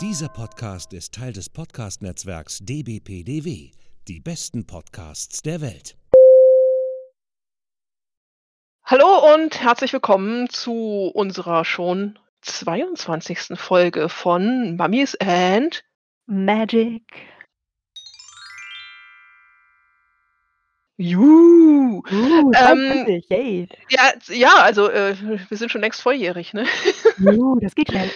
Dieser Podcast ist Teil des Podcast-Netzwerks dbpdw. Die besten Podcasts der Welt. Hallo und herzlich willkommen zu unserer schon 22. Folge von Mummies and Magic. Juhu. Uh, Ähm, 22, yay. Ja, ja, also äh, wir sind schon längst volljährig, ne? Uh, das geht schnell.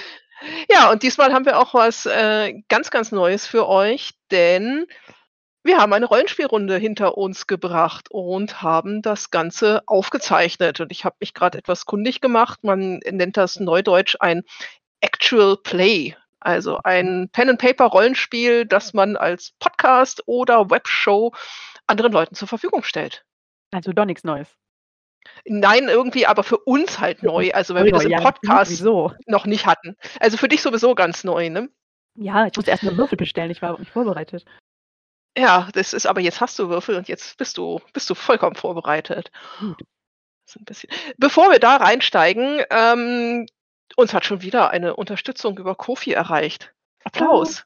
Ja, und diesmal haben wir auch was äh, ganz, ganz Neues für euch, denn wir haben eine Rollenspielrunde hinter uns gebracht und haben das Ganze aufgezeichnet. Und ich habe mich gerade etwas kundig gemacht. Man nennt das neudeutsch ein Actual Play. Also ein Pen-and-Paper-Rollenspiel, das man als Podcast oder Webshow anderen Leuten zur Verfügung stellt. Also doch nichts Neues. Nein, irgendwie aber für uns halt neu. Also wenn wir das im ja, mich Podcast sowieso. noch nicht hatten. Also für dich sowieso ganz neu, ne? Ja, ich musste erst mal Würfel bestellen, ich war nicht vorbereitet. Ja, das ist aber jetzt hast du Würfel und jetzt bist du bist du vollkommen vorbereitet. Bisschen bevor wir da reinsteigen, ähm, uns hat schon wieder eine Unterstützung über Ko-fi erreicht. Oh. Applaus.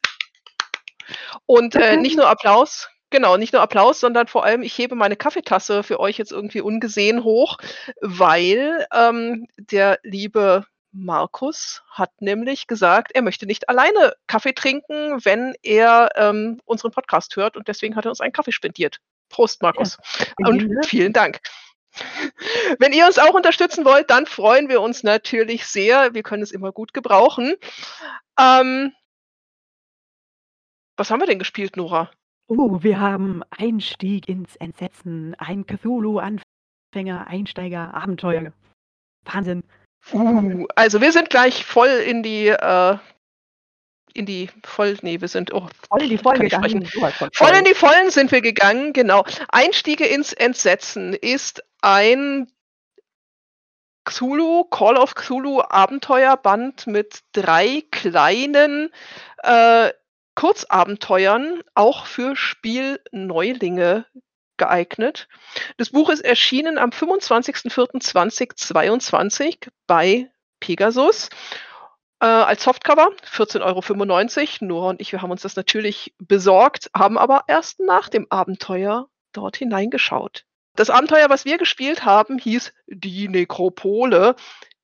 Und, äh, nicht nur Applaus genau, nicht nur Applaus, sondern vor allem, ich hebe meine Kaffeetasse für euch jetzt irgendwie ungesehen hoch, weil, ähm, der liebe Markus hat nämlich gesagt, er möchte nicht alleine Kaffee trinken, wenn er, ähm, unseren Podcast hört und deswegen hat er uns einen Kaffee spendiert. Prost, Ja, Markus. in Und vielen Dank. Wenn ihr uns auch unterstützen wollt, dann freuen wir uns natürlich sehr. Wir können es immer gut gebrauchen. Ähm was haben wir denn gespielt, Nora? Uh, wir haben Einstieg ins Entsetzen, ein Cthulhu-Anfänger, Einsteiger, Abenteuer. Wahnsinn. Uh, also wir sind gleich voll in die, äh in die voll ne, wir sind oh, Voll in die Vollen gegangen, Voll in die Vollen sind wir gegangen, genau. Einstiege ins Entsetzen ist ein Cthulhu Call of Cthulhu Abenteuerband mit 3 kleinen, äh, Kurzabenteuern, auch für Spielneulinge geeignet. Das Buch ist erschienen am 25.04.2022 bei Pegasus, äh, als Softcover, 14,95 €. Nora und ich, wir haben uns das natürlich besorgt, haben aber erst nach dem Abenteuer dort hineingeschaut. Das Abenteuer, was wir gespielt haben, hieß „Die Nekropole“.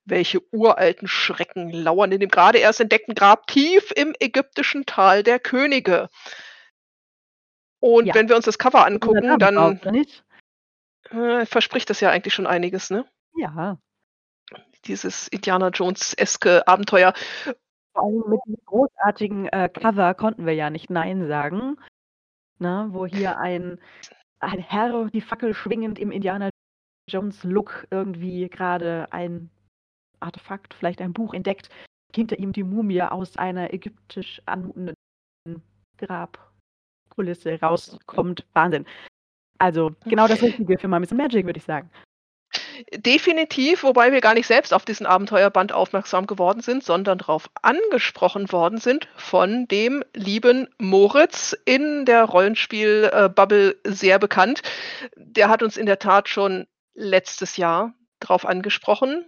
Welche uralten Schrecken lauern in dem gerade erst entdeckten Grab tief im ägyptischen Tal der Könige. Und Ja. wenn wir uns das Cover angucken, drauf, dann äh, verspricht das ja eigentlich schon einiges, ne? Ja. Dieses Indiana Jones-eske Abenteuer. Vor allem mit diesem großartigen, äh, Cover konnten wir ja nicht nein sagen, ne? Wo hier ein ein Herr die Fackel schwingend im Indiana Jones Look irgendwie gerade ein Artefakt, vielleicht ein Buch entdeckt, hinter ihm die Mumie aus einer ägyptisch anmutenden Grabkulisse rauskommt. Wahnsinn. Also, genau das Richtige für Mummies and Magic, würde ich sagen. Definitiv, wobei wir gar nicht selbst auf diesen Abenteuerband aufmerksam geworden sind, sondern drauf angesprochen worden sind von dem lieben Moritz in der Rollenspiel äh, Bubble sehr bekannt. Der hat uns in der Tat schon letztes Jahr drauf angesprochen,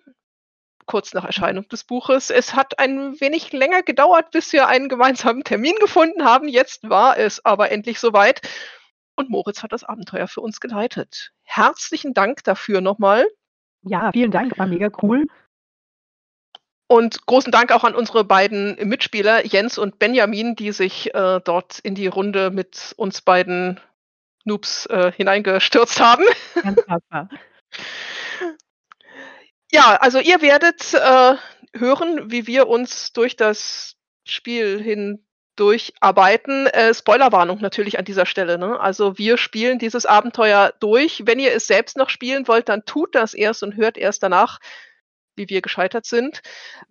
kurz nach Erscheinung des Buches. Es hat ein wenig länger gedauert, bis wir einen gemeinsamen Termin gefunden haben. Jetzt war es aber endlich soweit und Moritz hat das Abenteuer für uns geleitet. Herzlichen Dank dafür noch mal. Ja, vielen Dank, war mega cool. Und großen Dank auch an unsere beiden Mitspieler, Jens und Benjamin, die sich, äh, dort in die Runde mit uns beiden Noobs, äh, hineingestürzt haben. Ganz. Ja, also ihr werdet, äh, hören, wie wir uns durch das Spiel hindurcharbeiten. Äh, Spoilerwarnung natürlich an dieser Stelle, ne? Also, wir spielen dieses Abenteuer durch. Wenn ihr es selbst noch spielen wollt, dann tut das erst und hört erst danach, wie wir gescheitert sind.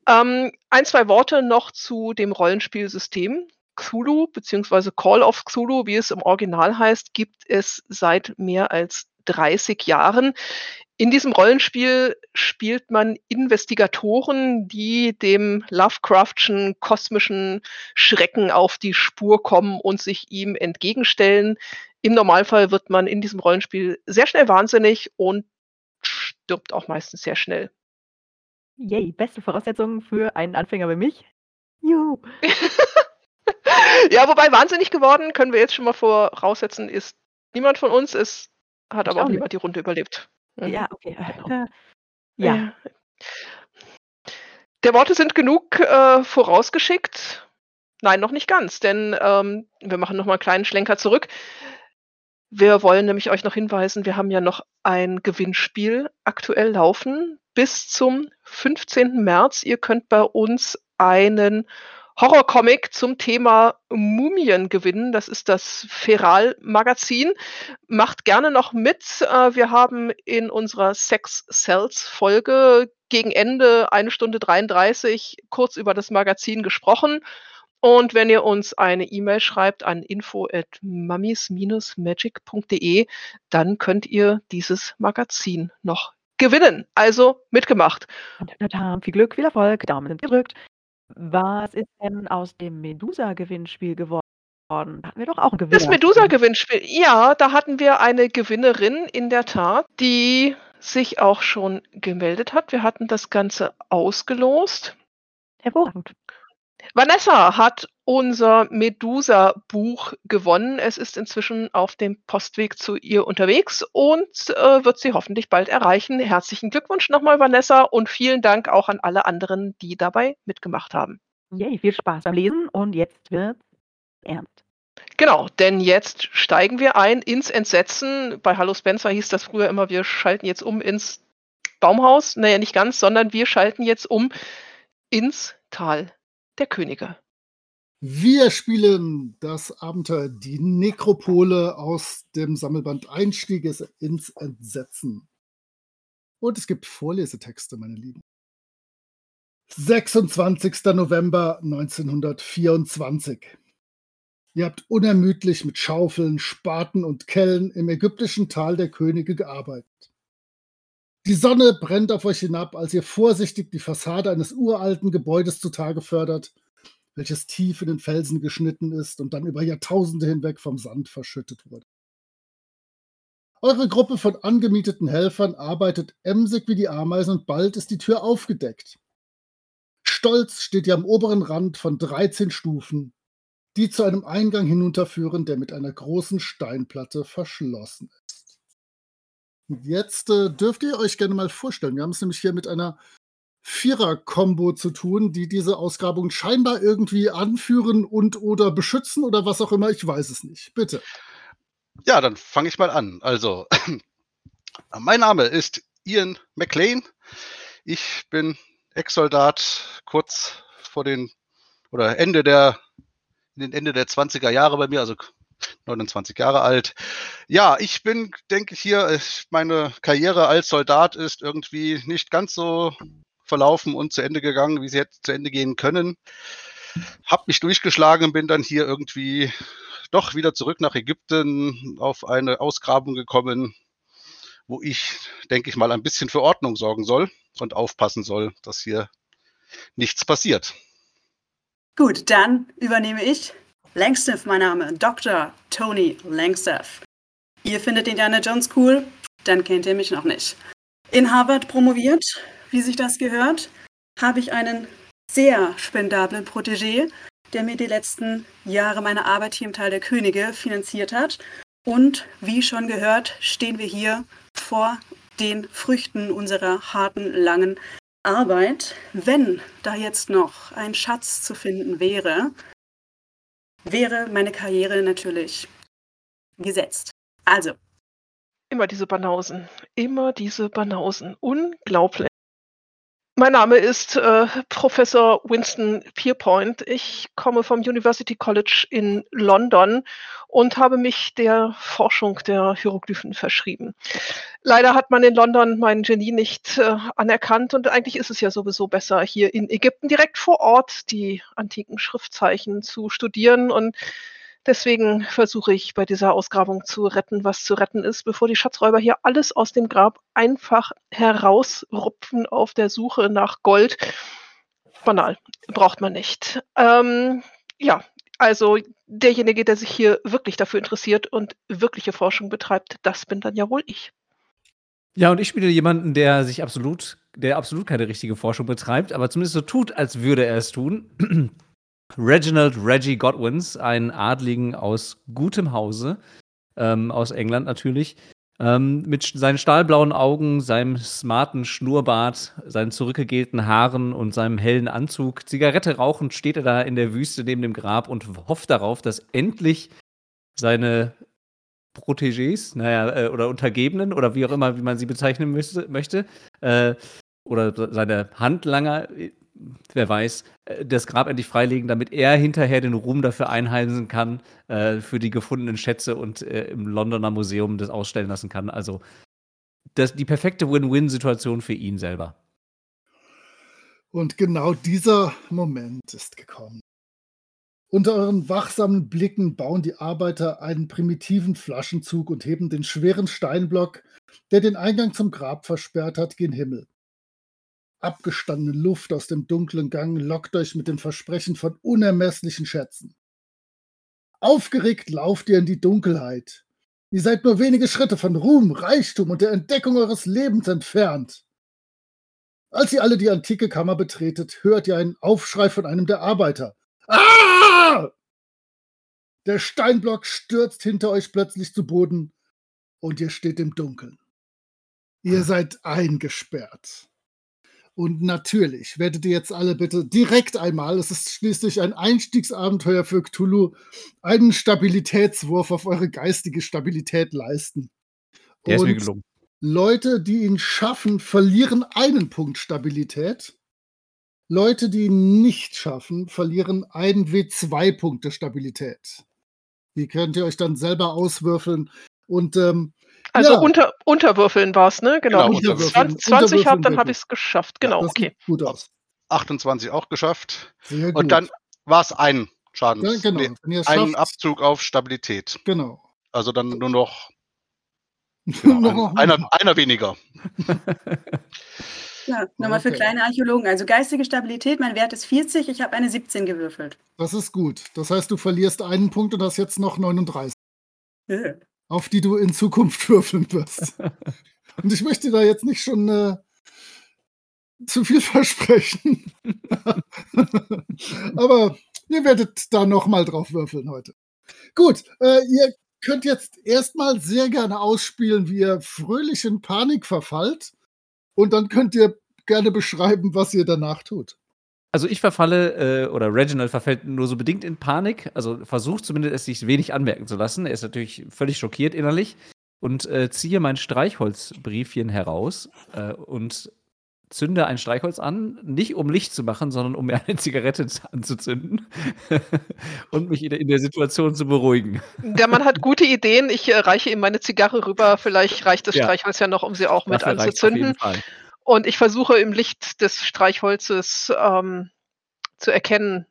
Ähm, 1, 2 Worte noch zu dem Rollenspielsystem. Cthulhu beziehungsweise Call of Cthulhu, wie es im Original heißt, gibt es seit mehr als 30 Jahren. In diesem Rollenspiel spielt man Investigatoren, die dem Lovecraftschen kosmischen Schrecken auf die Spur kommen und sich ihm entgegenstellen. Im Normalfall wird man in diesem Rollenspiel sehr schnell wahnsinnig und stirbt auch meistens sehr schnell. Yay, beste Voraussetzungen für einen Anfänger wie mich. Juhu. Ja, wobei wahnsinnig geworden, können wir jetzt schon mal voraussetzen, ist niemand von uns. Es hat Ich aber auch niemand die Runde überlebt. Mhm. Ja, okay. Genau. Ja. Der Worte sind genug äh, vorausgeschickt. Nein, noch nicht ganz, denn ähm, wir machen noch mal 'n kleinen Schlenker zurück. Wir wollen nämlich euch noch hinweisen, wir haben ja noch ein Gewinnspiel aktuell laufen bis zum 15. März. Ihr könnt bei uns einen Horrorcomic zum Thema Mumien gewinnen. Das ist das Feral-Magazin. Macht gerne noch mit. Äh, wir haben in unserer Sex Cells Folge gegen Ende 1 Stunde 33 kurz über das Magazin gesprochen. Und wenn ihr uns eine E-Mail schreibt an info@mummies-magic.de, dann könnt ihr dieses Magazin noch gewinnen. Also mitgemacht. Viel Glück, viel Erfolg, Daumen sind gedrückt. Was ist denn aus dem Medusa-Gewinnspiel geworden? Da hatten wir doch auch 'n Gewinner. Das Medusa-Gewinnspiel. Ja, da hatten wir eine Gewinnerin in der Tat, die sich auch schon gemeldet hat. Wir hatten das Ganze ausgelost. Hervorragend. Vanessa hat unser Medusa-Buch gewonnen. Es ist inzwischen auf dem Postweg zu ihr unterwegs und, äh, wird sie hoffentlich bald erreichen. Herzlichen Glückwunsch noch mal, Vanessa, und vielen Dank auch an alle anderen, die dabei mitgemacht haben. Yay, viel Spaß beim Lesen und jetzt wird's ernst. Genau, denn jetzt steigen wir ein ins Entsetzen. Bei Hallo Spencer hieß das früher immer, wir schalten jetzt um ins Baumhaus. Na ja, nicht ganz, sondern wir schalten jetzt um ins Tal der Könige. Wir spielen das Abenteuer Die Nekropole aus dem Sammelband Einstieg ist ins Entsetzen. Und es gibt Vorlesetexte, meine Lieben. 26. November 1924. Ihr habt unermüdlich mit Schaufeln, Spaten und Kellen im ägyptischen Tal der Könige gearbeitet. Die Sonne brennt auf euch hinab, als ihr vorsichtig die Fassade eines uralten Gebäudes zutage fördert, welches tief in den Felsen geschnitten ist und dann über Jahrtausende hinweg vom Sand verschüttet wurde. Eure Gruppe von angemieteten Helfern arbeitet emsig wie die Ameisen und bald ist die Tür aufgedeckt. Stolz steht ihr am oberen Rand von 13 Stufen, die zu einem Eingang hinunterführen, der mit einer großen Steinplatte verschlossen ist. Jetzt äh, dürft ihr euch gerne mal vorstellen. Wir haben es nämlich hier mit einer Vierer-Kombo zu tun, die diese Ausgrabung scheinbar irgendwie anführen und oder beschützen oder was auch immer. Ich weiß es nicht. Bitte. Ja, dann fange ich mal an. Also, mein Name ist Ian McLean. Ich bin Ex-Soldat, kurz vor den oder Ende der in den Ende der 20er Jahre bei mir, also 29 Jahre alt. Ja, ich bin, denke ich, hier, äh, meine Karriere als Soldat ist irgendwie nicht ganz so verlaufen und zu Ende gegangen, wie sie hätte zu Ende gehen können. Hab mich durchgeschlagen und bin dann hier irgendwie doch wieder zurück nach Ägypten auf eine Ausgrabung gekommen, wo ich, denke ich mal, ein bisschen für Ordnung sorgen soll und aufpassen soll, dass hier nichts passiert. Gut, dann übernehme ich. Langstaff, mein Name, Dr. Tony Langstaff. Ihr findet Indiana Jones cool, dann kennt ihr mich noch nicht. In Harvard promoviert, wie sich das gehört, habe ich einen sehr spendablen Protégé, der mir die letzten Jahre meiner Arbeit hier im Teil der Könige finanziert hat. Und wie schon gehört, stehen wir hier vor den Früchten unserer harten, langen Arbeit. Wenn da jetzt noch ein Schatz zu finden wäre, wäre meine Karriere natürlich gesetzt. Also, Immer diese Banausen. Immer diese Banausen. Unglaublich. Mein Name ist äh, Professor Winston Pierpoint. Ich komme vom University College in London und habe mich der Forschung der Hieroglyphen verschrieben. Leider hat man in London mein Genie nicht äh, anerkannt und eigentlich ist es ja sowieso besser, hier in Ägypten direkt vor Ort die antiken Schriftzeichen zu studieren und Deswegen versuche ich bei dieser Ausgrabung zu retten, was zu retten ist, bevor die Schatzräuber hier alles aus dem Grab einfach herausrupfen auf der Suche nach Gold. Banal, braucht man nicht. Ähm, ja, also derjenige, der sich hier wirklich dafür interessiert und wirkliche Forschung betreibt, das bin dann ja wohl ich. Ja, und ich spiele jemanden, der sich absolut, der absolut keine richtige Forschung betreibt, aber zumindest so tut, als würde er es tun. Reginald Reggie Godwins, einen Adligen aus gutem Hause, ähm, aus England natürlich, ähm, mit seinen stahlblauen Augen, seinem smarten Schnurrbart, seinen zurückgegelten Haaren und seinem hellen Anzug. Zigarette rauchend steht er da in der Wüste neben dem Grab und hofft darauf, dass endlich seine Protégés, naja, äh, oder Untergebenen oder wie auch immer, wie man sie bezeichnen müsste, möchte, äh, oder seine Handlanger, äh, wer weiß, äh, das Grab endlich freilegen, damit er hinterher den Ruhm dafür einheimsen kann, äh, für die gefundenen Schätze und äh, im Londoner Museum das ausstellen lassen kann. Also das, die perfekte Win-Win-Situation für ihn selber. Und genau dieser Moment ist gekommen. Unter euren wachsamen Blicken bauen die Arbeiter einen primitiven Flaschenzug und heben den schweren Steinblock, der den Eingang zum Grab versperrt hat, gen Himmel. Abgestandene Luft aus dem dunklen Gang lockt euch mit dem Versprechen von unermesslichen Schätzen. Aufgeregt lauft ihr in die Dunkelheit. Ihr seid nur wenige Schritte von Ruhm, Reichtum und der Entdeckung eures Lebens entfernt. Als ihr alle die antike Kammer betretet, hört ihr einen Aufschrei von einem der Arbeiter. Ah! Der Steinblock stürzt hinter euch plötzlich zu Boden und ihr steht im Dunkeln. Ihr seid eingesperrt. Und natürlich werdet ihr jetzt alle bitte direkt einmal, es ist schließlich ein Einstiegsabenteuer für Cthulhu, einen Stabilitätswurf auf eure geistige Stabilität leisten. Der und ist mir gelungen. Leute, die ihn schaffen, verlieren einen Punkt Stabilität. Leute, die ihn nicht schaffen, verlieren einen W2 Punkte Stabilität. Die könnt ihr euch dann selber auswürfeln. Und ähm, Also ja, unter, unterwürfeln war es, ne? Genau. Genau, Wenn ich unterwürfeln. 20 habe, dann habe ich es geschafft. ja, Genau, das okay. sieht gut aus. 28 auch geschafft. Sehr gut. Und dann war es ein Schadens. ja, genau. nee, Wenn ihr es ein schafft, Abzug auf Stabilität. genau. Also dann nur noch genau, Noch ein, ein einer, einer weniger. Ja, nochmal für Okay. kleine Archäologen. Also geistige Stabilität, mein Wert ist 40, ich habe eine 17 gewürfelt. Das ist gut. Das heißt, du verlierst einen Punkt und hast jetzt noch 39, Äh. Auf die du in Zukunft würfeln wirst. Und ich möchte da jetzt nicht schon äh, zu viel versprechen. Aber ihr werdet da nochmal drauf würfeln heute. Gut, äh, ihr könnt jetzt erstmal sehr gerne ausspielen, wie ihr fröhlich in Panik verfallt. Und dann könnt ihr gerne beschreiben, was ihr danach tut. Also ich verfalle, äh, oder Reginald verfällt nur so bedingt in Panik, also versucht zumindest es sich wenig anmerken zu lassen. Er ist natürlich völlig schockiert innerlich und äh, ziehe mein Streichholzbriefchen heraus äh, und zünde ein Streichholz an, nicht um Licht zu machen, sondern um mir eine Zigarette anzuzünden und mich in der, Situation zu beruhigen. Der Mann hat gute Ideen. Ich äh, reiche ihm meine Zigarre rüber. Vielleicht reicht das Ja. Streichholz ja noch, um sie auch mit Dafür reicht's auf jeden anzuzünden. Fall. Und ich versuche im Licht des Streichholzes ähm, zu erkennen,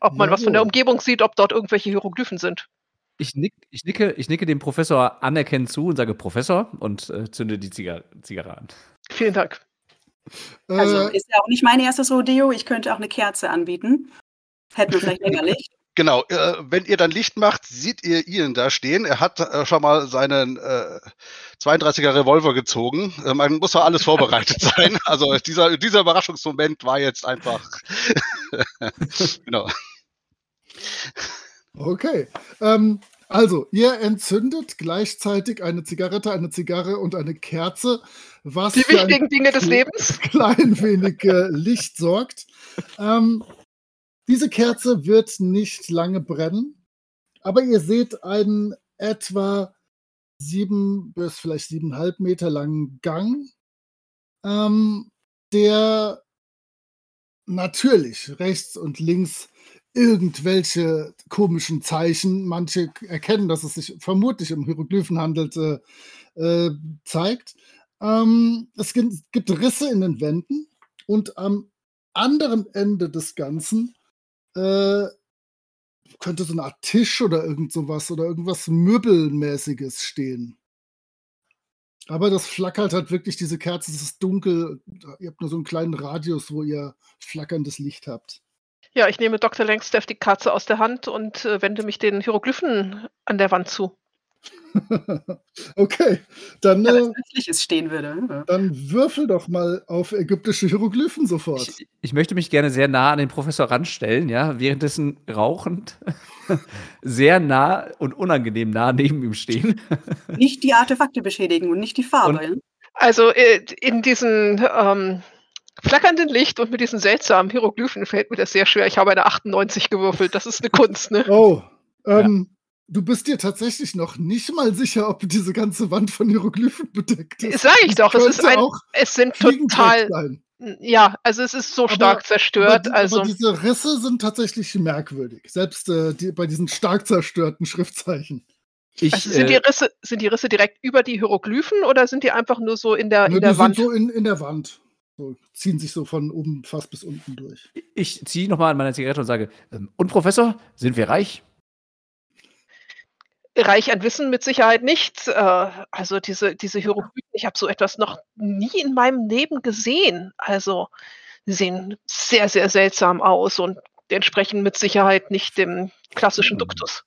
ob man was von der. Umgebung sieht, ob dort irgendwelche Hieroglyphen sind. Ich, nick, ich, nicke, ich nicke dem Professor anerkennend zu und sage Professor und äh, zünde die Zigar Zigarre an. Vielen Dank. Also Äh, ist ja auch nicht mein erstes Rodeo, ich könnte auch eine Kerze anbieten. Hätten wir vielleicht länger Licht. Genau, äh, wenn ihr dann Licht macht, seht ihr Ian da stehen. Er hat äh, schon mal seinen äh, 32er Revolver gezogen. Äh, man muss ja alles vorbereitet sein. Also dieser, dieser Überraschungsmoment war jetzt einfach. genau. Okay. Ähm, also, ihr entzündet gleichzeitig eine Zigarette, eine Zigarre und eine Kerze, was Die für ein wichtigen Dinge des Lebens. klein wenig äh, Licht sorgt. Ähm, diese Kerze wird nicht lange brennen, aber ihr seht einen etwa sieben bis vielleicht siebeneinhalb Meter langen Gang, ähm, der natürlich rechts und links irgendwelche komischen Zeichen, manche erkennen, dass es sich vermutlich um Hieroglyphen handelt, äh, äh, zeigt. Ähm, es gibt, gibt Risse in den Wänden und am anderen Ende des Ganzen äh, könnte so eine Art Tisch oder irgend sowas oder irgendwas Möbelmäßiges stehen. Aber das flackert halt wirklich diese Kerze, es ist dunkel, ihr habt nur so einen kleinen Radius, wo ihr flackerndes Licht habt. Ja, ich nehme Dr. Langstaff die Katze aus der Hand und äh, wende mich den Hieroglyphen an der Wand zu. okay, dann, Ja, äh, Nützliches stehen würde. ne? dann würfel doch mal auf ägyptische Hieroglyphen sofort. Ich, ich möchte mich gerne sehr nah an den Professor ranstellen, ja, währenddessen rauchend, sehr nah und unangenehm nah neben ihm stehen. Nicht die Artefakte beschädigen und nicht die Farbe. Und-? Also äh, in diesem ähm, flackernden Licht und mit diesen seltsamen Hieroglyphen fällt mir das sehr schwer. Ich habe eine 98 gewürfelt. Das ist eine Kunst, ne? Oh, ähm, du bist dir tatsächlich noch nicht mal sicher, ob diese ganze Wand von Hieroglyphen bedeckt ist. Sag ich doch, es ist ein, auch es sind total, sein. ja, also es ist so Aber- stark Aber, zerstört. die, Also aber diese Risse sind tatsächlich merkwürdig. Selbst äh, die, bei diesen stark zerstörten Schriftzeichen. Ich, Also sind die äh, Risse, sind die Risse direkt über die Hieroglyphen oder sind die einfach nur so in der, Ne, in die der sind Wand? so in, in der Wand. So, ziehen sich so von oben fast bis unten durch. ich ziehe nochmal an meiner Zigarette und sage, ähm, und Professor, sind wir reich? Reich an Wissen mit Sicherheit nicht. Äh, also diese, diese Hieroglyphen, ich habe so etwas noch nie in meinem Leben gesehen. Also sie sehen sehr, sehr seltsam aus und entsprechen mit Sicherheit nicht dem klassischen Hm. Duktus.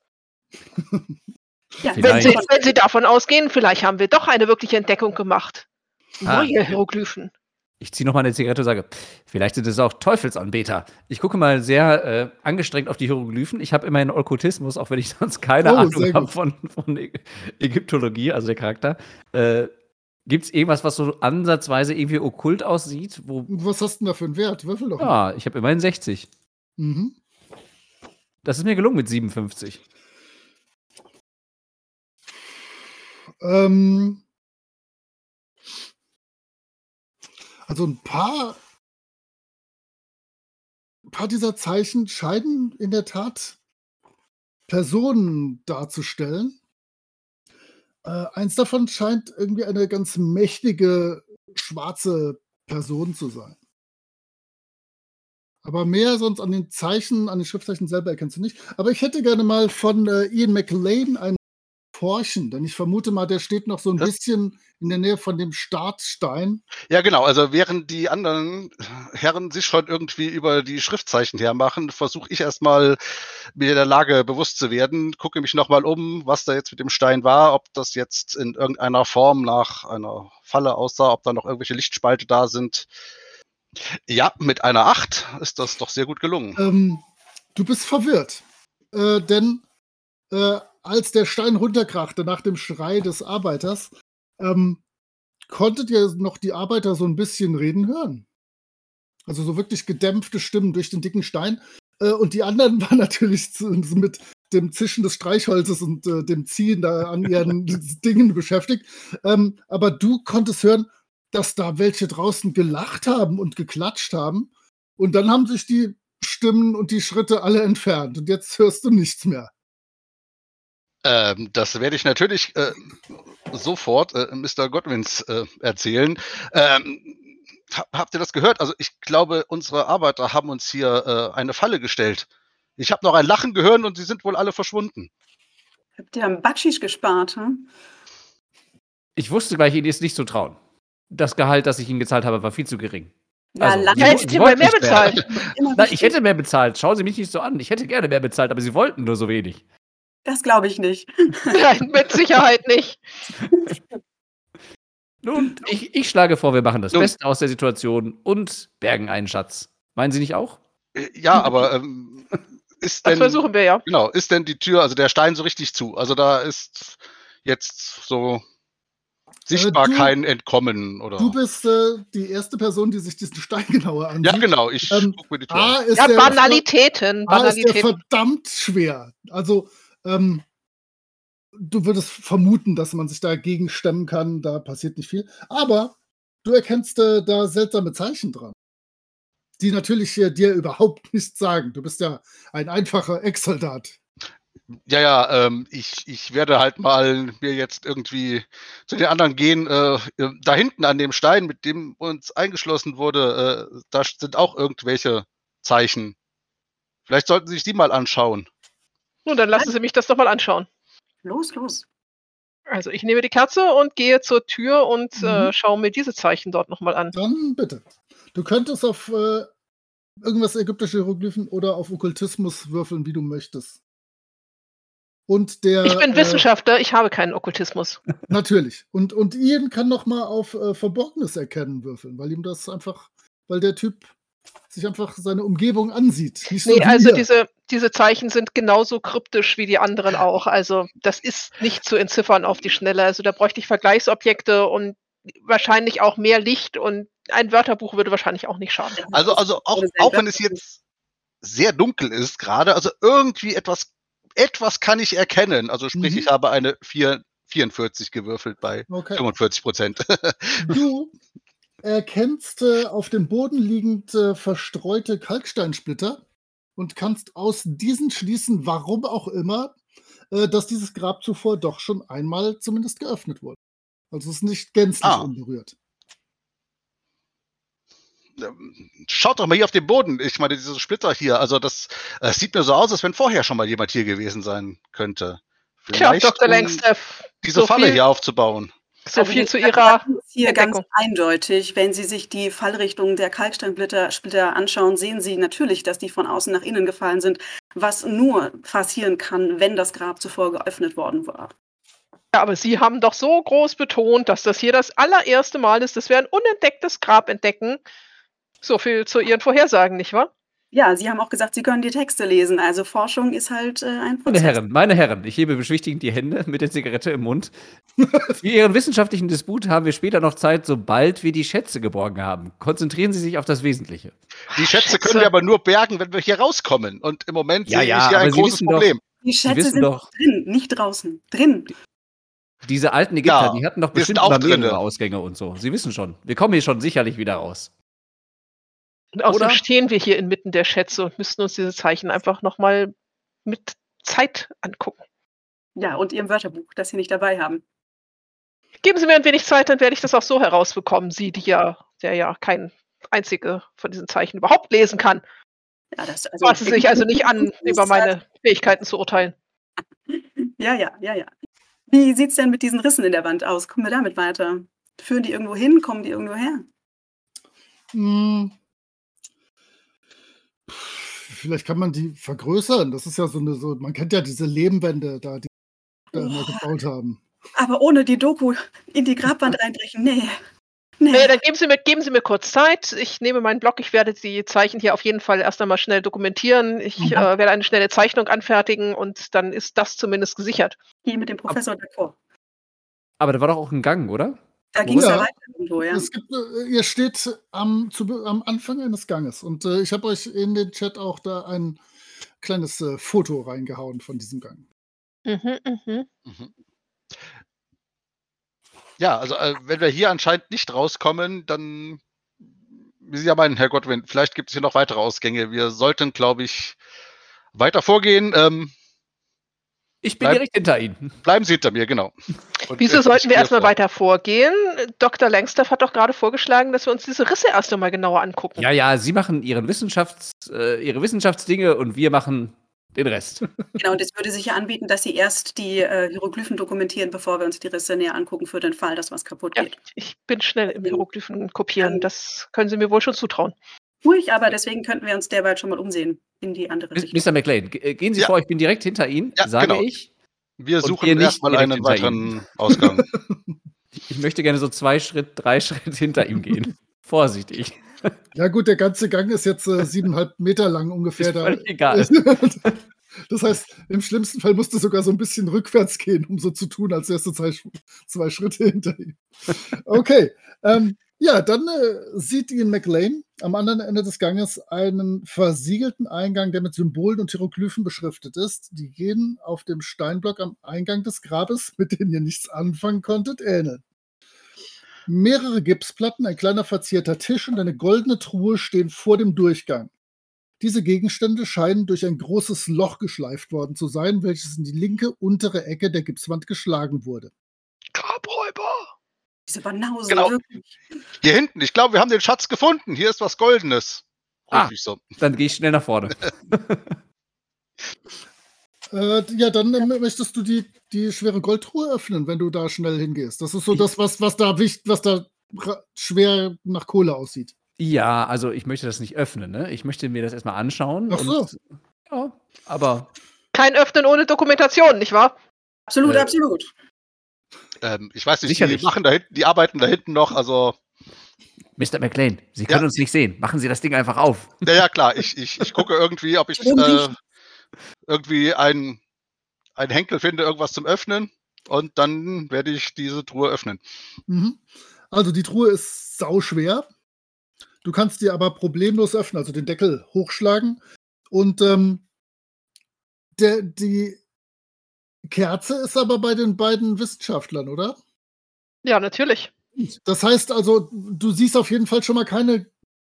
Ja, Wenn. Sie, wenn Sie davon ausgehen, vielleicht haben wir doch eine wirkliche Entdeckung gemacht. Ah. Neue Hieroglyphen. Ich ziehe nochmal eine Zigarette und sage, vielleicht sind es auch Teufelsanbeter. Ich gucke mal sehr äh, angestrengt auf die Hieroglyphen. Ich habe immerhin Okkultismus, auch wenn ich sonst keine Oh, Ahnung habe von, von Ä- Ägyptologie, also der Charakter. Äh, Gibt es irgendwas, was so ansatzweise irgendwie okkult aussieht? Was hast du denn da für einen Wert? Würfel doch. mal. ja, ich habe immerhin 60. Mhm. Das ist mir gelungen mit 57. Ähm, also ein paar, ein paar dieser Zeichen scheinen in der Tat Personen darzustellen. Äh, eins davon scheint irgendwie eine ganz mächtige schwarze Person zu sein. Aber mehr sonst an den Zeichen, an den Schriftzeichen selber erkennst du nicht. Aber ich hätte gerne mal von äh, Ian McLean ein Forschen, denn ich vermute mal, der steht noch so ein Das- bisschen in der Nähe von dem Startstein. Ja, genau. Also während die anderen Herren sich schon irgendwie über die Schriftzeichen hermachen, versuche ich erstmal mir der Lage bewusst zu werden, gucke mich nochmal um, was da jetzt mit dem Stein war, ob das jetzt in irgendeiner Form nach einer Falle aussah, ob da noch irgendwelche Lichtspalte da sind. Ja, mit einer 8 ist das doch sehr gut gelungen. Ähm, du bist verwirrt, äh, denn äh, als der Stein runterkrachte nach dem Schrei des Arbeiters, ähm, konntet ihr noch die Arbeiter so ein bisschen reden hören. Also so wirklich gedämpfte Stimmen durch den dicken Stein. Äh, und die anderen waren natürlich zu, mit dem Zischen des Streichholzes und äh, dem Ziehen da an ihren Dingen beschäftigt. Ähm, aber du konntest hören, dass da welche draußen gelacht haben und geklatscht haben. Und dann haben sich die Stimmen und die Schritte alle entfernt. Und jetzt hörst du nichts mehr. Ähm, das werde ich natürlich äh, sofort äh, Mr. Godwins äh, erzählen. Ähm, hab, habt ihr das gehört? Also ich glaube, unsere Arbeiter haben uns hier äh, eine Falle gestellt. Ich habe noch ein Lachen gehört und sie sind wohl alle verschwunden. Habt ihr am Batschisch gespart? Hm? Ich wusste gleich, Ihnen ist nicht zu trauen. Das Gehalt, das ich Ihnen gezahlt habe, war viel zu gering. Ja, Also, Lachen Ja, Sie jetzt wo- hätte Sie ich mal wollten mehr bezahlt. immer Na, ich hätte mehr bezahlt. Schauen Sie mich nicht so an. Ich hätte gerne mehr bezahlt, aber Sie wollten nur so wenig. Das glaube ich nicht. Nein, mit Sicherheit nicht. Nun, ich, ich schlage vor, wir machen das Nun. Beste aus der Situation und bergen einen Schatz. Meinen Sie nicht auch? Äh, Ja, aber ähm, ist Das denn versuchen wir ja. genau ist denn die Tür, also der Stein so richtig zu? Also da ist jetzt so sichtbar du- kein Entkommen oder? Du bist äh, die erste Person, die sich diesen Stein genauer ansieht. ja, genau. Ich Ähm, guck mir die Tür an. ist Ja, der, Banalitäten. A ist der Banalitäten. verdammt schwer. Also, ähm, du würdest vermuten, dass man sich dagegen stemmen kann. Da passiert nicht viel. Aber du erkennst äh, da seltsame Zeichen dran. Die natürlich äh, dir überhaupt nichts sagen. Du bist ja ein einfacher Ex-Soldat. Ja, ja, ähm, ich, ich werde halt mal mir jetzt irgendwie zu den anderen gehen. Äh, äh, da hinten an dem Stein, mit dem uns eingeschlossen wurde, äh, da sind auch irgendwelche Zeichen. Vielleicht sollten Sie sich die mal anschauen. Nun, dann lassen Sie mich das doch mal anschauen. Los, los. Also ich nehme die Kerze und gehe zur Tür und Mhm. äh, schaue mir diese Zeichen dort nochmal an. Dann bitte. Du könntest auf äh, irgendwas ägyptische Hieroglyphen oder auf Okkultismus würfeln, wie du möchtest. Und der, Ich bin äh, Wissenschaftler, ich habe keinen Okkultismus. Natürlich. Und, und Ian kann noch mal auf äh, Verborgenes erkennen würfeln, weil ihm das einfach, weil der Typ sich einfach seine Umgebung ansieht. Nicht so Nee, also diese, diese Zeichen sind genauso kryptisch wie die anderen auch. Also das ist nicht zu entziffern auf die Schnelle. Also da bräuchte ich Vergleichsobjekte und wahrscheinlich auch mehr Licht und ein Wörterbuch würde wahrscheinlich auch nicht schaden. Also, also auch, auch wenn es jetzt sehr dunkel ist gerade, also irgendwie etwas, etwas kann ich erkennen. Also sprich, Mhm. ich habe eine 4, 44 gewürfelt bei Okay. 45 Prozent. Du erkennst äh, auf dem Boden liegend äh, verstreute Kalksteinsplitter und kannst aus diesen schließen, warum auch immer, äh, dass dieses Grab zuvor doch schon einmal zumindest geöffnet wurde. Also es ist nicht gänzlich Ah. unberührt. Schaut doch mal hier auf den Boden. Ich meine, diese Splitter hier, also das äh, sieht mir so aus, als wenn vorher schon mal jemand hier gewesen sein könnte. Tja, Vielleicht, Dr. um Langstaff, diese so Falle viel- hier aufzubauen. So Also viel zu Ihrer hier ganz eindeutig. Wenn Sie sich die Fallrichtung der Kalksteinsplitter Splitter anschauen, sehen Sie natürlich, dass die von außen nach innen gefallen sind, was nur passieren kann, wenn das Grab zuvor geöffnet worden war. Ja, aber Sie haben doch so groß betont, dass das hier das allererste Mal ist, dass wir ein unentdecktes Grab entdecken. So viel zu Ihren Vorhersagen, nicht wahr? Ja, Sie haben auch gesagt, Sie können die Texte lesen. Also Forschung ist halt äh, ein Meine Prozess. Herren, meine Herren, ich hebe beschwichtigend die Hände mit der Zigarette im Mund. Für Ihren wissenschaftlichen Disput haben wir später noch Zeit, sobald wir die Schätze geborgen haben. Konzentrieren Sie sich auf das Wesentliche. Die Schätze, Schätze. können wir aber nur bergen, wenn wir hier rauskommen. Und im Moment Ja, sehe ja, ich hier ein Sie großes doch- Problem. Die Schätze sind doch- drin, nicht draußen. Drin. Diese alten Ägypter, Ja, die hatten doch bestimmt auch. Ausgänge und so. Sie wissen schon. Wir kommen hier schon sicherlich wieder raus. Und außerdem Oder? stehen wir hier inmitten der Schätze und müssten uns diese Zeichen einfach nochmal mit Zeit angucken. Ja, und Ihrem Wörterbuch, das Sie nicht dabei haben. Geben Sie mir ein wenig Zeit, dann werde ich das auch so herausbekommen. Sie, die ja, der ja kein einzige von diesen Zeichen überhaupt lesen kann. Ja, das, also, Maßen Sie sich also nicht an, über meine Fähigkeiten zu urteilen. Ja, ja, ja, ja. Wie sieht es denn mit diesen Rissen in der Wand aus? Kommen wir damit weiter? Führen die irgendwo hin? Kommen die irgendwo her? Hm. Vielleicht kann man die vergrößern. Das ist ja so eine, so, man kennt ja diese Lehmwände da, die da immer Oh. gebaut haben. Aber ohne die Doku in die Grabwand reinbrechen, nee. Nee. Nee, dann geben Sie, mir, geben Sie mir kurz Zeit. Ich nehme meinen Block. Ich werde die Zeichen hier auf jeden Fall erst einmal schnell dokumentieren. Ich Mhm. äh, werde eine schnelle Zeichnung anfertigen und dann ist das zumindest gesichert. Hier mit dem Professor davor. Aber da war doch auch ein Gang, oder? Da ging es ja. Ja. weiter irgendwo, ja. Es gibt, äh, ihr steht am, zu, am Anfang eines Ganges und äh, ich habe euch in den Chat auch da ein kleines äh, Foto reingehauen von diesem Gang. Mhm, mhm. Mhm. Ja, also äh, wenn wir hier anscheinend nicht rauskommen, dann, wie Sie ja meinen, Herr Godwin, vielleicht gibt es hier noch weitere Ausgänge. Wir sollten, glaube ich, weiter vorgehen. Ähm, Ich bin Bleib- direkt hinter Ihnen. bleiben Sie hinter mir, genau. Und, Wieso sollten wir erstmal vor. weiter vorgehen? Dr. Langstaff hat doch gerade vorgeschlagen, dass wir uns diese Risse erst einmal genauer angucken. Ja, ja, Sie machen Ihren Wissenschafts-, äh, Ihre Wissenschaftsdinge und wir machen den Rest. Genau, und es würde sich ja anbieten, dass Sie erst die äh, Hieroglyphen dokumentieren, bevor wir uns die Risse näher angucken, für den Fall, dass was kaputt Ja, geht. ich bin schnell im Ja. Hieroglyphen kopieren. Das können Sie mir wohl schon zutrauen. Ruhig, aber deswegen könnten wir uns derweil schon mal umsehen in die andere Richtung. Mr. McLean, ge- gehen Sie Ja. vor, ich bin direkt hinter Ihnen, Ja, sage genau. ich. Wir suchen hier nicht erstmal einen weiteren Ausgang. Ich möchte gerne so zwei Schritt, drei Schritt hinter ihm gehen. Vorsichtig. Ja gut, der ganze Gang ist jetzt äh, siebeneinhalb Meter lang ungefähr. Ist Da. völlig egal. Das heißt, im schlimmsten Fall musst du sogar so ein bisschen rückwärts gehen, um so zu tun, als wärst du zwei, zwei Schritte hinter ihm. Okay, ähm, ja, dann äh, sieht Ian McLean am anderen Ende des Ganges einen versiegelten Eingang, der mit Symbolen und Hieroglyphen beschriftet ist. Die gehen auf dem Steinblock am Eingang des Grabes, mit denen ihr nichts anfangen konntet, ähneln. Mehrere Gipsplatten, ein kleiner verzierter Tisch und eine goldene Truhe stehen vor dem Durchgang. Diese Gegenstände scheinen durch ein großes Loch geschleift worden zu sein, welches in die linke untere Ecke der Gipswand geschlagen wurde. Grabräuber! Diese Banause, Genau. wirklich. Hier hinten, ich glaube, wir haben den Schatz gefunden. Hier ist was Goldenes. Ah. So. Dann gehe ich schnell nach vorne. Äh, ja, dann äh, möchtest du die, die schwere Goldtruhe öffnen, wenn du da schnell hingehst. Das ist so das, was, was da wichtig, was da schwer nach Kohle aussieht. Ja, also ich möchte das nicht öffnen, ne? Ich möchte mir das erstmal anschauen. Ach so. Und, ja, aber Kein Öffnen ohne Dokumentation, nicht wahr? Absolut, Äh, absolut. Ähm, ich weiß nicht, Sicherlich. die machen da hinten, die arbeiten da hinten noch, also Mr. McLean, Sie können Ja. uns nicht sehen. Machen Sie das Ding einfach auf. Ja, ja, klar. Ich, ich, ich gucke irgendwie, ob ich äh, irgendwie ein, ein Henkel finde, irgendwas zum Öffnen. Und dann werde ich diese Truhe öffnen. Mhm. Also die Truhe ist sauschwer. Du kannst die aber problemlos öffnen, also den Deckel hochschlagen. Und ähm, der, die Kerze ist aber bei den beiden Wissenschaftlern, oder? Ja, natürlich. Das heißt also, du siehst auf jeden Fall schon mal keine,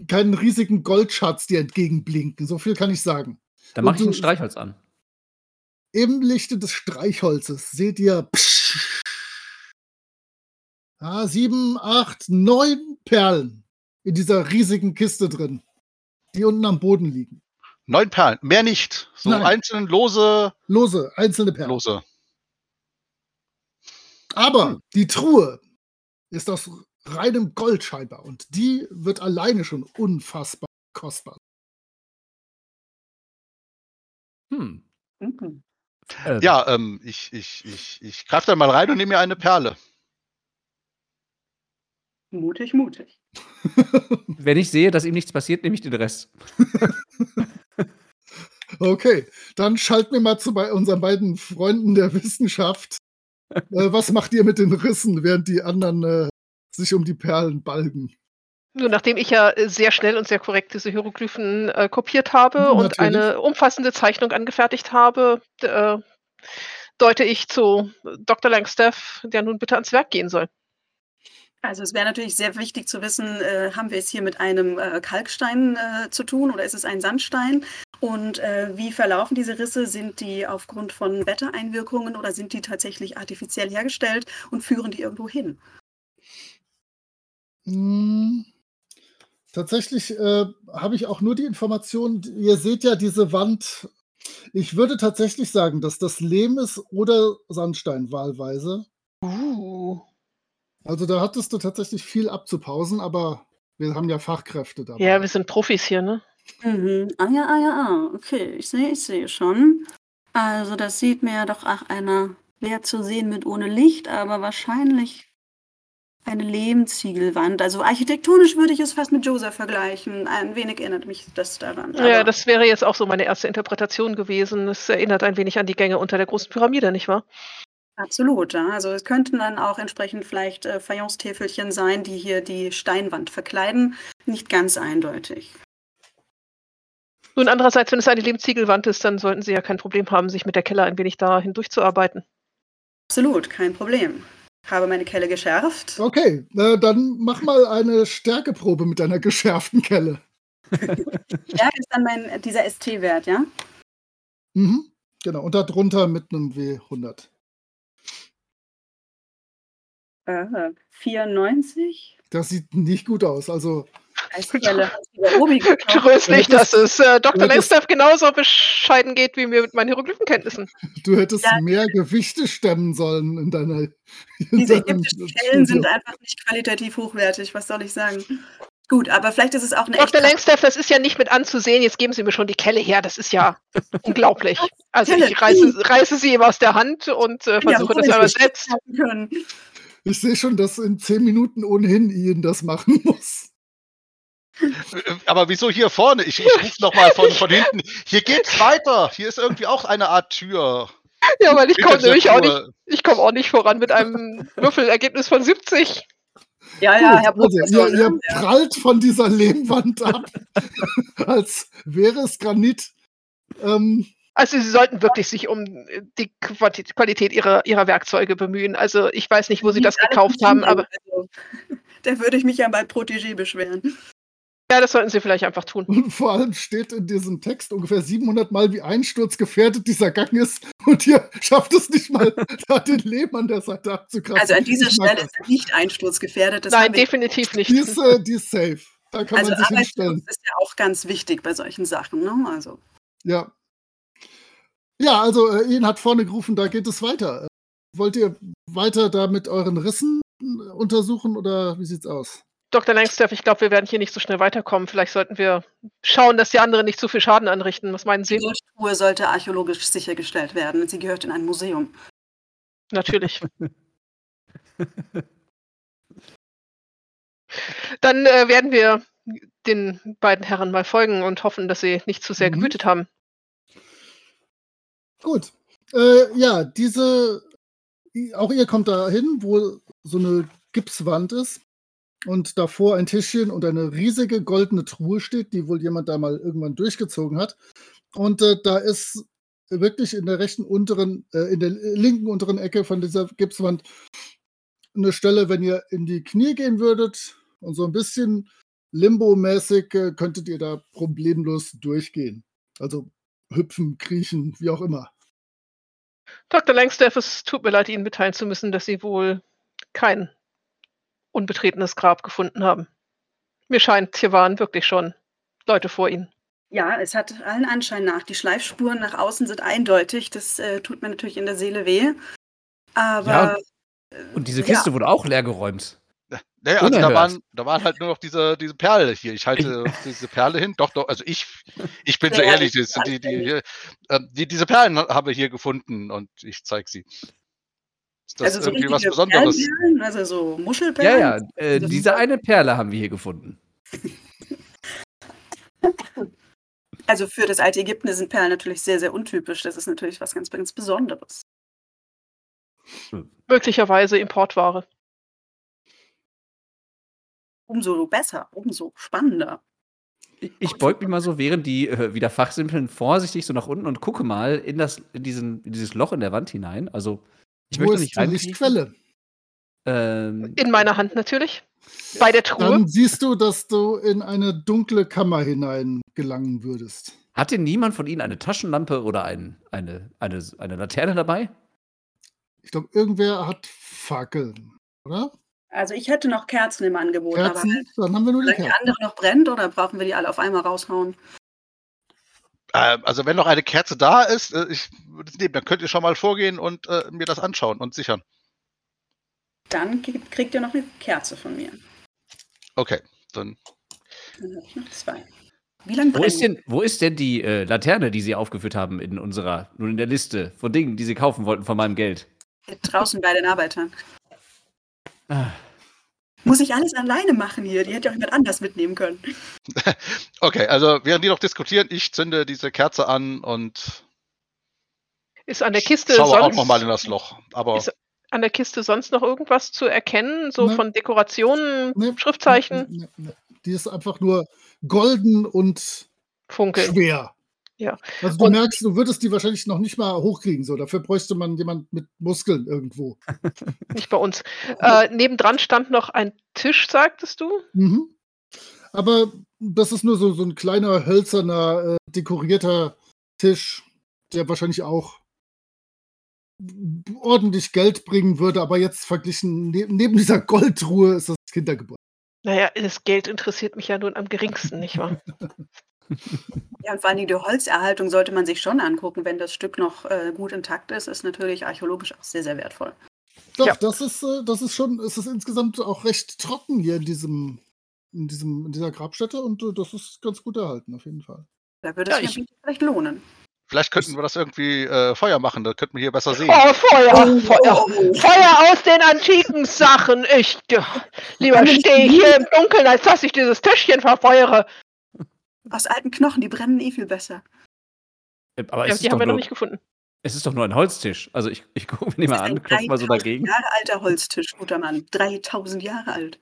keinen riesigen Goldschatz dir entgegenblinken. So viel kann ich sagen. Dann mache ich ein Streichholz an. Im Lichte des Streichholzes seht ihr ah, sieben, acht, neun Perlen in dieser riesigen Kiste drin, die unten am Boden liegen. Neun Perlen, mehr nicht. So Nein. einzelne lose, Lose, einzelne Perlen. lose. Aber die Truhe ist aus reinem Gold scheinbar und die wird alleine schon unfassbar kostbar. Hm. Mhm. Äh, Ja, ähm, ich, ich, ich, ich greife da mal rein und nehme mir eine Perle. Mutig, mutig. Wenn ich sehe, dass ihm nichts passiert, nehme ich den Rest. Okay, dann schalten wir mal zu bei unseren beiden Freunden der Wissenschaft. äh, was macht ihr mit den Rissen, während die anderen äh, sich um die Perlen balgen? Nur nachdem ich ja äh, sehr schnell und sehr korrekt diese Hieroglyphen äh, kopiert habe und Natürlich. eine umfassende Zeichnung angefertigt habe, äh, deute ich zu Dr. Langstaff, der nun bitte ans Werk gehen soll. Also es wäre natürlich sehr wichtig zu wissen, äh, haben wir es hier mit einem äh, Kalkstein äh, zu tun oder ist es ein Sandstein? Und äh, wie verlaufen diese Risse? Sind die aufgrund von Wettereinwirkungen oder sind die tatsächlich artifiziell hergestellt und führen die irgendwo hin? Hm, tatsächlich äh, habe ich auch nur die Information, ihr seht ja diese Wand. Ich würde tatsächlich sagen, dass das Lehm ist oder Sandstein wahlweise. Uh. Also da hattest du tatsächlich viel abzupausen, aber wir haben ja Fachkräfte dabei. Ja, wir sind Profis hier, ne? Mhm. Ah ja, ah ja, ah. Okay, ich sehe, ich sehe schon. Also das sieht mir ja doch auch einer leer zu sehen mit ohne Licht, aber wahrscheinlich eine Lehmziegelwand. Also architektonisch würde ich es fast mit Joseph vergleichen. Ein wenig erinnert mich das daran. Ja, aber- das wäre jetzt auch so meine erste Interpretation gewesen. Es erinnert ein wenig an die Gänge unter der großen Pyramide, nicht wahr? Absolut, ja. Also es könnten dann auch entsprechend vielleicht äh, Fayencetafelchen sein, die hier die Steinwand verkleiden. Nicht ganz eindeutig. Nun, andererseits, wenn es eine Lehmziegelwand ist, dann sollten Sie ja kein Problem haben, sich mit der Kelle ein wenig da hindurchzuarbeiten. Absolut, kein Problem. Habe meine Kelle geschärft. Okay, äh, dann mach mal eine Stärkeprobe mit deiner geschärften Kelle. Stärke ist dann mein, dieser ST-Wert, ja? Mhm, genau, und darunter mit einem W100. Äh, 94? Das sieht nicht gut aus. Also, Gekauft. Tröstlich, dass es äh, Dr. Langstaff genauso bescheiden geht wie mir mit meinen Hieroglyphenkenntnissen. du hättest Ja. mehr Gewichte stemmen sollen in deiner. in Diese ägyptischen Kellen sind einfach nicht qualitativ hochwertig, was soll ich sagen? Gut, aber vielleicht ist es auch eine Dr. Langstaff, das ist ja nicht mit anzusehen. Jetzt geben Sie mir schon die Kelle her. Das ist ja unglaublich. Also Kelle, ich reiße, reiße sie ihm aus der Hand und äh, Ja, versuche das ruhig, aber ich selbst. Ich sehe schon, dass in zehn Minuten ohnehin Ian das machen muss. Aber wieso hier vorne? Ich, ich rufe nochmal von, von hinten. Hier geht's weiter. Hier ist irgendwie auch eine Art Tür. Ja, weil ich komme nämlich auch nicht, ich komme auch nicht voran mit einem Würfelergebnis von 70. Ja, ja, Herr Gut, also, Professor. ihr, ihr ne? prallt von dieser Lehmwand ab, als wäre es Granit. Ähm, Also Sie sollten wirklich sich um die Qualität ihrer, ihrer Werkzeuge bemühen. Also ich weiß nicht, wo Sie das gekauft haben, aber also, Da würde ich mich ja bei Protégé beschweren. Ja, das sollten Sie vielleicht einfach tun. und vor allem steht in diesem Text ungefähr 700 Mal, wie einsturzgefährdet dieser Gang ist. Und ihr schafft es nicht mal, da den Lehm an der Seite abzukratzen. Also an dieser Stelle ist er nicht einsturzgefährdet. Das Nein, definitiv nicht. Die ist, äh, die ist safe. Da kann also man sich Arbeitsschutz hinstellen. ist ja auch ganz wichtig bei solchen Sachen. Ne? Also Ja. Ja, also äh, Ian hat vorne gerufen, da geht es weiter. Äh, Wollt ihr weiter da mit euren Rissen äh, untersuchen oder wie sieht's aus? Dr. Langstaff, ich glaube, wir werden hier nicht so schnell weiterkommen. Vielleicht sollten wir schauen, dass die anderen nicht zu viel Schaden anrichten. Was meinen Die Sie? Goldtruhe sollte archäologisch sichergestellt werden. Sie gehört in ein Museum. Natürlich. Dann äh, werden wir den beiden Herren mal folgen und hoffen, dass sie nicht zu sehr Mhm. gewütet haben. Gut. Äh, ja, diese, auch ihr kommt da hin, wo so eine Gipswand ist und davor ein Tischchen und eine riesige goldene Truhe steht, die wohl jemand da mal irgendwann durchgezogen hat. Und äh, da ist wirklich in der rechten unteren, äh, in der linken unteren Ecke von dieser Gipswand eine Stelle, wenn ihr in die Knie gehen würdet und so ein bisschen Limbo-mäßig äh, könntet ihr da problemlos durchgehen. Also hüpfen, kriechen, wie auch immer. Dr. Langstaff, es tut mir leid, Ihnen mitteilen zu müssen, dass Sie wohl kein unbetretenes Grab gefunden haben. Mir scheint, hier waren wirklich schon Leute vor Ihnen. Ja, es hat allen Anschein nach. Die Schleifspuren nach außen sind eindeutig. Das äh, tut mir natürlich in der Seele weh. Aber Ja, Und diese Ja. Kiste wurde auch leer geräumt. Naja, also da waren, da waren halt nur noch diese, diese Perle hier. Ich halte diese Perle hin. Doch, doch, also ich, ich bin so Ja, ehrlich, die, die, hier, ähm, die, diese Perlen ha- habe ich hier gefunden und ich zeige sie. Ist das also so irgendwie was richtige Besonderes? Also so Ja, Muschelperlen. ja. Äh, Das ist diese so- eine Perle haben wir hier gefunden. Also für das alte Ägypten sind Perlen natürlich sehr, sehr untypisch. Das ist natürlich was ganz, ganz Besonderes. Möglicherweise Importware. Umso besser, umso spannender. Ich, ich beug mich mal so, während die äh, wieder fachsimpeln, vorsichtig so nach unten und gucke mal in, das, in, diesen, in dieses Loch in der Wand hinein. Also, ich wo möchte ist nicht die. Lichtquelle? Ähm, In meiner Hand natürlich. Bei der Truhe. Dann siehst du, dass du in eine dunkle Kammer hinein gelangen würdest. hat denn niemand von Ihnen eine Taschenlampe oder ein, eine, eine, eine Laterne dabei? Ich glaube, irgendwer hat Fackeln, oder? Also ich hätte noch Kerzen im Angebot, aber Kerzen? Dann haben wir nur die solange die Kerzen. andere noch brennt oder brauchen wir die alle auf einmal raushauen? Ähm, also wenn noch eine Kerze da ist, äh, ich würde es nehmen, dann könnt ihr schon mal vorgehen und äh, mir das anschauen und sichern. Dann kriegt ihr noch eine Kerze von mir. Okay, dann Dann habe ich noch zwei. Wie lange Wo ist denn, wo ist denn die äh, Laterne, die Sie aufgeführt haben in unserer, nun in der Liste von Dingen, die Sie kaufen wollten von meinem Geld? Draußen bei den Arbeitern. Ah, Muss ich alles alleine machen hier? Die hätte auch jemand anders mitnehmen können. Okay, also während die noch diskutieren, ich zünde diese Kerze an und Ist an der Kiste schaue auch sonst nochmal in das Loch. Aber Ist- an der Kiste sonst noch irgendwas zu erkennen? So Ne. von Dekorationen, Nee, Schriftzeichen, nee. Die ist einfach nur golden und Funkeln. schwer. Ja. Also du Und- merkst, du würdest die wahrscheinlich noch nicht mal hochkriegen. So, dafür bräuchte man jemand mit Muskeln irgendwo. Nicht bei uns. Äh, nebendran stand noch ein Tisch, sagtest du? Mhm. Aber das ist nur so, so ein kleiner, hölzerner, äh, dekorierter Tisch, der wahrscheinlich auch ordentlich Geld bringen würde, aber jetzt verglichen, neben, neben dieser Goldruhe ist das Kindergebäude. Naja, das Geld interessiert mich ja nun am geringsten, nicht wahr? Ja, und vor allen Dingen die Holzerhaltung sollte man sich schon angucken. Wenn das Stück noch äh, gut intakt ist, ist natürlich archäologisch auch sehr, sehr wertvoll. Doch, Ja. das ist, äh, das ist schon, es ist insgesamt auch recht trocken hier in diesem, in diesem, in dieser Grabstätte und äh, das ist ganz gut erhalten, auf jeden Fall. Da würde Ja, es ich- sich vielleicht lohnen. vielleicht könnten wir das irgendwie äh, Feuer machen, da könnten wir hier besser sehen. Oh, Feuer! Feuer! oh. Feuer aus den antiken Sachen! Ich, ja, lieber stehe hier im Dunkeln, als dass ich dieses Tischchen verfeuere. Aus alten Knochen, die brennen eh viel besser. äh, aber Ja, es, die haben wir noch nicht gefunden. es ist doch nur ein Holztisch. Also ich, ich gucke mir den mal an, ein klopfe mal so 3000 dagegen. Jahre alter Holztisch, guter Mann. 3000 Jahre alt.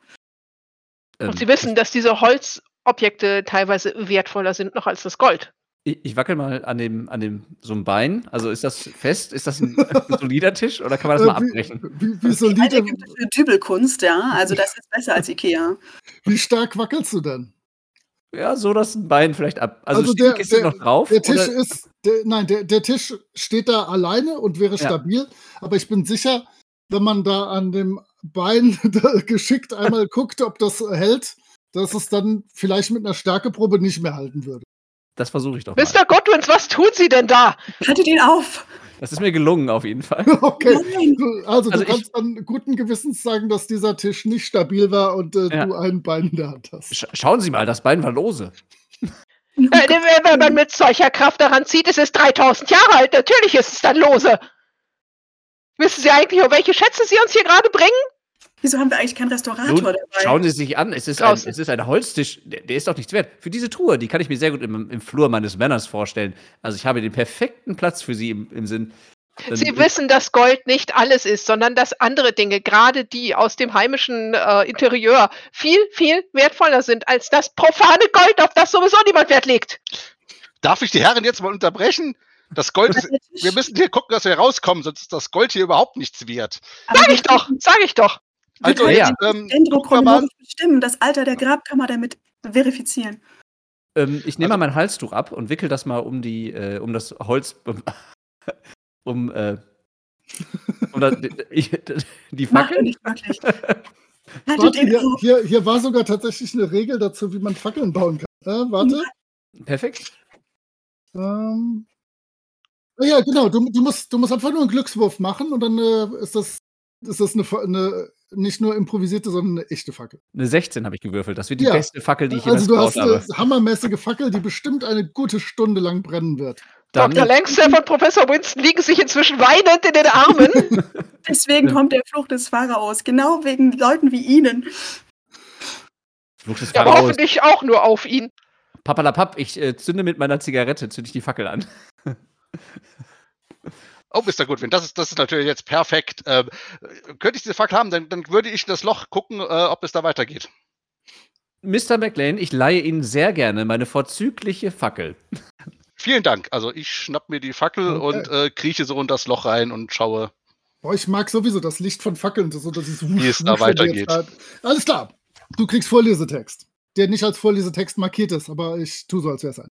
Ähm, Und Sie wissen, dass diese Holzobjekte teilweise wertvoller sind noch als das Gold. Ich, ich wackel mal an dem, an dem so einem Bein. Also ist das fest? Ist das ein solider Tisch oder kann man das mal Äh, wie, abbrechen? wie, wie, Die alte solide, ägyptische Dübelkunst, ja. Also das ist besser als Ikea. wie stark wackelst du denn? Ja, so dass ein Bein vielleicht ab. Also, Also steht der- der- noch drauf? Der Tisch oder? ist, der, nein, der, der Tisch steht da alleine und wäre Ja. stabil, aber ich bin sicher, wenn man da an dem Bein geschickt einmal guckt, ob das hält, dass es dann vielleicht mit einer Stärkeprobe nicht mehr halten würde. Das versuche ich doch mal. Mr. Godwins, was tun Sie denn da? Haltet ihn auf! Das ist mir gelungen, auf jeden Fall. Okay. Nein. Du- Also, Also du ich- kannst dann guten Gewissens sagen, dass dieser Tisch nicht stabil war und äh, Ja. du ein Bein Hand hast. Sch schauen Sie mal, das Bein war lose. Äh, wenn wenn man mit solcher Kraft daran zieht, es ist 3000 Jahre alt. Natürlich ist es dann lose. Wissen Sie eigentlich, um welche Schätze Sie uns hier gerade bringen? Wieso haben wir eigentlich keinen Restaurator Nun, dabei? schauen Sie sich an, es ist, ein, es ist ein Holztisch, der, der ist doch nichts wert. Für diese Truhe, die kann ich mir sehr gut im, im Flur meines Männers vorstellen. Also ich habe den perfekten Platz für Sie im, im Sinn. Dann- Sie wissen, dass Gold nicht alles ist, sondern dass andere Dinge, gerade die aus dem heimischen äh, Interieur, viel, viel wertvoller sind als das profane Gold, auf das sowieso niemand Wert legt. Darf ich die Herren jetzt mal unterbrechen? Das Gold ist, wir müssen hier gucken, dass wir rauskommen, sonst ist das Gold hier überhaupt nichts wert. Sag ich doch, sag ich doch. Also, ja. ähm, chronologisch bestimmen, das Alter der Grabkammer damit verifizieren. Ähm, ich nehme Also- mal mein Halstuch ab und wickel das mal um die, äh, um das Holz, um, um, äh, um das, die ihr Fackel. nicht wirklich. Warte, hier, hier, hier war sogar tatsächlich eine Regel dazu, wie man Fackeln bauen kann. Äh, warte. Perfekt. Ähm, ah ja, genau. Du, du, musst, du musst einfach nur einen Glückswurf machen und dann äh, ist das, ist das eine, eine nicht nur improvisierte, sondern eine echte Fackel. Eine 16 habe ich gewürfelt. Das wird die Ja. beste Fackel, die ich Also jemals du gebaut hast habe. eine hammermäßige Fackel, die bestimmt eine gute Stunde lang brennen wird. Dann, Dr. Langstaff und Professor Winston liegen sich inzwischen weinend in den Armen. Deswegen Ja. kommt der Fluch des Pharaos. Genau wegen Leuten wie Ihnen. Fluch des Ja, aber Pharaos. hoffentlich auch nur auf ihn. Papalapap, ich äh, zünde mit meiner Zigarette, zünde ich die Fackel an. Oh, Mr. Goodwin, das ist, das ist natürlich jetzt perfekt. Ähm, äh, könnte ich diese Fackel haben, dann, dann würde ich in das Loch gucken, äh, ob es da weitergeht. Mr. McLean, ich leihe Ihnen sehr gerne meine vorzügliche Fackel. Vielen Dank. Also ich schnapp mir die Fackel Okay. und äh, krieche so in das Loch rein und schaue. Boah, ich mag sowieso das Licht von Fackeln, so dass es Wie es da weitergeht. Alles klar. Du kriegst Vorlesetext, der nicht als Vorlesetext markiert ist, aber ich tue so, als wäre es ein.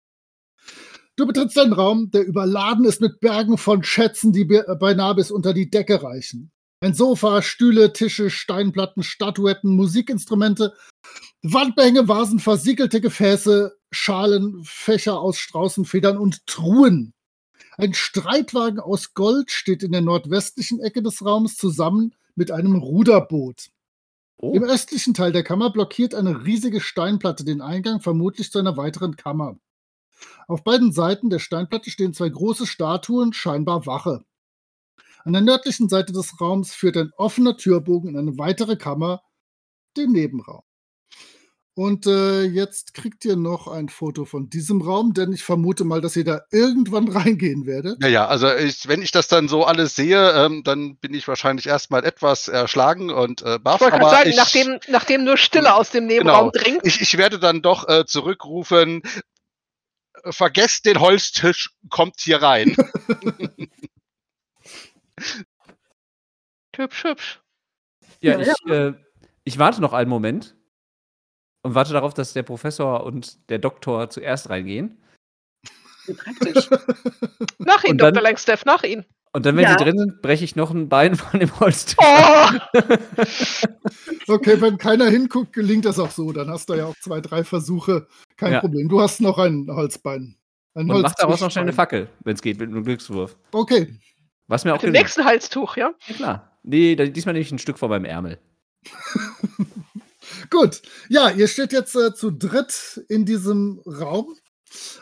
Du betrittst einen Raum, der überladen ist mit Bergen von Schätzen, die be- beinahe bis unter die Decke reichen. Ein Sofa, Stühle, Tische, Steinplatten, Statuetten, Musikinstrumente, Wandbehänge, Vasen, versiegelte Gefäße, Schalen, Fächer aus Straußenfedern und Truhen. Ein Streitwagen aus Gold steht in der nordwestlichen Ecke des Raums zusammen mit einem Ruderboot. Oh, Im östlichen Teil der Kammer blockiert eine riesige Steinplatte den Eingang, vermutlich zu einer weiteren Kammer. Auf beiden Seiten der Steinplatte stehen zwei große Statuen, scheinbar Wache. An der nördlichen Seite des Raums führt ein offener Türbogen in eine weitere Kammer, den Nebenraum. Und äh, jetzt kriegt ihr noch ein Foto von diesem Raum, denn ich vermute mal, dass ihr da irgendwann reingehen werdet. Naja, also ich, wenn ich das dann so alles sehe, ähm, dann bin ich wahrscheinlich erstmal etwas erschlagen und äh, baff. Ich aber sagen, ich, nachdem, nachdem nur Stille aus dem Nebenraum Genau. dringt. ich, ich werde dann doch äh, zurückrufen, vergesst den Holztisch, kommt hier rein. Hübsch, hübsch. ja, Ja, ich, äh, ich warte noch einen Moment und warte darauf, dass der Professor und der Doktor zuerst reingehen. Praktisch. Nach ihm, Dr. Langstaff, nach ihm. Und dann, wenn Ja. sie drin sind, breche ich noch ein Bein von dem Holztisch. Oh, Okay, wenn keiner hinguckt, gelingt das auch so. Dann hast du ja auch zwei, drei Versuche. Kein Ja. Problem. Du hast noch ein Holzbein. Ein Und mach daraus noch schnell eine. Fackel, wenn es geht, mit einem Glückswurf. Okay, Was mir auch dem gelingt. nächsten Halstuch, ja? Ja, klar. Nee, da- diesmal nehme ich ein Stück von meinem Ärmel. gut. Ja, ihr steht jetzt äh, zu dritt in diesem Raum.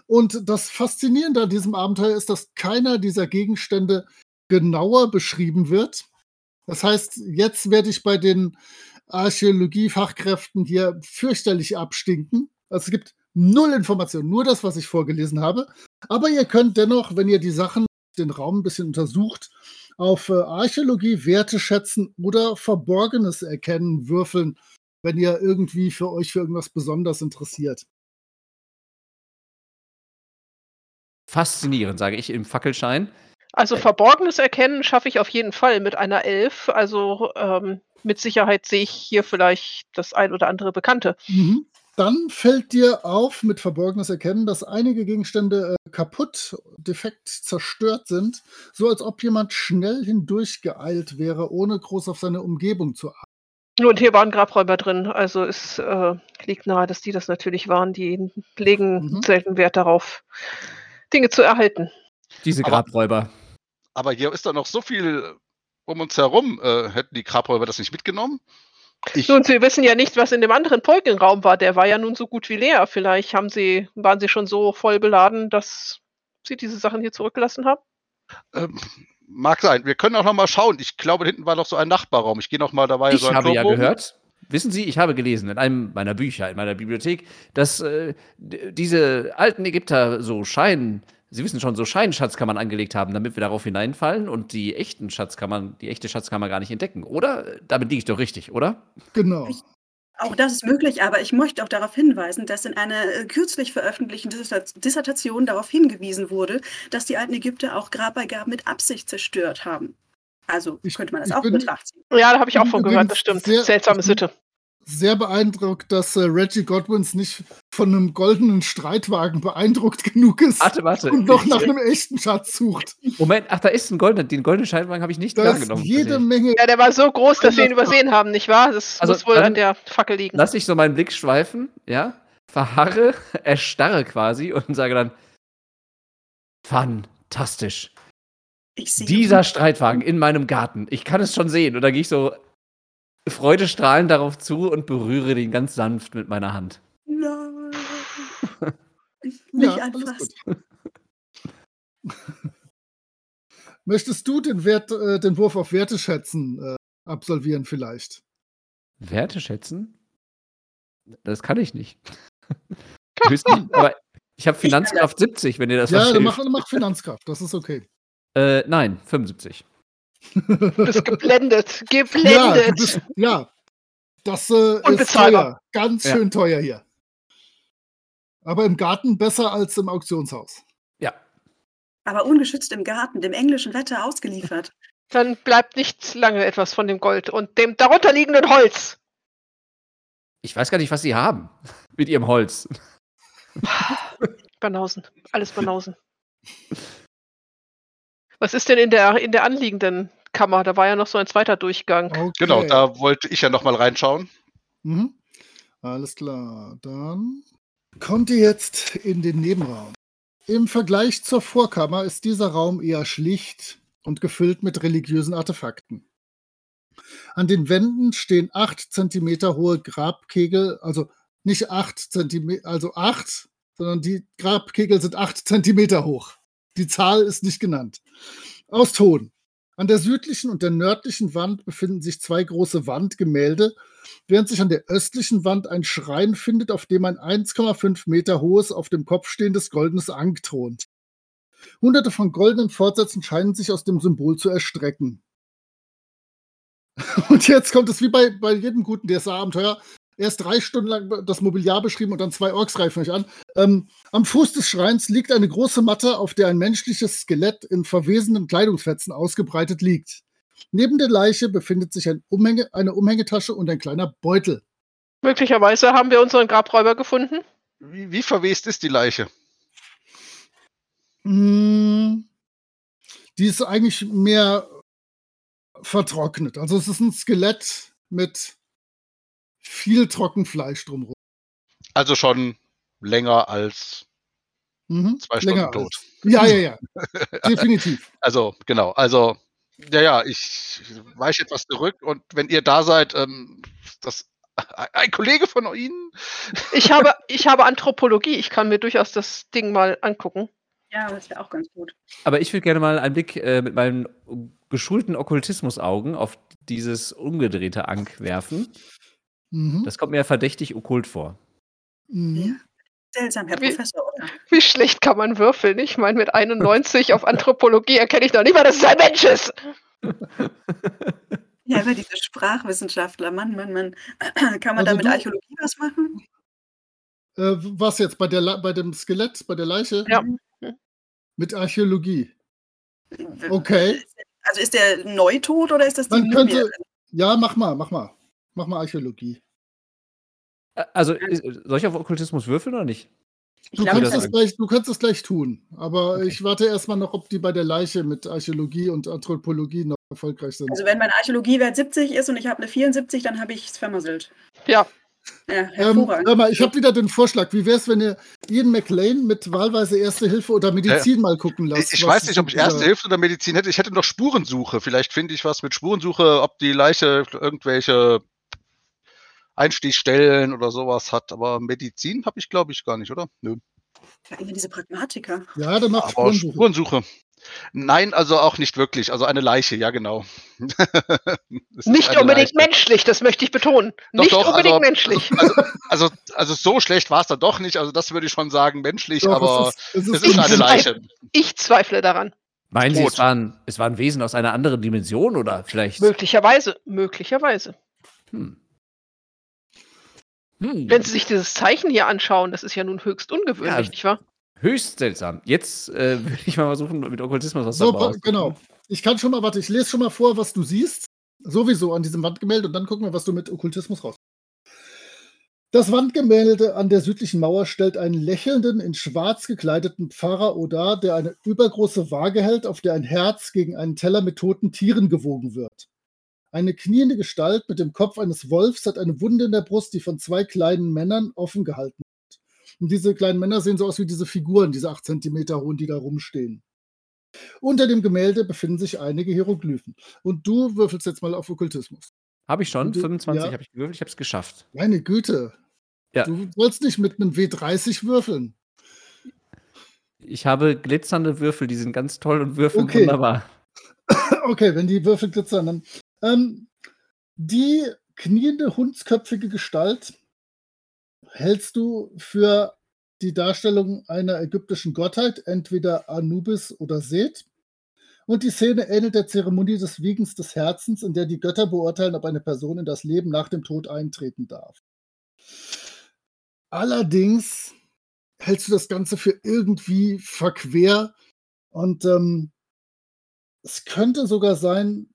Und das Faszinierende an diesem Abenteuer ist, dass keiner dieser Gegenstände genauer beschrieben wird. Das heißt, jetzt werde ich bei den Archäologie-Fachkräften hier fürchterlich abstinken. Also es gibt null Informationen, nur das, was ich vorgelesen habe. Aber ihr könnt dennoch, wenn ihr die Sachen, den Raum ein bisschen untersucht, auf äh, Archäologie, Werte schätzen oder Verborgenes erkennen, würfeln, wenn ihr irgendwie für euch für irgendwas besonders interessiert. Faszinierend, sage ich im Fackelschein. Also Verborgenes erkennen schaffe ich auf jeden Fall mit einer Elf. Also ähm, mit Sicherheit sehe ich hier vielleicht das ein oder andere Bekannte. Mhm. Dann fällt dir auf mit Verborgenes Erkennen, dass einige Gegenstände äh, kaputt, defekt, zerstört sind, so als ob jemand schnell hindurchgeeilt wäre, ohne groß auf seine Umgebung zu achten. Und hier waren Grabräuber drin. Also es äh, liegt nahe, dass die das natürlich waren. Die legen Mhm. selten Wert darauf, Dinge zu erhalten. Diese Aber- Grabräuber. aber hier ist doch noch so viel um uns herum. Äh, hätten die Grabräuber das nicht mitgenommen? Ich, Nun, Sie wissen ja nicht, was in dem anderen Polkenraum war. Der war ja nun so gut wie leer. Vielleicht haben Sie, waren Sie schon so voll beladen, dass Sie diese Sachen hier zurückgelassen haben? ähm, mag sein. Wir können auch noch mal schauen. Ich glaube, hinten war noch so ein Nachbarraum. Ich gehe noch mal, da war ja Ich so ein habe ja Turm oben. gehört, wissen Sie, ich habe gelesen in einem meiner Bücher, in meiner Bibliothek, dass äh, diese alten Ägypter so Schein, Sie wissen schon, so Scheinschatzkammern angelegt haben, damit wir darauf hineinfallen und die echten Schatzkammern, die echte Schatzkammer gar nicht entdecken. Oder? Damit liege ich doch richtig, oder? Genau. Ich- Auch das ist möglich, aber ich möchte auch darauf hinweisen, dass in einer äh, kürzlich veröffentlichten Dissert- Dissertation darauf hingewiesen wurde, dass die alten Ägypter auch Grabbeigaben mit Absicht zerstört haben. Also Ich- könnte man das ich auch in bin- Betracht ziehen. Ja, da habe ich auch von gehört, das stimmt. sehr- Seltsame Sitte. Sehr beeindruckt, dass äh, Reggie Godwins nicht von einem goldenen Streitwagen beeindruckt genug ist Warte, warte. und noch nach einem echten Schatz sucht. Moment, ach, da ist ein goldener, den goldenen Scheinwagen habe ich nicht Da ist wahrgenommen. jede. Menge. Ja, der war so groß, dass wir ihn übersehen haben, nicht wahr? Das Also muss wohl an der Fackel liegen. Lass ich so meinen Blick schweifen, ja, verharre, erstarre quasi und sage dann, fantastisch. Ich sehe Dieser Streitwagen in meinem Garten. Ich kann es schon sehen. Und dann gehe ich so freudestrahlend darauf zu und berühre den ganz sanft mit meiner Hand. Nein. Ja, Nicht alles anfassen. Möchtest du den, Wert, äh, den Wurf auf Werte schätzen äh, absolvieren vielleicht? Werte schätzen? Das kann ich nicht. Höchstens, aber ich habe Finanzkraft 70, wenn dir das ja, dann mach, mach Finanzkraft, das ist okay. Äh, nein, 75. Du bist geblendet. Ja, Geblendet. du bist, ja, das äh, ist Unbezahlbar. teuer. Ganz Ja. schön teuer hier. Aber im Garten besser als im Auktionshaus. Ja. Aber ungeschützt im Garten, dem englischen Wetter ausgeliefert. Dann bleibt nicht lange etwas von dem Gold und dem darunterliegenden Holz. Ich weiß gar nicht, was sie haben mit ihrem Holz. Banausen. Alles Banausen. Was ist denn in der, in der anliegenden Kammer? Da war ja noch so ein zweiter Durchgang. Okay. Genau, da wollte ich ja noch mal reinschauen. Mhm. Alles klar. Dann kommt ihr jetzt in den Nebenraum. Im Vergleich zur Vorkammer ist dieser Raum eher schlicht und gefüllt mit religiösen Artefakten. An den Wänden stehen acht Zentimeter hohe Grabkegel, also nicht acht Zentimeter, also acht, sondern die Grabkegel sind acht Zentimeter hoch. Die Zahl ist nicht genannt. Aus Ton. An der südlichen und der nördlichen Wand befinden sich zwei große Wandgemälde, während sich an der östlichen Wand ein Schrein findet, auf dem ein 1,5 Meter hohes, auf dem Kopf stehendes goldenes Ankh thront. Hunderte von goldenen Fortsätzen scheinen sich aus dem Symbol zu erstrecken. Und jetzt kommt es wie bei, bei jedem guten DSA-Abenteuer. Erst drei Stunden lang das Mobiliar beschrieben und dann zwei Orks greifen euch an. Ähm, am Fuß des Schreins liegt eine große Matte, auf der ein menschliches Skelett in verwesenden Kleidungsfetzen ausgebreitet liegt. Neben der Leiche befindet sich ein Umhänge, eine Umhängetasche und ein kleiner Beutel. Möglicherweise haben wir unseren Grabräuber gefunden. Wie, wie verwest ist die Leiche? Mm, Die ist eigentlich mehr vertrocknet. Also es ist ein Skelett mit viel Trockenfleisch drumherum. Also schon länger als Mhm. Zwei Stunden Länger tot. als- Ja, ja, ja. Definitiv. Also, genau. Also, ja, ja, ich weiche etwas zurück und wenn ihr da seid, ähm, das ein Kollege von Ihnen? Ich habe, ich habe Anthropologie. Ich kann mir durchaus das Ding mal angucken. Ja, das wäre auch ganz gut. Aber ich würde gerne mal einen Blick äh, mit meinen geschulten Okkultismusaugen auf dieses umgedrehte Ankh werfen. Mhm. Das kommt mir verdächtig okkult vor. Mhm. Seltsam, Herr Wie- Professor, oder? Wie schlecht kann man würfeln? Ich meine, mit 91 auf Anthropologie erkenne ich noch nicht mal, dass es ein Mensch ist. Ja, über diese Sprachwissenschaftler, Mann, Mann, Mann. Kann man Also da mit Archäologie was machen? Äh, was jetzt? Bei, der, bei dem Skelett, bei der Leiche? Ja. Mit Archäologie. Okay. Also ist der neu tot oder ist das die Man könnte. Ja, mach mal, mach mal. Mach mal Archäologie. Also, ist- soll ich auf Okkultismus würfeln oder nicht? Ich Du glaube, das kannst, es sagen. gleich, du kannst es gleich tun. Aber Okay. ich warte erstmal noch, ob die bei der Leiche mit Archäologie und Anthropologie noch erfolgreich sind. also wenn mein Archäologiewert 70 ist und ich habe eine 74, dann habe ich es vermasselt. Ja, Ja, Ähm, hervorragend. hör mal, ich habe wieder den Vorschlag. Wie wäre es, wenn ihr Ian McLean mit wahlweise Erste Hilfe oder Medizin mal gucken lasst? Ich, weiß nicht, ob ich Erste Hilfe oder Medizin hätte. Ich hätte noch Spurensuche. Vielleicht finde ich was mit Spurensuche, ob die Leiche irgendwelche Einstichstellen oder sowas hat. Aber Medizin habe ich, glaube ich, gar nicht, oder? Nö. Ja, immer diese Pragmatiker. Ja, der macht Aber Spurensuche. Spurensuche. Nein, also auch nicht wirklich. Also eine Leiche, ja genau. Es Nicht unbedingt Leiche. menschlich, das möchte ich betonen. Doch, nicht doch, unbedingt also- menschlich. Also, also, also so schlecht war es dann doch nicht. Also das würde ich schon sagen, menschlich, Doch, aber es ist, es es ist ist eine. Leiche. Ich zweifle daran. Meinen Sie, Tot. es war, ein, es war ein Wesen aus einer anderen Dimension oder vielleicht? Möglicherweise, möglicherweise. Hm. Hm. Wenn Sie sich dieses Zeichen hier anschauen, das ist ja nun höchst ungewöhnlich, Ja, nicht wahr? Höchst seltsam. Jetzt äh, würde ich mal versuchen, mit Okkultismus was So, dabei genau. Ich kann schon mal, warte, ich lese schon mal vor, was du siehst. Sowieso an diesem Wandgemälde und dann gucken wir, was du mit Okkultismus raus. Das Wandgemälde an der südlichen Mauer stellt einen lächelnden, in schwarz gekleideten Pharao dar, der eine übergroße Waage hält, auf der ein Herz gegen einen Teller mit toten Tieren gewogen wird. Eine kniende Gestalt mit dem Kopf eines Wolfs hat eine Wunde in der Brust, die von zwei kleinen Männern offen gehalten wird. Und diese kleinen Männer sehen so aus wie diese Figuren, diese acht Zentimeter hohen, die da rumstehen. Unter dem Gemälde befinden sich einige Hieroglyphen. Und du würfelst jetzt mal auf Okkultismus. Habe ich schon. Du- 25 ja. habe ich gewürfelt. Ich habe es geschafft. Meine Güte. Ja. Du sollst nicht mit einem W30 würfeln. Ich habe glitzernde Würfel, die sind ganz toll und würfeln Okay. wunderbar. Okay, wenn die Würfel glitzern, dann. Ähm, die kniende, hundsköpfige Gestalt hältst du für die Darstellung einer ägyptischen Gottheit, entweder Anubis oder Seth. Und die Szene ähnelt der Zeremonie des Wiegens des Herzens, in der die Götter beurteilen, ob eine Person in das Leben nach dem Tod eintreten darf. Allerdings hältst du das Ganze für irgendwie verquer und ähm, es könnte sogar sein,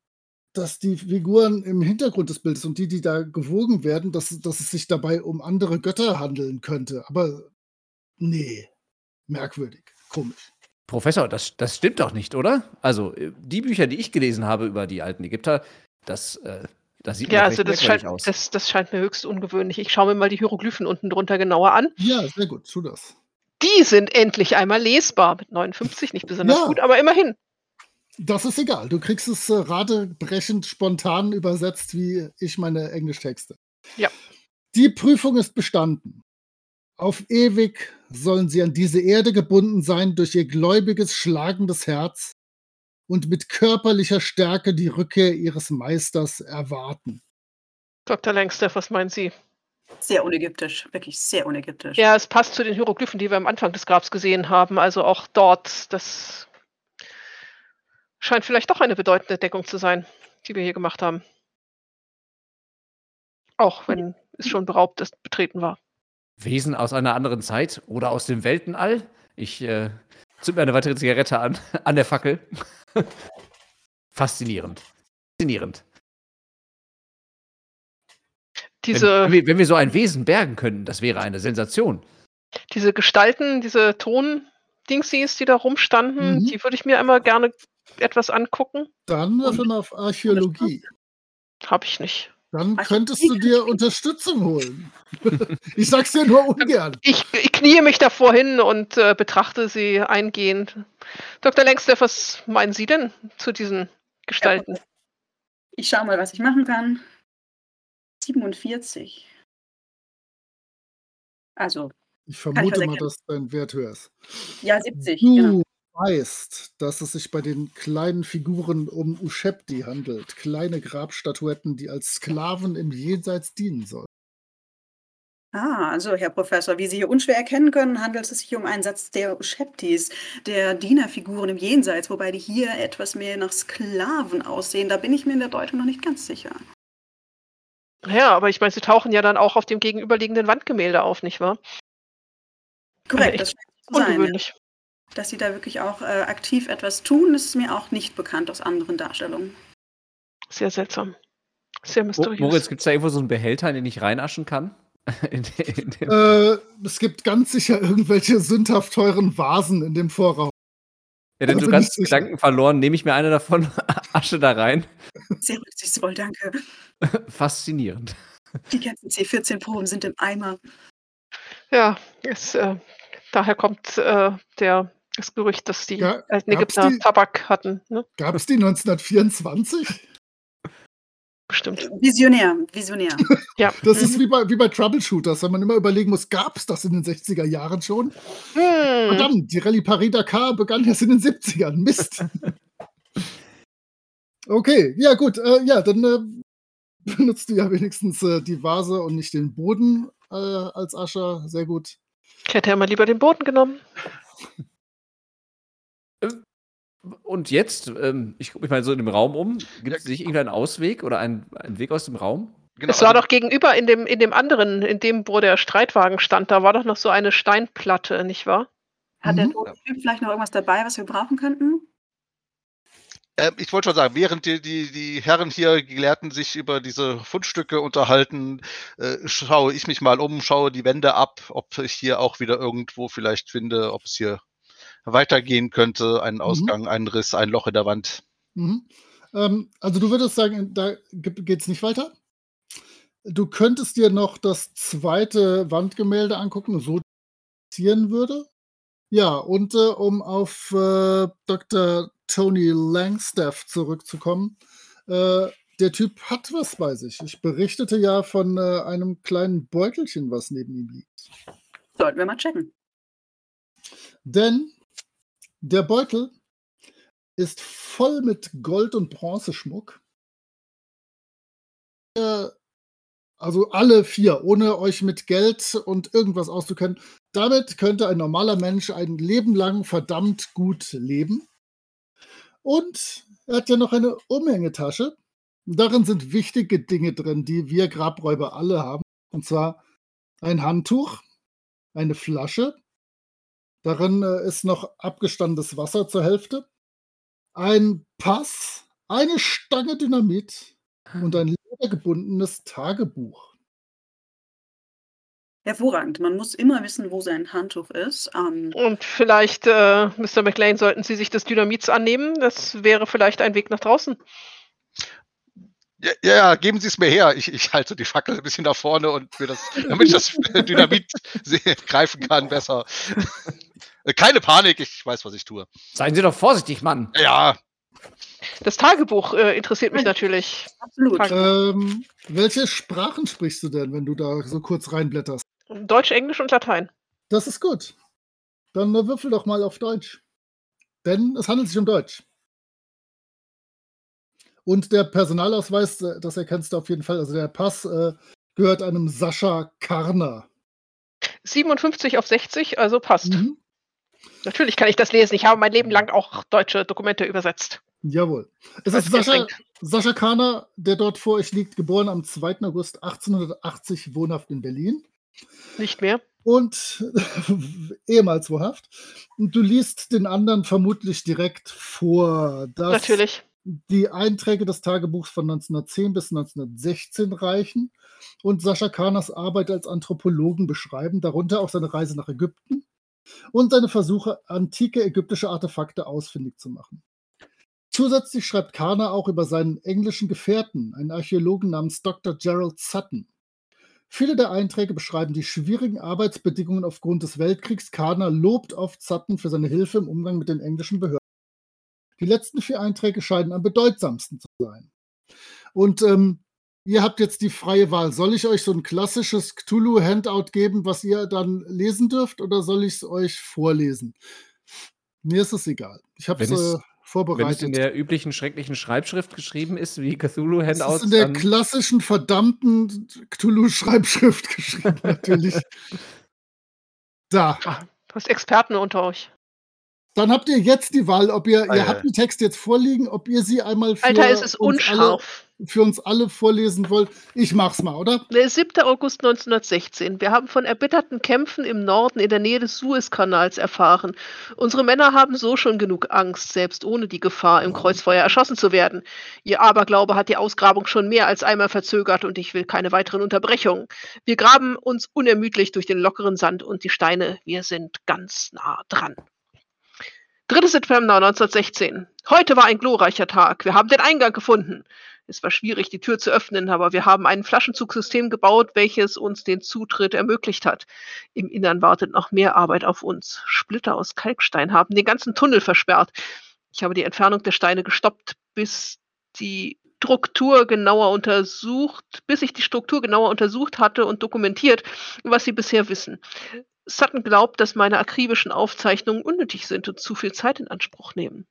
dass die Figuren im Hintergrund des Bildes und die, die da gewogen werden, dass, dass es sich dabei um andere Götter handeln könnte. Aber nee, merkwürdig, komisch. Professor, das, das stimmt doch nicht, oder? Also, äh, die Bücher, die ich gelesen habe über die alten Ägypter, das, äh, das sieht Ja, also das scheint, aus. das, das scheint mir höchst ungewöhnlich. Ich schaue mir mal die Hieroglyphen unten drunter genauer an. Ja, sehr gut, tu das. Die sind endlich einmal lesbar. Mit 59 nicht besonders Ja. gut, aber immerhin. Das ist egal. Du kriegst es äh, radebrechend spontan übersetzt, wie ich meine Englischtexte. Ja. Die Prüfung ist bestanden. Auf ewig sollen sie an diese Erde gebunden sein durch ihr gläubiges, schlagendes Herz und mit körperlicher Stärke die Rückkehr ihres Meisters erwarten. Dr. Langstaff, was meinen Sie? Sehr unägyptisch, wirklich sehr unägyptisch. Ja, es passt zu den Hieroglyphen, die wir am Anfang des Grabs gesehen haben. Also auch dort, das scheint vielleicht doch eine bedeutende Deckung zu sein, die wir hier gemacht haben. Auch wenn es schon beraubt ist, betreten war. Wesen aus einer anderen Zeit oder aus dem Weltenall? Ich äh, zünd mir eine weitere Zigarette an, an der Fackel. Faszinierend. Faszinierend. Wenn, Diese, wenn, wir, wenn wir so ein Wesen bergen könnten, das wäre eine Sensation. diese Gestalten, diese Tondingsies, die da rumstanden, Mhm. die würde ich mir immer gerne etwas angucken. Dann mal auf Archäologie. Habe ich nicht. Dann könntest du dir Unterstützung holen. ich sag's dir nur ungern. Ich, ich kniee mich davor hin und äh, betrachte sie eingehend. Dr. Langstaff, was meinen Sie denn zu diesen Gestalten? Ich schaue mal, was ich machen kann. 47. Also, Ich vermute mal, erkennen. dass dein Wert höher ist. ja, 70. Du Genau. Weißt, dass es sich bei den kleinen Figuren um Ushepti handelt. Kleine Grabstatuetten, die als Sklaven im Jenseits dienen sollen. Ah, also Herr Professor, wie Sie hier unschwer erkennen können, handelt es sich um einen Satz der Usheptis, der Dienerfiguren im Jenseits, wobei die hier etwas mehr nach Sklaven aussehen. Da bin ich mir in der Deutung noch nicht ganz sicher. Ja, aber ich meine, sie tauchen ja dann auch auf dem gegenüberliegenden Wandgemälde auf, nicht wahr? Korrekt, echt das scheint zu sein. ja. Dass Sie da wirklich auch äh, aktiv etwas tun, ist mir auch nicht bekannt aus anderen Darstellungen. Sehr seltsam. Sehr mysteriös. Moritz, gibt es da irgendwo so einen Behälter, in den ich reinaschen kann? in, in Äh, es gibt ganz sicher irgendwelche sündhaft teuren Vasen in dem Vorraum. ja, denn bin ganz. Gedanken verloren, nehme ich mir eine davon, Asche da rein. Sehr rücksichtsvoll, danke. Faszinierend. Die ganzen C14-Proben sind im Eimer. Ja, es, äh, daher kommt äh, der, das Gerücht, dass die Ga- alten Ägypter die- Tabak hatten. Ne? Gab es die 1924? Bestimmt. Visionär, visionär. Ja. Das ist Mhm. wie bei, wie bei Troubleshooters, wenn man immer überlegen muss, gab es das in den 60er Jahren schon? Hm. Verdammt, die Rallye Paris-Dakar begann erst in den 70ern. Mist. Okay, ja gut, äh, ja, dann äh, benutzt du ja wenigstens äh, die Vase und nicht den Boden äh, als Ascher. Sehr gut. Ich hätte ja mal lieber den Boden genommen. Und jetzt, ähm, ich gucke mich mal so in dem Raum um. Gibt es nicht irgendeinen Ausweg oder einen, einen Weg aus dem Raum? Genau, es war also- doch gegenüber in dem, in dem anderen, in dem, wo der Streitwagen stand, da war doch noch so eine Steinplatte, nicht wahr? Hat der Mhm. Typ vielleicht noch irgendwas dabei, was wir brauchen könnten? Ähm, ich wollte schon sagen, während die, die, die Herren hier, die Gelehrten, sich über diese Fundstücke unterhalten, äh, schaue ich mich mal um, schaue die Wände ab, ob ich hier auch wieder irgendwo vielleicht finde, ob es hier weitergehen könnte, einen Ausgang, einen Riss, ein Loch in der Wand. Mhm. Ähm, also du würdest sagen, da geht es nicht weiter. Du könntest dir noch das zweite Wandgemälde angucken, so passieren würde. Ja, und äh, um auf äh, Dr. Tony Langstaff zurückzukommen, äh, der Typ hat was bei sich. Ich berichtete ja von äh, einem kleinen Beutelchen, was neben ihm liegt. Sollten wir mal checken. Denn der Beutel ist voll mit Gold- und Bronzeschmuck. Äh, Also alle vier, ohne euch mit Geld und irgendwas auszukennen. Damit könnte ein normaler Mensch ein Leben lang verdammt gut leben. Und er hat ja noch eine Umhängetasche. Darin sind wichtige Dinge drin, die wir Grabräuber alle haben. Und zwar ein Handtuch, eine Flasche, Darin äh, ist noch abgestandenes Wasser zur Hälfte, ein Pass, eine Stange Dynamit und ein ledergebundenes Tagebuch. Hervorragend. Man muss immer wissen, wo sein Handtuch ist. Ähm, Und vielleicht, äh, Mr. McLean, sollten Sie sich des Dynamits annehmen. Das wäre vielleicht ein Weg nach draußen. Ja, ja, geben Sie es mir her. Ich, ich halte die Fackel ein bisschen nach vorne und das, damit ich das Dynamit greifen kann, besser. Äh, Keine Panik, ich weiß, was ich tue. Seien Sie doch vorsichtig, Mann. Ja, Das Tagebuch äh, interessiert mich natürlich. absolut. Ähm, welche Sprachen sprichst du denn, wenn du da so kurz reinblätterst? Deutsch, Englisch und Latein. Das ist gut. Dann äh, würfel doch mal auf Deutsch. Denn es handelt sich um Deutsch. Und der Personalausweis, äh, das erkennst du auf jeden Fall, also der Pass äh, gehört einem Sascha Karner. 57 auf 60, also passt. Mhm. Natürlich kann ich das lesen. Ich habe mein Leben lang auch deutsche Dokumente übersetzt. Jawohl. Es ist Sascha. Sascha Karner, der dort vor euch liegt, geboren am 2. August 1880, wohnhaft in Berlin. Nicht mehr. und ehemals wohnhaft. Und du liest den anderen vermutlich direkt vor, dass Natürlich. die Einträge des Tagebuchs von 1910 bis 1916 reichen und Sascha Karners Arbeit als Anthropologen beschreiben, darunter auch seine Reise nach Ägypten und seine Versuche, antike ägyptische Artefakte ausfindig zu machen. Zusätzlich schreibt Karner auch über seinen englischen Gefährten, einen Archäologen namens Dr. Gerald Sutton. Viele der Einträge beschreiben die schwierigen Arbeitsbedingungen aufgrund des Weltkriegs. Karner lobt oft Sutton für seine Hilfe im Umgang mit den englischen Behörden. Die letzten vier Einträge scheinen am bedeutsamsten zu sein. Und ähm, ihr habt jetzt die freie Wahl. Soll ich euch so ein klassisches Cthulhu-Handout geben, was ihr dann lesen dürft, oder soll ich es euch vorlesen? Mir ist es egal. Ich habe es es- äh, Wenn es vorbereitet. in der üblichen schrecklichen Schreibschrift geschrieben ist, wie Cthulhu Es ist in der klassischen verdammten Cthulhu-Schreibschrift geschrieben, natürlich. Da. Du hast Experten unter euch. Dann habt ihr jetzt die Wahl, ob ihr, Ah, ihr ja, habt ja. die Texte jetzt vorliegen, ob ihr sie einmal für, Alter, es ist uns, unscharf. alle, für uns alle vorlesen wollt. Ich mach's mal, oder? Der 7. August 1916. Wir haben von erbitterten Kämpfen im Norden in der Nähe des Suezkanals erfahren. Unsere Männer haben so schon genug Angst, selbst ohne die Gefahr, im Kreuzfeuer erschossen zu werden. Ihr Aberglaube hat die Ausgrabung schon mehr als einmal verzögert und ich will keine weiteren Unterbrechungen. Wir graben uns unermüdlich durch den lockeren Sand und die Steine. Wir sind ganz nah dran. 3. September 1916. Heute war ein glorreicher Tag. Wir haben den Eingang gefunden. Es war schwierig, die Tür zu öffnen, aber wir haben ein Flaschenzugsystem gebaut, welches uns den Zutritt ermöglicht hat. Im Innern wartet noch mehr Arbeit auf uns. Splitter aus Kalkstein haben den ganzen Tunnel versperrt. Ich habe die Entfernung der Steine gestoppt, bis die Struktur genauer untersucht, bis ich die Struktur genauer untersucht hatte und dokumentiert, was sie bisher wissen. Sutton glaubt, dass meine akribischen Aufzeichnungen unnötig sind und zu viel Zeit in Anspruch nehmen.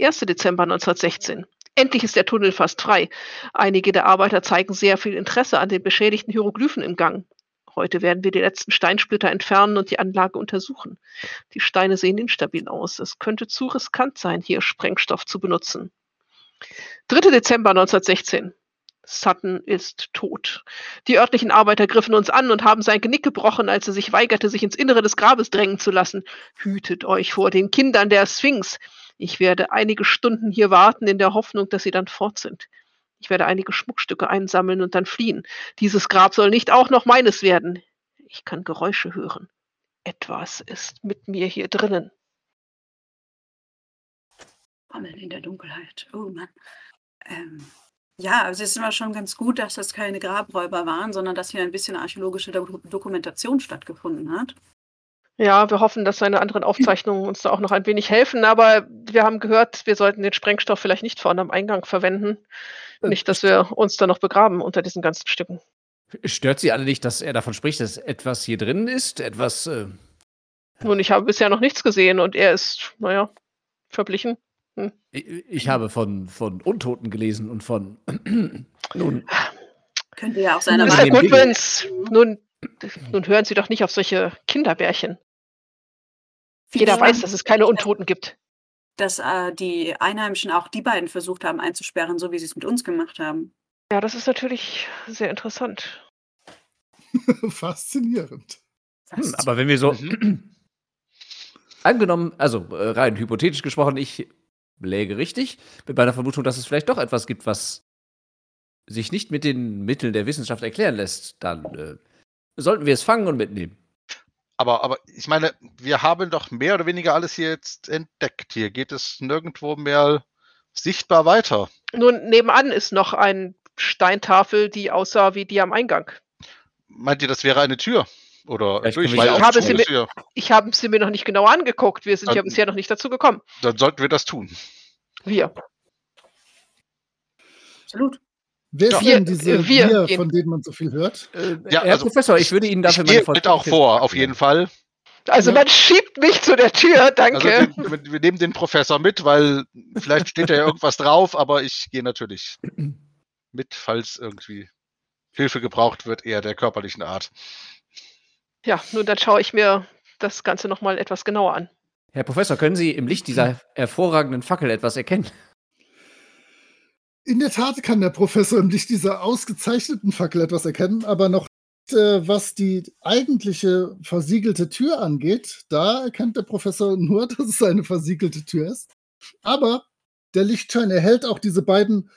1. Dezember 1916. Endlich ist der Tunnel fast frei. Einige der Arbeiter zeigen sehr viel Interesse an den beschädigten Hieroglyphen im Gang. Heute werden wir die letzten Steinsplitter entfernen und die Anlage untersuchen. Die Steine sehen instabil aus. Es könnte zu riskant sein, hier Sprengstoff zu benutzen. 3. Dezember 1916. Sutton ist tot. Die örtlichen Arbeiter griffen uns an und haben sein Genick gebrochen, als er sich weigerte, sich ins Innere des Grabes drängen zu lassen. Hütet euch vor den Kindern der Sphinx. Ich werde einige Stunden hier warten, in der Hoffnung, dass sie dann fort sind. Ich werde einige Schmuckstücke einsammeln und dann fliehen. Dieses Grab soll nicht auch noch meines werden. Ich kann Geräusche hören. Etwas ist mit mir hier drinnen. Bammeln in der Dunkelheit. Oh Mann. Ähm, ja, also es ist immer schon ganz gut, dass das keine Grabräuber waren, sondern dass hier ein bisschen archäologische Do Dokumentation stattgefunden hat. Ja, wir hoffen, dass seine anderen Aufzeichnungen uns da auch noch ein wenig helfen, aber wir haben gehört, wir sollten den Sprengstoff vielleicht nicht vorne am Eingang verwenden. Äh, Nicht, dass wir uns da noch begraben unter diesen ganzen Stücken. Stört Sie alle nicht, dass er davon spricht, dass etwas hier drin ist? Etwas. Äh, Nun, ich habe bisher noch nichts gesehen und er ist, naja, verblichen. Ich, ich habe von, von Untoten gelesen und von. nun, Könnte ja auch seiner Mr. Nein, Meinung Dinge. Goodwins, nun, nun hören Sie doch nicht auf solche Kinderbärchen. Jeder Viele weiß, dass es keine Untoten gibt. dass äh, die Einheimischen auch die beiden versucht haben einzusperren, so wie sie es mit uns gemacht haben. Ja, das ist natürlich sehr interessant. Faszinierend. hm, aber wenn wir so. Mhm. Angenommen, also äh, rein hypothetisch gesprochen, ich läge richtig mit meiner Vermutung, dass es vielleicht doch etwas gibt, was sich nicht mit den Mitteln der Wissenschaft erklären lässt, dann äh, sollten wir es fangen und mitnehmen. Aber, aber ich meine, wir haben doch mehr oder weniger alles hier jetzt entdeckt. Hier geht es nirgendwo mehr sichtbar weiter. Nun, nebenan ist noch eine Steintafel, die aussah wie die am Eingang. Meint ihr, das wäre eine Tür? Oder die Ich habe sie hier. Ich habe sie mir noch nicht genauer angeguckt. Wir sind ja bisher noch nicht dazu gekommen. Dann sollten wir das tun. Wir. Absolut. Wer Ja. denn diese wir wir, von denen man so viel hört? Äh, Ja, Herr also, Professor, ich würde Ihnen dafür ich meine mit auch vor, auf jeden Fall. Also Ja. man schiebt mich zu der Tür, Also danke. wir, wir- wir nehmen den Professor mit, weil vielleicht steht da ja irgendwas drauf, aber ich gehe natürlich mit, falls irgendwie Hilfe gebraucht wird, eher der körperlichen Art. Ja, nun dann schaue ich mir das Ganze nochmal etwas genauer an. Herr Professor, können Sie im Licht dieser hervorragenden Fackel etwas erkennen? In der Tat kann der Professor im Licht dieser ausgezeichneten Fackel etwas erkennen, aber noch nicht, äh, was die eigentliche versiegelte Tür angeht. Da erkennt der Professor nur, dass es eine versiegelte Tür ist. Aber der Lichtschein erhält auch diese beiden.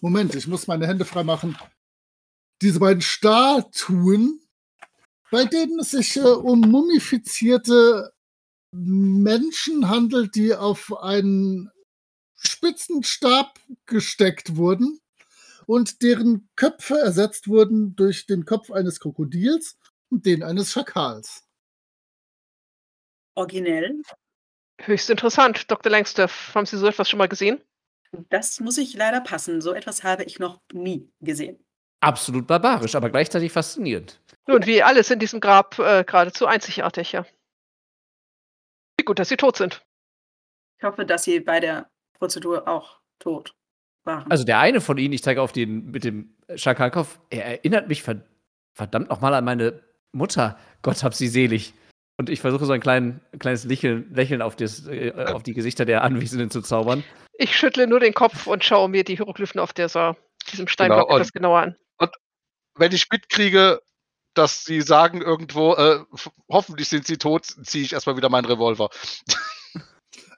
Moment, ich muss meine Hände freimachen. Diese beiden Statuen, bei denen es sich äh, um mumifizierte Menschen handelt, die auf einen Spitzenstab gesteckt wurden und deren Köpfe ersetzt wurden durch den Kopf eines Krokodils und den eines Schakals. Originell. Höchst interessant. Dr. Langstaff, haben Sie so etwas schon mal gesehen? Das muss ich leider passen. So etwas habe ich noch nie gesehen. Absolut barbarisch, aber gleichzeitig faszinierend. Nun, wie alles in diesem Grab äh, geradezu einzigartig, ja. Wie gut, dass Sie tot sind. Ich hoffe, dass Sie bei der Prozedur auch tot waren. Also der eine von Ihnen, ich zeige auf den mit dem Schakalkopf, er erinnert mich ver verdammt nochmal an meine Mutter. Gott hab sie selig. Und ich versuche so ein klein, kleines Lächeln, Lächeln auf, das, äh, auf die Gesichter der Anwesenden zu zaubern. Ich schüttle nur den Kopf und schaue mir die Hieroglyphen auf dieser, diesem Steinblock und- etwas genauer an. Wenn ich mitkriege, dass sie sagen irgendwo, äh, hoffentlich sind sie tot, ziehe ich erstmal wieder meinen Revolver.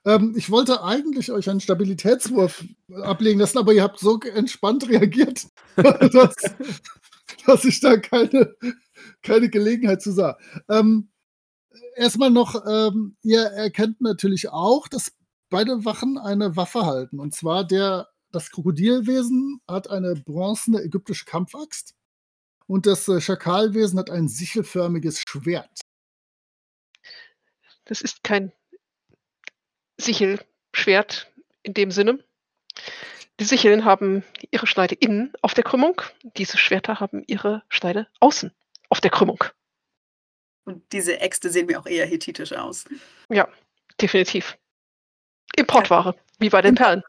Ähm, ich wollte eigentlich euch einen Stabilitätswurf ablegen lassen, aber ihr habt so entspannt reagiert, dass, dass ich da keine, keine Gelegenheit zu sah. Ähm, erstmal noch, ähm, ihr erkennt natürlich auch, dass beide Wachen eine Waffe halten. Und zwar der, das Krokodilwesen hat eine bronzene ägyptische Kampfaxt und das äh, Schakalwesen hat ein sichelförmiges Schwert. Das ist kein Sichelschwert in dem Sinne. Die Sicheln haben ihre Schneide innen auf der Krümmung. Diese Schwerter haben ihre Schneide außen auf der Krümmung. Und diese Äxte sehen mir auch eher hethitisch aus. Ja, definitiv. Importware, wie bei den Perlen.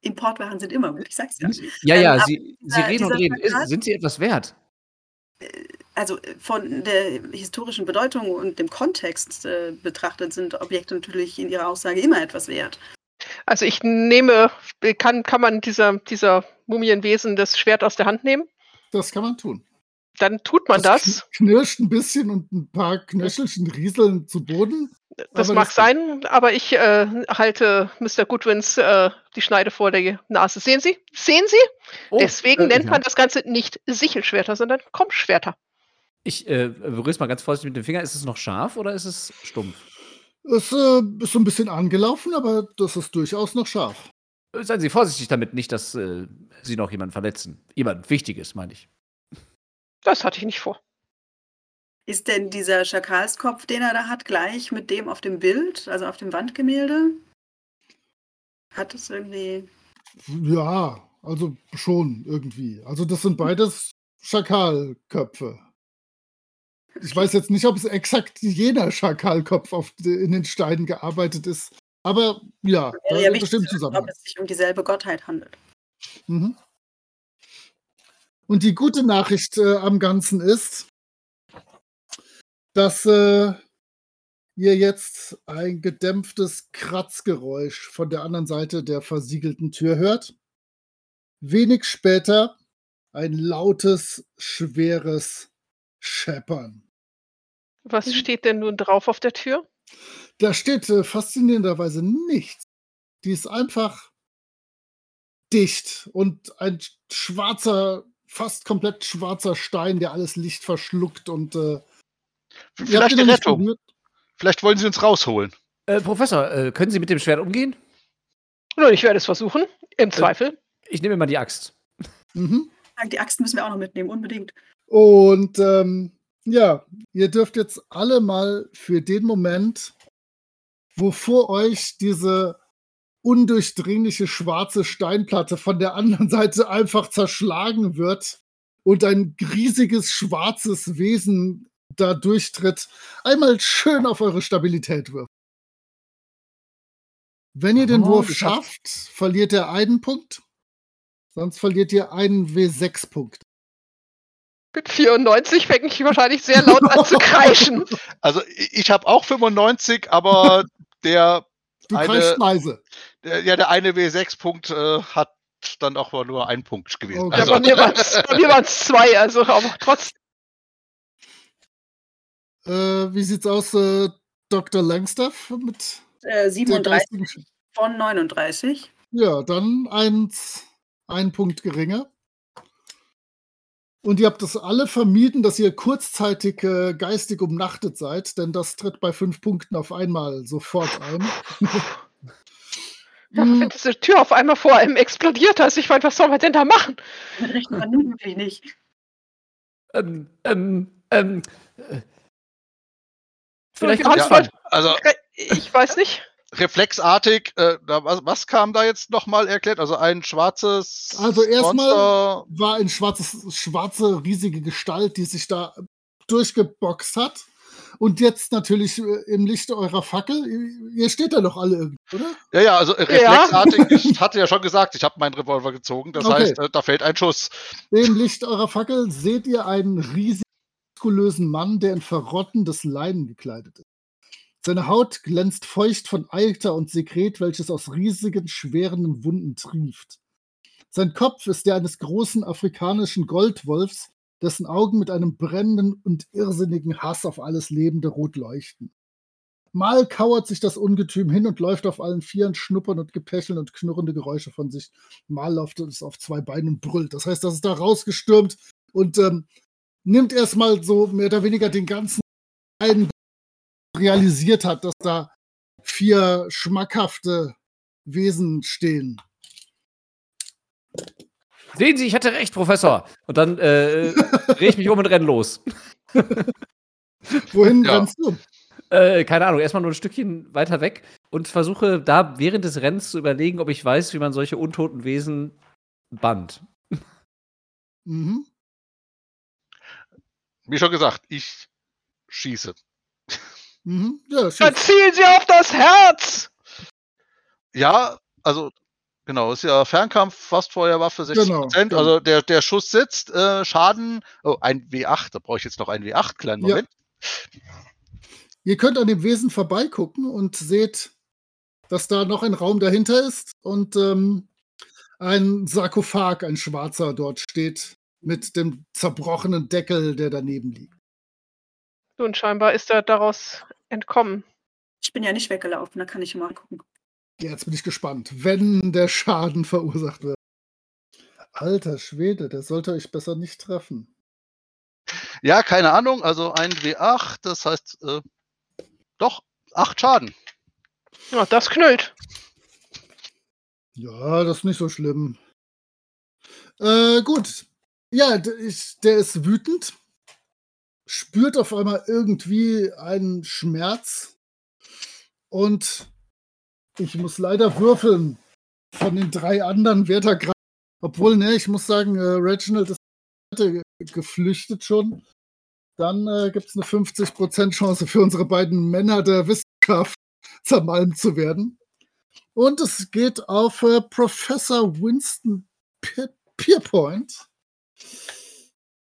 Importwaren sind immer gut, ich sag's ja. Ja, Ähm, ja, aber Sie, Sie reden und reden. Ist, Plakat- sind Sie etwas wert? Also äh, von der historischen Bedeutung und dem Kontext äh, betrachtet sind Objekte natürlich in ihrer Aussage immer etwas wert. Also ich nehme, kann, kann man dieser, dieser Mumienwesen das Schwert aus der Hand nehmen? Das kann man tun. Dann tut man das. kn- knirscht ein bisschen und ein paar Knöchelchen rieseln zu Boden. Das aber mag das- sein, aber ich äh, halte Mr. Goodwins äh, die Schneide vor der Nase. Sehen Sie? Sehen Sie? Oh, Deswegen äh, nennt ja. man das Ganze nicht Sichelschwerter, sondern Kommschwerter. Ich äh, berühre es mal ganz vorsichtig mit dem Finger. Ist es noch scharf oder ist es stumpf? Es äh, ist so ein bisschen angelaufen, aber das ist durchaus noch scharf. Äh, Seien Sie vorsichtig damit, nicht, dass äh, Sie noch jemanden verletzen. Jemand Wichtiges, meine ich. Das hatte ich nicht vor. Ist denn dieser Schakalskopf, den er da hat, gleich mit dem auf dem Bild, also auf dem Wandgemälde? Hat es irgendwie. Ja, also schon irgendwie. Also das sind beides Schakalköpfe. Ich weiß jetzt nicht, ob es exakt jener Schakalkopf auf, in den Steinen gearbeitet ist. Aber ja, da ja bestimmt zu wissen, ob es sich um dieselbe Gottheit handelt. Mhm. Und die gute Nachricht äh, am Ganzen ist, dass äh, ihr jetzt ein gedämpftes Kratzgeräusch von der anderen Seite der versiegelten Tür hört. Wenig später ein lautes, schweres Scheppern. Was steht denn nun drauf auf der Tür? Da steht äh, faszinierenderweise nichts. Die ist einfach dicht und ein schwarzer, fast komplett schwarzer Stein, der alles Licht verschluckt und äh, Vielleicht nicht Rettung. Vielleicht wollen Sie uns rausholen. Äh, Professor, äh, können Sie mit dem Schwert umgehen? Nun, ich werde es versuchen, im Zweifel. Ich nehme mal die Axt. Mhm. Die Axt müssen wir auch noch mitnehmen, unbedingt. Und ähm, ja, ihr dürft jetzt alle mal für den Moment, wo vor euch diese undurchdringliche schwarze Steinplatte von der anderen Seite einfach zerschlagen wird und ein riesiges schwarzes Wesen da durchtritt, einmal schön auf eure Stabilität wirft. Wenn ihr den Oh, Wurf geschafft. schafft, verliert ihr einen Punkt. Sonst verliert ihr einen W6-Punkt. Mit 94 fängt ich wahrscheinlich sehr laut an zu kreischen. Also ich habe auch 95, aber der, Du Eine- kreischst leise. der, ja, der eine W6-Punkt äh, hat dann auch nur ein Punkt gewesen. Okay. Ja, Also, bei mir waren es zwei, also aber trotzdem. Äh, wie sieht's aus, äh, Dr. Langstaff mit Äh, der 37 geistigen Sch- von 39. Ja, dann eins, ein Punkt geringer. Und ihr habt es alle vermieden, dass ihr kurzzeitig äh, geistig umnachtet seid, denn das tritt bei fünf Punkten auf einmal sofort ein. Ja, Hm, wenn diese Tür auf einmal vor einem explodiert, also ich meine, was soll man denn da machen? Rechnet man nun wirklich nicht. Ähm, ähm, ähm. Vielleicht ja, voll- also Ich weiß nicht. reflexartig, äh, was, was kam da jetzt nochmal erklärt? Also ein schwarzes Also erstmal- war ein schwarzes, schwarze, riesige Gestalt, die sich da durchgeboxt hat. Und jetzt natürlich äh, im Licht eurer Fackel, ihr- steht da doch alle irgendwie, oder? Ja, ja, also reflexartig, ich hatte ja schon gesagt, ich habe meinen Revolver gezogen, das Okay. heißt, äh, da fällt ein Schuss. Im Licht eurer Fackel seht ihr einen riesigen, muskulösen Mann, der in verrottendes Leinen gekleidet ist. Seine Haut glänzt feucht von Eiter und Sekret, welches aus riesigen, schweren Wunden trieft. Sein Kopf ist der eines großen afrikanischen Goldwolfs, dessen Augen mit einem brennenden und irrsinnigen Hass auf alles Lebende rot leuchten. Mal kauert sich das Ungetüm hin und läuft auf allen Vieren, schnuppern und gepecheln und knurrende Geräusche von sich. Mal läuft es auf zwei Beinen und brüllt. Das heißt, das ist da rausgestürmt und ähm, nimmt erstmal so mehr oder weniger den ganzen einen realisiert hat, dass da vier schmackhafte Wesen stehen. Sehen Sie, ich hatte recht, Professor. Und dann äh, drehe ich mich um und renne los. Wohin Ja. rennst du? Äh, keine Ahnung, erstmal nur ein Stückchen weiter weg und versuche da während des Rennens zu überlegen, ob ich weiß, wie man solche untoten Wesen bannt. Mhm. Wie schon gesagt, ich schieße. Mhm. Ja, Dann schieß. zielen Sie auf das Herz! Ja, also genau, ist ja Fernkampf, fast Feuerwaffe, 60 Genau, Prozent. genau. Also der, der Schuss sitzt, äh, Schaden, oh, ein W8, da brauche ich jetzt noch ein W8, kleinen Ja. Moment. Ihr könnt an dem Wesen vorbeigucken und seht, dass da noch ein Raum dahinter ist und ähm, ein Sarkophag, ein schwarzer, dort steht mit dem zerbrochenen Deckel, der daneben liegt. Nun, scheinbar ist er daraus entkommen. Ich bin ja nicht weggelaufen, da kann ich mal gucken. Ja, Jetzt bin ich gespannt, wenn der Schaden verursacht wird. Alter Schwede, der sollte euch besser nicht treffen. Ja, keine Ahnung, also ein W8, das heißt, äh, doch, 8 Schaden. Ja, das knüllt. Ja, das ist nicht so schlimm. Äh, gut. Ja, ich, der ist wütend, spürt auf einmal irgendwie einen Schmerz und ich muss leider würfeln von den drei anderen, wer da gerade. Obwohl, ne, ich muss sagen, äh, Reginald ist ge- geflüchtet schon. Dann äh, gibt es eine 50% Chance für unsere beiden Männer der Wissenschaft zermalmt zu werden. Und es geht auf äh, Professor Winston Pierpoint.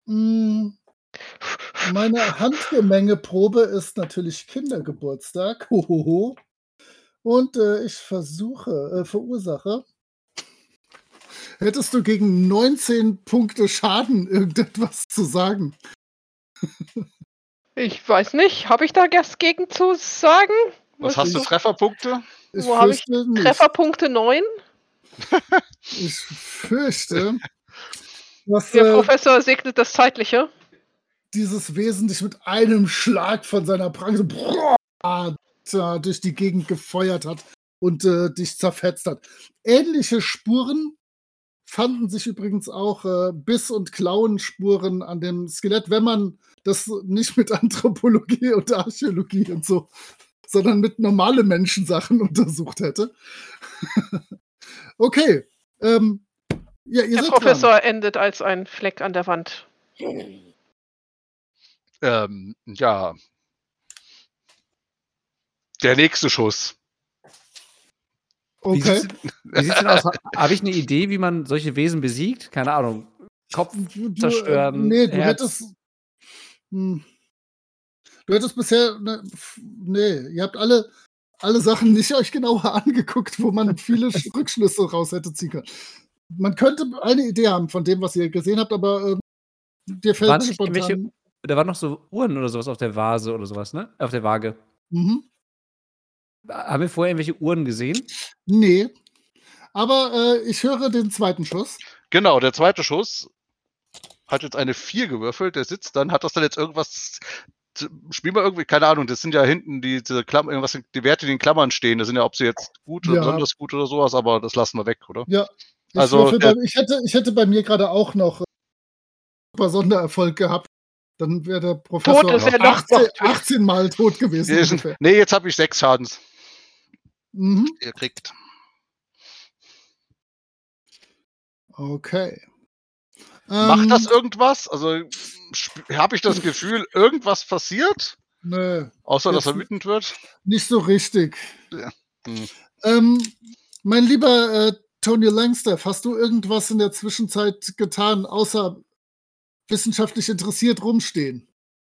Mm, Meine Handgemengeprobe ist natürlich Kindergeburtstag. Hohoho. Und äh, ich versuche, äh, verursache. Hättest du gegen 19 Punkte Schaden irgendetwas zu sagen? Ich weiß nicht, habe ich da was gegen zu sagen? Was hast du Trefferpunkte? Ich Wo hab ich nicht. Trefferpunkte 9? Ich fürchte, dass Der äh, Professor segnet das Zeitliche. dieses Wesen dich mit einem Schlag von seiner Pranke so da durch die Gegend gefeuert hat und äh, dich zerfetzt hat. Ähnliche Spuren fanden sich übrigens auch äh, Biss- und Klauenspuren an dem Skelett, wenn man das nicht mit Anthropologie und Archäologie und so, sondern mit normale Menschensachen untersucht hätte. okay. Ähm, ja, ihr Der seid Professor endet als ein Fleck an der Wand. Ähm, ja. Der nächste Schuss. dran. Wie Okay. sieht's, wie sieht's denn aus? Habe ich eine Idee, wie man solche Wesen besiegt? Keine Ahnung. Kopf Du, du, zerstören. Äh, nee, du Herz. hättest. Hm, du hättest bisher. Ne, nee, ihr habt alle, alle Sachen nicht euch genauer angeguckt, wo man viele Sch- Rückschlüsse raus hätte ziehen können. Man könnte eine Idee haben von dem, was ihr gesehen habt, aber ähm, dir fällt nicht spontan. irgendwelche- Da waren noch so Uhren oder sowas auf der Vase oder sowas, ne? Auf der Waage. Mhm. Haben wir vorher irgendwelche Uhren gesehen? Nee. Aber äh, ich höre den zweiten Schuss. Genau, der zweite Schuss hat jetzt eine 4 gewürfelt, der sitzt dann, hat das dann jetzt irgendwas. Spiel mal irgendwie, keine Ahnung, das sind ja hinten die, diese Klammern, irgendwas, die Werte, die in Klammern stehen, das sind ja, ob sie jetzt gut oder Ja. besonders gut oder sowas, aber das lassen wir weg, oder? Ja. Ich, Also, der- bei, ich, hätte, ich hätte bei mir gerade auch noch äh, super Sondererfolg gehabt. Dann wäre der Professor Tot ist er noch 18, nicht. 18 Mal tot gewesen. Ungefähr. nee jetzt habe ich sechs Schadens. Mhm. Ihr kriegt. Okay. Macht das Ähm, irgendwas? Also habe ich das Gefühl, irgendwas passiert? Nö, Außer, dass er wütend wird? nicht so richtig. Ja. Hm. Ähm, mein lieber äh, Tony Langstaff, hast du irgendwas in der Zwischenzeit getan, außer wissenschaftlich interessiert rumstehen?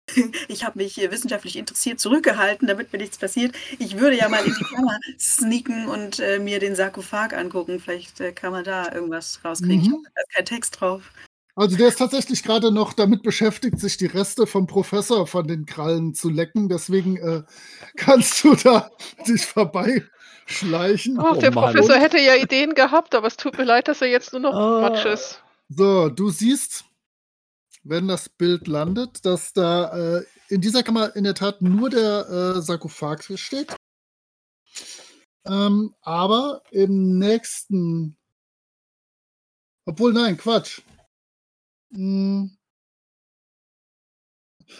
Ich habe mich wissenschaftlich interessiert zurückgehalten, damit mir nichts passiert. Ich würde ja mal in die Kammer sneaken und äh, mir den Sarkophag angucken. Vielleicht äh, kann man da irgendwas rauskriegen. Ich Mhm. da ist kein Text drauf. Also der ist tatsächlich gerade noch damit beschäftigt, sich die Reste vom Professor von den Krallen zu lecken. Deswegen äh, kannst du da dich vorbeischleichen. Ach, Oh der Mann. Professor hätte ja Ideen gehabt, aber es tut mir leid, dass er jetzt nur noch Ah. Matsch ist. So, du siehst wenn das Bild landet, dass da äh, in dieser Kammer in der Tat nur der äh, Sarkophag steht. Ähm, aber im nächsten. Obwohl, nein, Quatsch. Hm.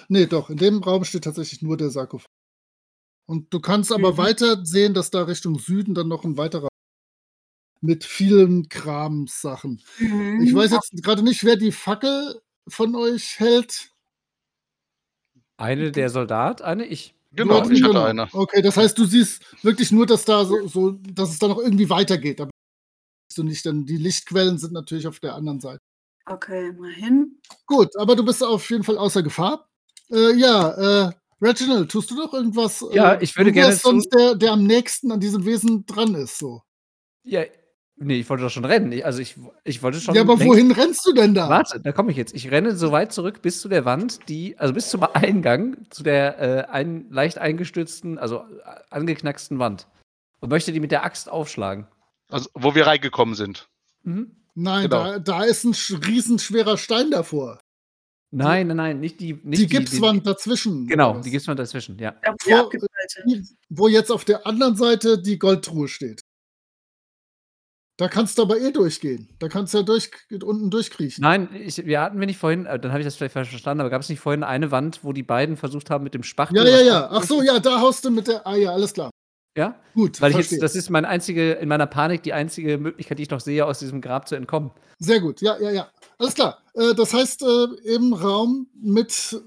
Nee, doch, in dem Raum steht tatsächlich nur der Sarkophag. Und du kannst aber Mhm. weiter sehen, dass da Richtung Süden dann noch ein weiterer mit vielen Kramsachen. Mhm. Ich weiß jetzt gerade nicht, wer die Fackel von euch hält. Eine der Soldat, eine ich. Genau, ich hatte genau. eine. Okay, das heißt, du siehst wirklich nur, dass da so, so dass es da noch irgendwie weitergeht. Aber siehst du nicht, denn die Lichtquellen sind natürlich auf der anderen Seite. Okay, mal hin. Gut, aber du bist auf jeden Fall außer Gefahr. Äh, ja, äh, Reginald, tust du noch irgendwas? Ja, äh, ich würde du wärst gerne sonst der, der am nächsten an diesem Wesen dran ist. So. Ja, nee, ich wollte doch schon rennen. Ich, also ich, ich wollte schon. Ja, aber längst- wohin rennst du denn da? Warte, da komme ich jetzt. Ich renne so weit zurück bis zu der Wand, die, also bis zum Eingang, zu der äh, ein, leicht eingestürzten, also äh, angeknacksten Wand. Und möchte die mit der Axt aufschlagen. Also, wo wir reingekommen sind. Mhm. Nein, Genau. da, da ist ein sch- riesenschwerer Stein davor. Nein, nein, nein, nicht die. Nicht die Gipswand dazwischen. genau, oder was? die Gipswand dazwischen, ja. Die Wo-. Die- wo jetzt auf der anderen Seite die Goldtruhe steht. Da kannst du aber eh durchgehen. Da kannst du ja durch, unten durchkriechen. Nein, ich, wir hatten wir nicht vorhin, äh, dann habe ich das vielleicht falsch verstanden, aber gab es nicht vorhin eine Wand, wo die beiden versucht haben, mit dem Spachtel. Ja, ja, ja. Ach so, ja, da haust du mit der. Ah ja, alles klar. Ja? Gut, Weil jetzt, das ist meine einzige, in meiner Panik die einzige Möglichkeit, die ich noch sehe, aus diesem Grab zu entkommen. Sehr gut, ja, ja, ja. Alles klar. Äh, das heißt, äh, im Raum mit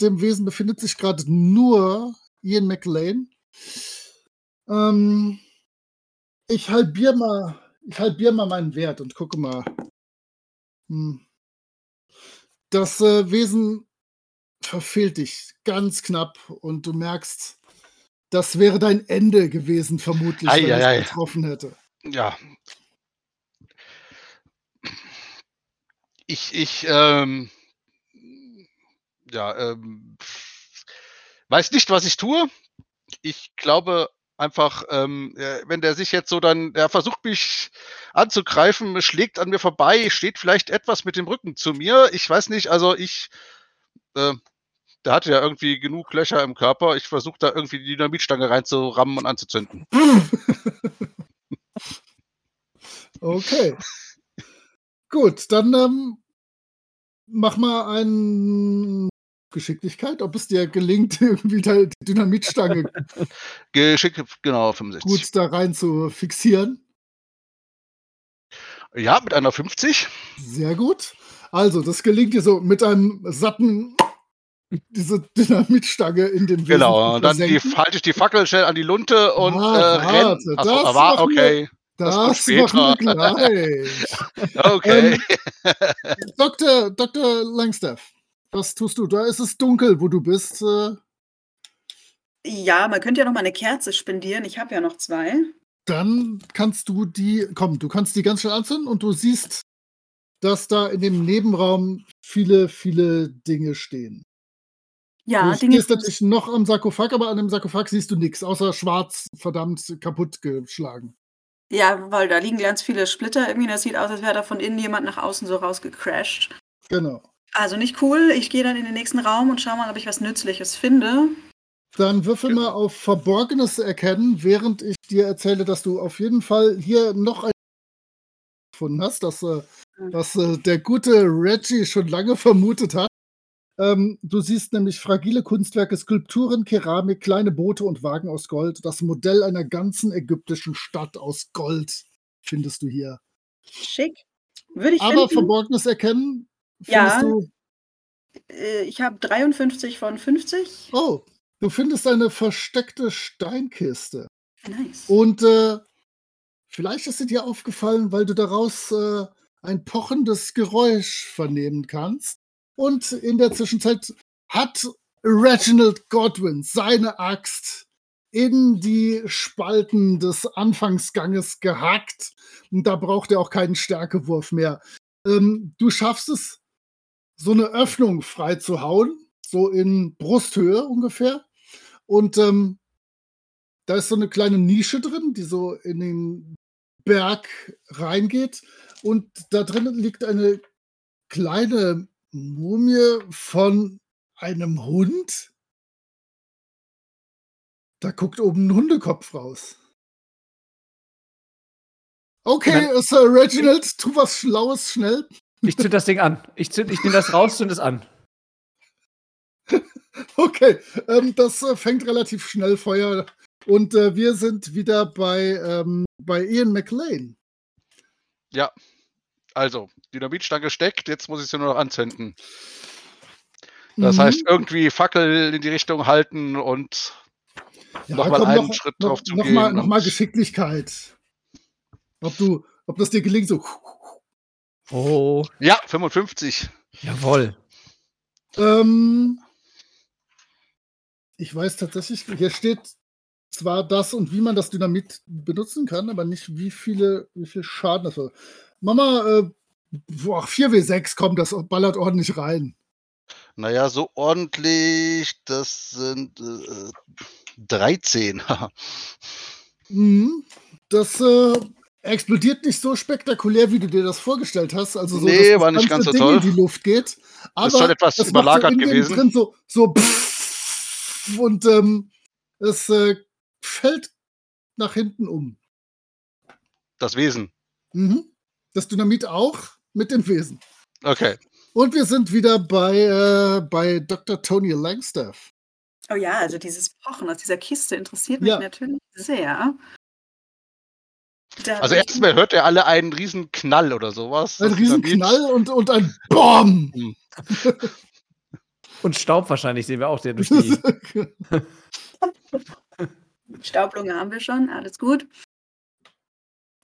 dem Wesen befindet sich gerade nur Ian McLean. Ähm, ich halbiere mal, ich halbier mal meinen Wert und gucke mal. Hm. Das äh, Wesen verfehlt dich ganz knapp und du merkst, das wäre dein Ende gewesen, vermutlich, Ei, wenn ei, es getroffen hätte. Ja. Ich, ich, ähm, ja, ähm, weiß nicht, was ich tue. Ich glaube einfach, ähm, äh, wenn der sich jetzt so dann, er versucht mich anzugreifen, schlägt an mir vorbei, steht vielleicht etwas mit dem Rücken zu mir. Ich weiß nicht, also ich, äh, der hatte ja irgendwie genug Löcher im Körper. Ich versuche da irgendwie die Dynamitstange reinzurammen und anzuzünden. Okay. Gut, dann ähm, mach mal eine Geschicklichkeit, ob es dir gelingt, irgendwie die Dynamitstange Geschickt, genau, 65. gut da rein zu fixieren. Ja, mit einer 50. Sehr gut. Also, das gelingt dir so mit einem satten diese Dynamitstange in den Wesen Genau, dann die, halte ich die Fackel schnell an die Lunte und Ah, äh, renn. warte, Achso, das war okay. Das Das machen wir gleich. Okay. Dr. Dr. Langstaff, was tust du? Da ist es dunkel, wo du bist. Äh, Ja, man könnte ja noch mal eine Kerze spendieren. Ich habe ja noch zwei. dann kannst du die, komm, du kannst die ganz schnell anzünden und du siehst, dass da in dem Nebenraum viele, viele Dinge stehen. Ja, du Dinge. stehst natürlich noch am Sarkophag, aber an dem Sarkophag siehst du nichts, außer schwarz, verdammt kaputt geschlagen. Ja, weil da liegen ganz viele Splitter irgendwie. Das sieht aus, als wäre da von innen jemand nach außen so rausgecrashed. Genau. Also nicht cool. Ich gehe dann in den nächsten Raum und schaue mal, ob ich was Nützliches finde. Dann würfel mal auf Verborgenes erkennen, während ich dir erzähle, dass du auf jeden Fall hier noch ein gefunden hast, dass, äh, was äh, der gute Reggie schon lange vermutet hat. Ähm, du siehst nämlich fragile Kunstwerke, Skulpturen, Keramik, kleine Boote und Wagen aus Gold. Das Modell einer ganzen ägyptischen Stadt aus Gold findest du hier. Schick. Würde ich Aber finden. Verborgenes erkennen findest Ja. du. Äh, Ich habe 53 von 50. Oh, du findest eine versteckte Steinkiste. Nice. Und äh, vielleicht ist sie dir aufgefallen, weil du daraus äh, ein pochendes Geräusch vernehmen kannst. Und in der Zwischenzeit hat Reginald Godwin seine Axt in die Spalten des Anfangsganges gehackt. Und da braucht er auch keinen Stärkewurf mehr. Ähm, du schaffst es, so eine Öffnung frei zu hauen, so in Brusthöhe ungefähr. Und ähm, da ist so eine kleine Nische drin, die so in den Berg reingeht. Und da drin liegt eine kleine Mumie von einem Hund? Da guckt oben ein Hundekopf raus. Okay, Dann- Sir Reginald, tu was Schlaues schnell. Ich zünd das Ding an. Ich, zünd, ich nehme das raus, zünd es an. Okay, ähm, das äh, fängt relativ schnell Feuer. Und äh, wir sind wieder bei, ähm, bei Ian McLean. Ja. Also, Dynamitstange steckt, jetzt muss ich sie nur noch anzünden. Das Mhm. heißt, irgendwie Fackel in die Richtung halten und ja, noch mal komm, einen noch, Schritt noch, drauf zu noch gehen Mal, noch mal Geschicklichkeit. Ob, du, ob das dir gelingt, so. Oh, ja, 55. jawohl. Ähm, ich weiß tatsächlich, hier steht zwar das und wie man das Dynamit benutzen kann, aber nicht wie viele, wie viel Schaden das war. Mama, äh, boah, 4W6, komm, das ballert ordentlich rein. Naja, so ordentlich, das sind äh, 13. Mhm. Das äh, explodiert nicht so spektakulär, wie du dir das vorgestellt hast. Also so, Nee, war das nicht ganz so Ding toll. in die Luft geht. Aber ist schon etwas das überlagert so gewesen. Drin so, so und ähm, es äh, fällt nach hinten um. Das Wesen. Mhm. Das Dynamit auch mit dem Wesen. Okay. Und wir sind wieder bei, äh, bei Dr. Tony Langstaff. Oh ja, also dieses Pochen aus dieser Kiste interessiert mich Ja. natürlich sehr. Da Also erstmal hört er alle einen riesen Knall oder sowas. Ein riesen Knall und, und ein BOM! Und Staub wahrscheinlich sehen wir auch, der durch die. Staublunge haben wir schon, alles gut.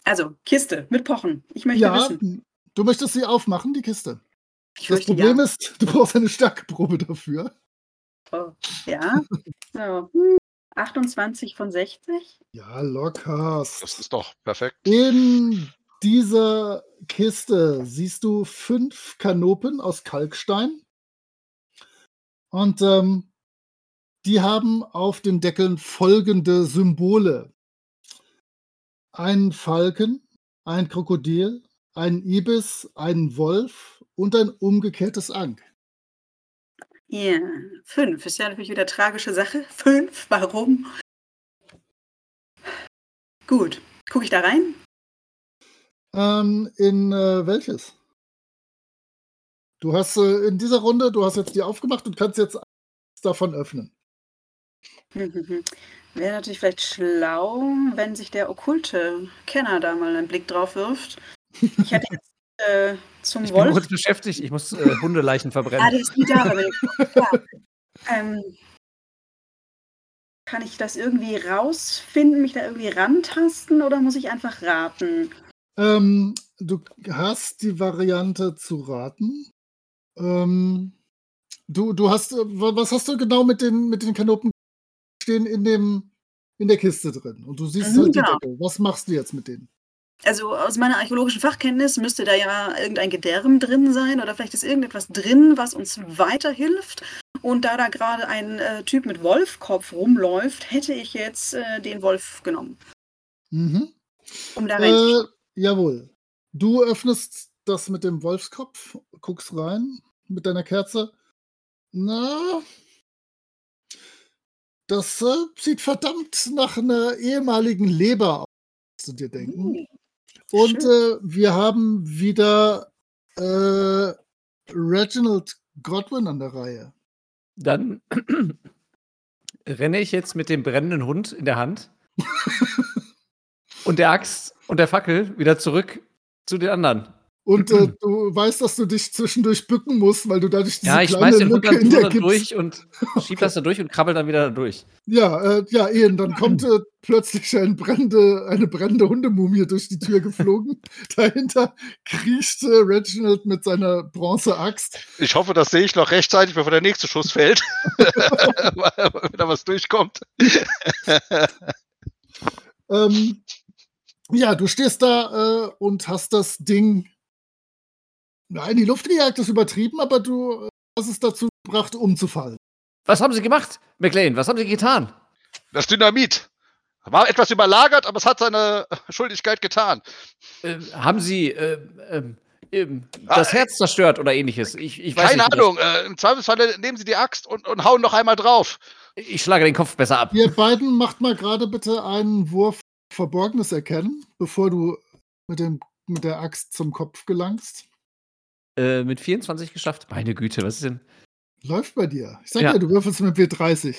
Also, Kiste mit Pochen. Ich möchte ja, wissen. Du möchtest sie aufmachen, die Kiste. Ich Das Problem ja. ist, du brauchst eine Stärkeprobe dafür. Oh, ja. So. hm, 28 von 60. Ja, locker. Das ist doch perfekt. In dieser Kiste siehst du fünf Kanopen aus Kalkstein. Und ähm, die haben auf den Deckeln folgende Symbole. Ein Falken, ein Krokodil, ein Ibis, ein Wolf und ein umgekehrtes Ank. Ja, fünf ist ja natürlich wieder tragische Sache. Fünf, warum? Gut, gucke ich da rein? Ähm, in äh, welches? Du hast äh, in dieser Runde, du hast jetzt die aufgemacht und kannst jetzt eins davon öffnen. Wäre natürlich vielleicht schlau, wenn sich der okkulte Kenner da mal einen Blick drauf wirft. Ich hätte jetzt äh, zum Ich bin Wolf. kurz beschäftigt, ich muss äh, Hundeleichen Ah, verbrennen. ist nie da, aber wenn ja. ähm, Kann ich das irgendwie rausfinden, mich da irgendwie rantasten oder muss ich einfach raten? Ähm, du hast die Variante zu raten. Ähm, du, du hast, äh, wa- was hast du genau mit den, mit den Kanopen stehen in dem, in der Kiste drin? Und du siehst Mhm, halt die genau. Deckel. Was machst du jetzt mit denen? Also aus meiner archäologischen Fachkenntnis müsste da ja irgendein Gedärm drin sein oder vielleicht ist irgendetwas drin, was uns weiterhilft. Und da da gerade ein äh, Typ mit Wolfkopf rumläuft, hätte ich jetzt äh, den Wolf genommen, Mhm. um da rein. Äh, jawohl. Du öffnest das mit dem Wolfskopf, guckst rein mit deiner Kerze. Na, das äh, sieht verdammt nach einer ehemaligen Leber aus, zu dir denken. Und äh, wir haben wieder äh, Reginald Godwin an der Reihe. Dann renne ich jetzt mit dem brennenden Hund in der Hand und der Axt und der Fackel wieder zurück zu den anderen. Und äh, du weißt, dass du dich zwischendurch bücken musst, weil du dadurch diese Ja, ich kleine schmeiß den Hund Lücke dann in der durch und schieb das da durch und krabbel dann wieder da durch. Ja, äh, ja, Ian, dann kommt äh, plötzlich ein brennende, eine brennende Hundemumie durch die Tür geflogen. Dahinter kriecht äh, Reginald mit seiner Bronzeaxt. Ich hoffe, das sehe ich noch rechtzeitig, bevor der nächste Schuss fällt. Wenn da was durchkommt. Ähm, ja, du stehst da äh, und hast das Ding ja, in die Luft gejagt, ist übertrieben, aber du äh, hast es dazu gebracht, umzufallen. Was haben Sie gemacht, McLean? Was haben Sie getan? Das Dynamit war etwas überlagert, aber es hat seine Schuldigkeit getan. Äh, haben Sie äh, ähm, ähm, Ah, das äh, Herz zerstört oder ähnliches. Ich, ich weiß Keine nicht. Ahnung. Äh, Im Zweifelsfall nehmen Sie die Axt und, und hauen noch einmal drauf. Das, ich schlage den Kopf besser ab. Ihr beiden macht mal gerade bitte einen Wurf Verborgenes erkennen, bevor du mit, dem, mit der Axt zum Kopf gelangst. Äh, mit 24 geschafft. Meine Güte, was ist denn? Läuft bei dir. Ich sag Ja. ja, du würfelst mit W30.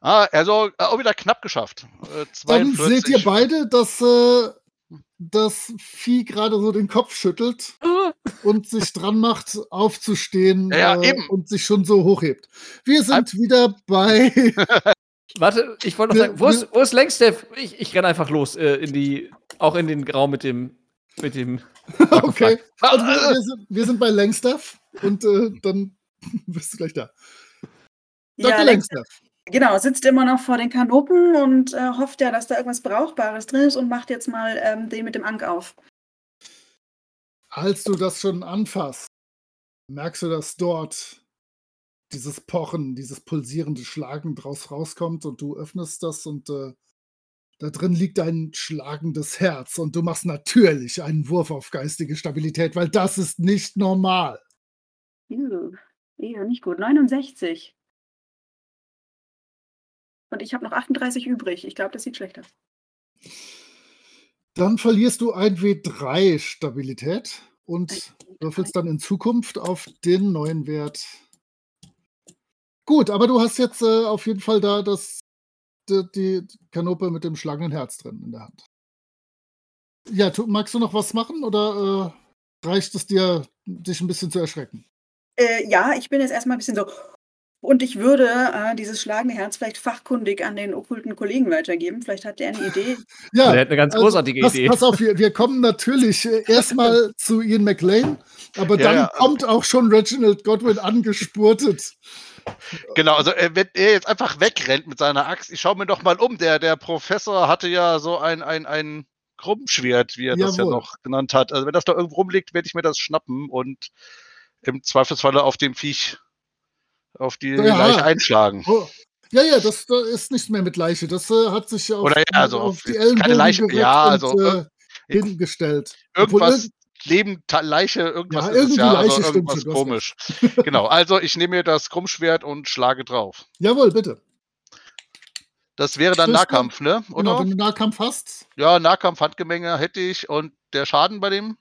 Ah, also äh, auch wieder knapp geschafft. Äh, Dann 42. seht ihr beide, dass äh, das Vieh gerade so den Kopf schüttelt und sich dran macht, aufzustehen Ja, äh, eben. und sich schon so hochhebt. Wir sind wieder bei. Warte, ich wollte noch sagen, wo ist, wo ist Langstaff? Ich, ich renne einfach los äh, in die, auch in den Raum mit dem, mit dem. okay. Also wir, wir, sind, wir sind bei Langstaff und äh, dann bist du gleich da. Dr. Ja, Langstaff. Genau, sitzt immer noch vor den Kanopen und äh, hofft ja, dass da irgendwas Brauchbares drin ist und macht jetzt mal ähm, den mit dem Ank auf. Als du das schon anfasst, merkst du, dass dort dieses Pochen, dieses pulsierende Schlagen draus rauskommt und du öffnest das und äh, da drin liegt ein schlagendes Herz und du machst natürlich einen Wurf auf geistige Stabilität, weil das ist nicht normal. Eher nicht gut. 69. Und ich habe noch 38 übrig. Ich glaube, das sieht schlecht aus. Dann verlierst du ein W3 Stabilität und würfelst dann in Zukunft auf den neuen Wert. Gut, aber du hast jetzt äh, auf jeden Fall da das, die, die Kanope mit dem schlagenden Herz drin in der Hand. Ja, tu, magst du noch was machen oder äh, reicht es dir, dich ein bisschen zu erschrecken? Äh, ja, ich bin jetzt erstmal ein bisschen so. Und ich würde äh, dieses schlagende Herz vielleicht fachkundig an den okkulten Kollegen weitergeben. Vielleicht hat der eine Idee. Ja, Der hat eine ganz also, großartige pass, Idee. Pass auf, wir, wir kommen natürlich äh, erstmal zu Ian McLean, aber Ja, dann ja. kommt auch schon Reginald Godwin angespurtet. Genau, also äh, wenn er jetzt einfach wegrennt mit seiner Axt, ich schaue mir doch mal um. Der, der Professor hatte ja so ein, ein, ein Krummschwert, wie er das ja Jawohl. noch genannt hat. Also wenn das da irgendwo rumliegt, werde ich mir das schnappen und im Zweifelsfalle auf dem Viech, auf die Ja. Leiche einschlagen. Oh. Ja, ja, das, da ist nichts mehr mit Leiche. Das äh, hat sich auf, Oder ja, also auf auf- die keine Ellenbogen Leiche, gereckt ja, und also äh, ir- hingestellt. Irgendwas, irgend- Leben, Leiche, irgendwas Ja, ist es ja, Leiche also irgendwas komisch. genau, also ich nehme mir das Krummschwert und schlage drauf. Jawohl, bitte. Das wäre dann? Nahkampf, ne? Genau, Oder? wenn du Nahkampf hast. Ja, Nahkampf, Handgemenge hätte ich und der Schaden bei dem?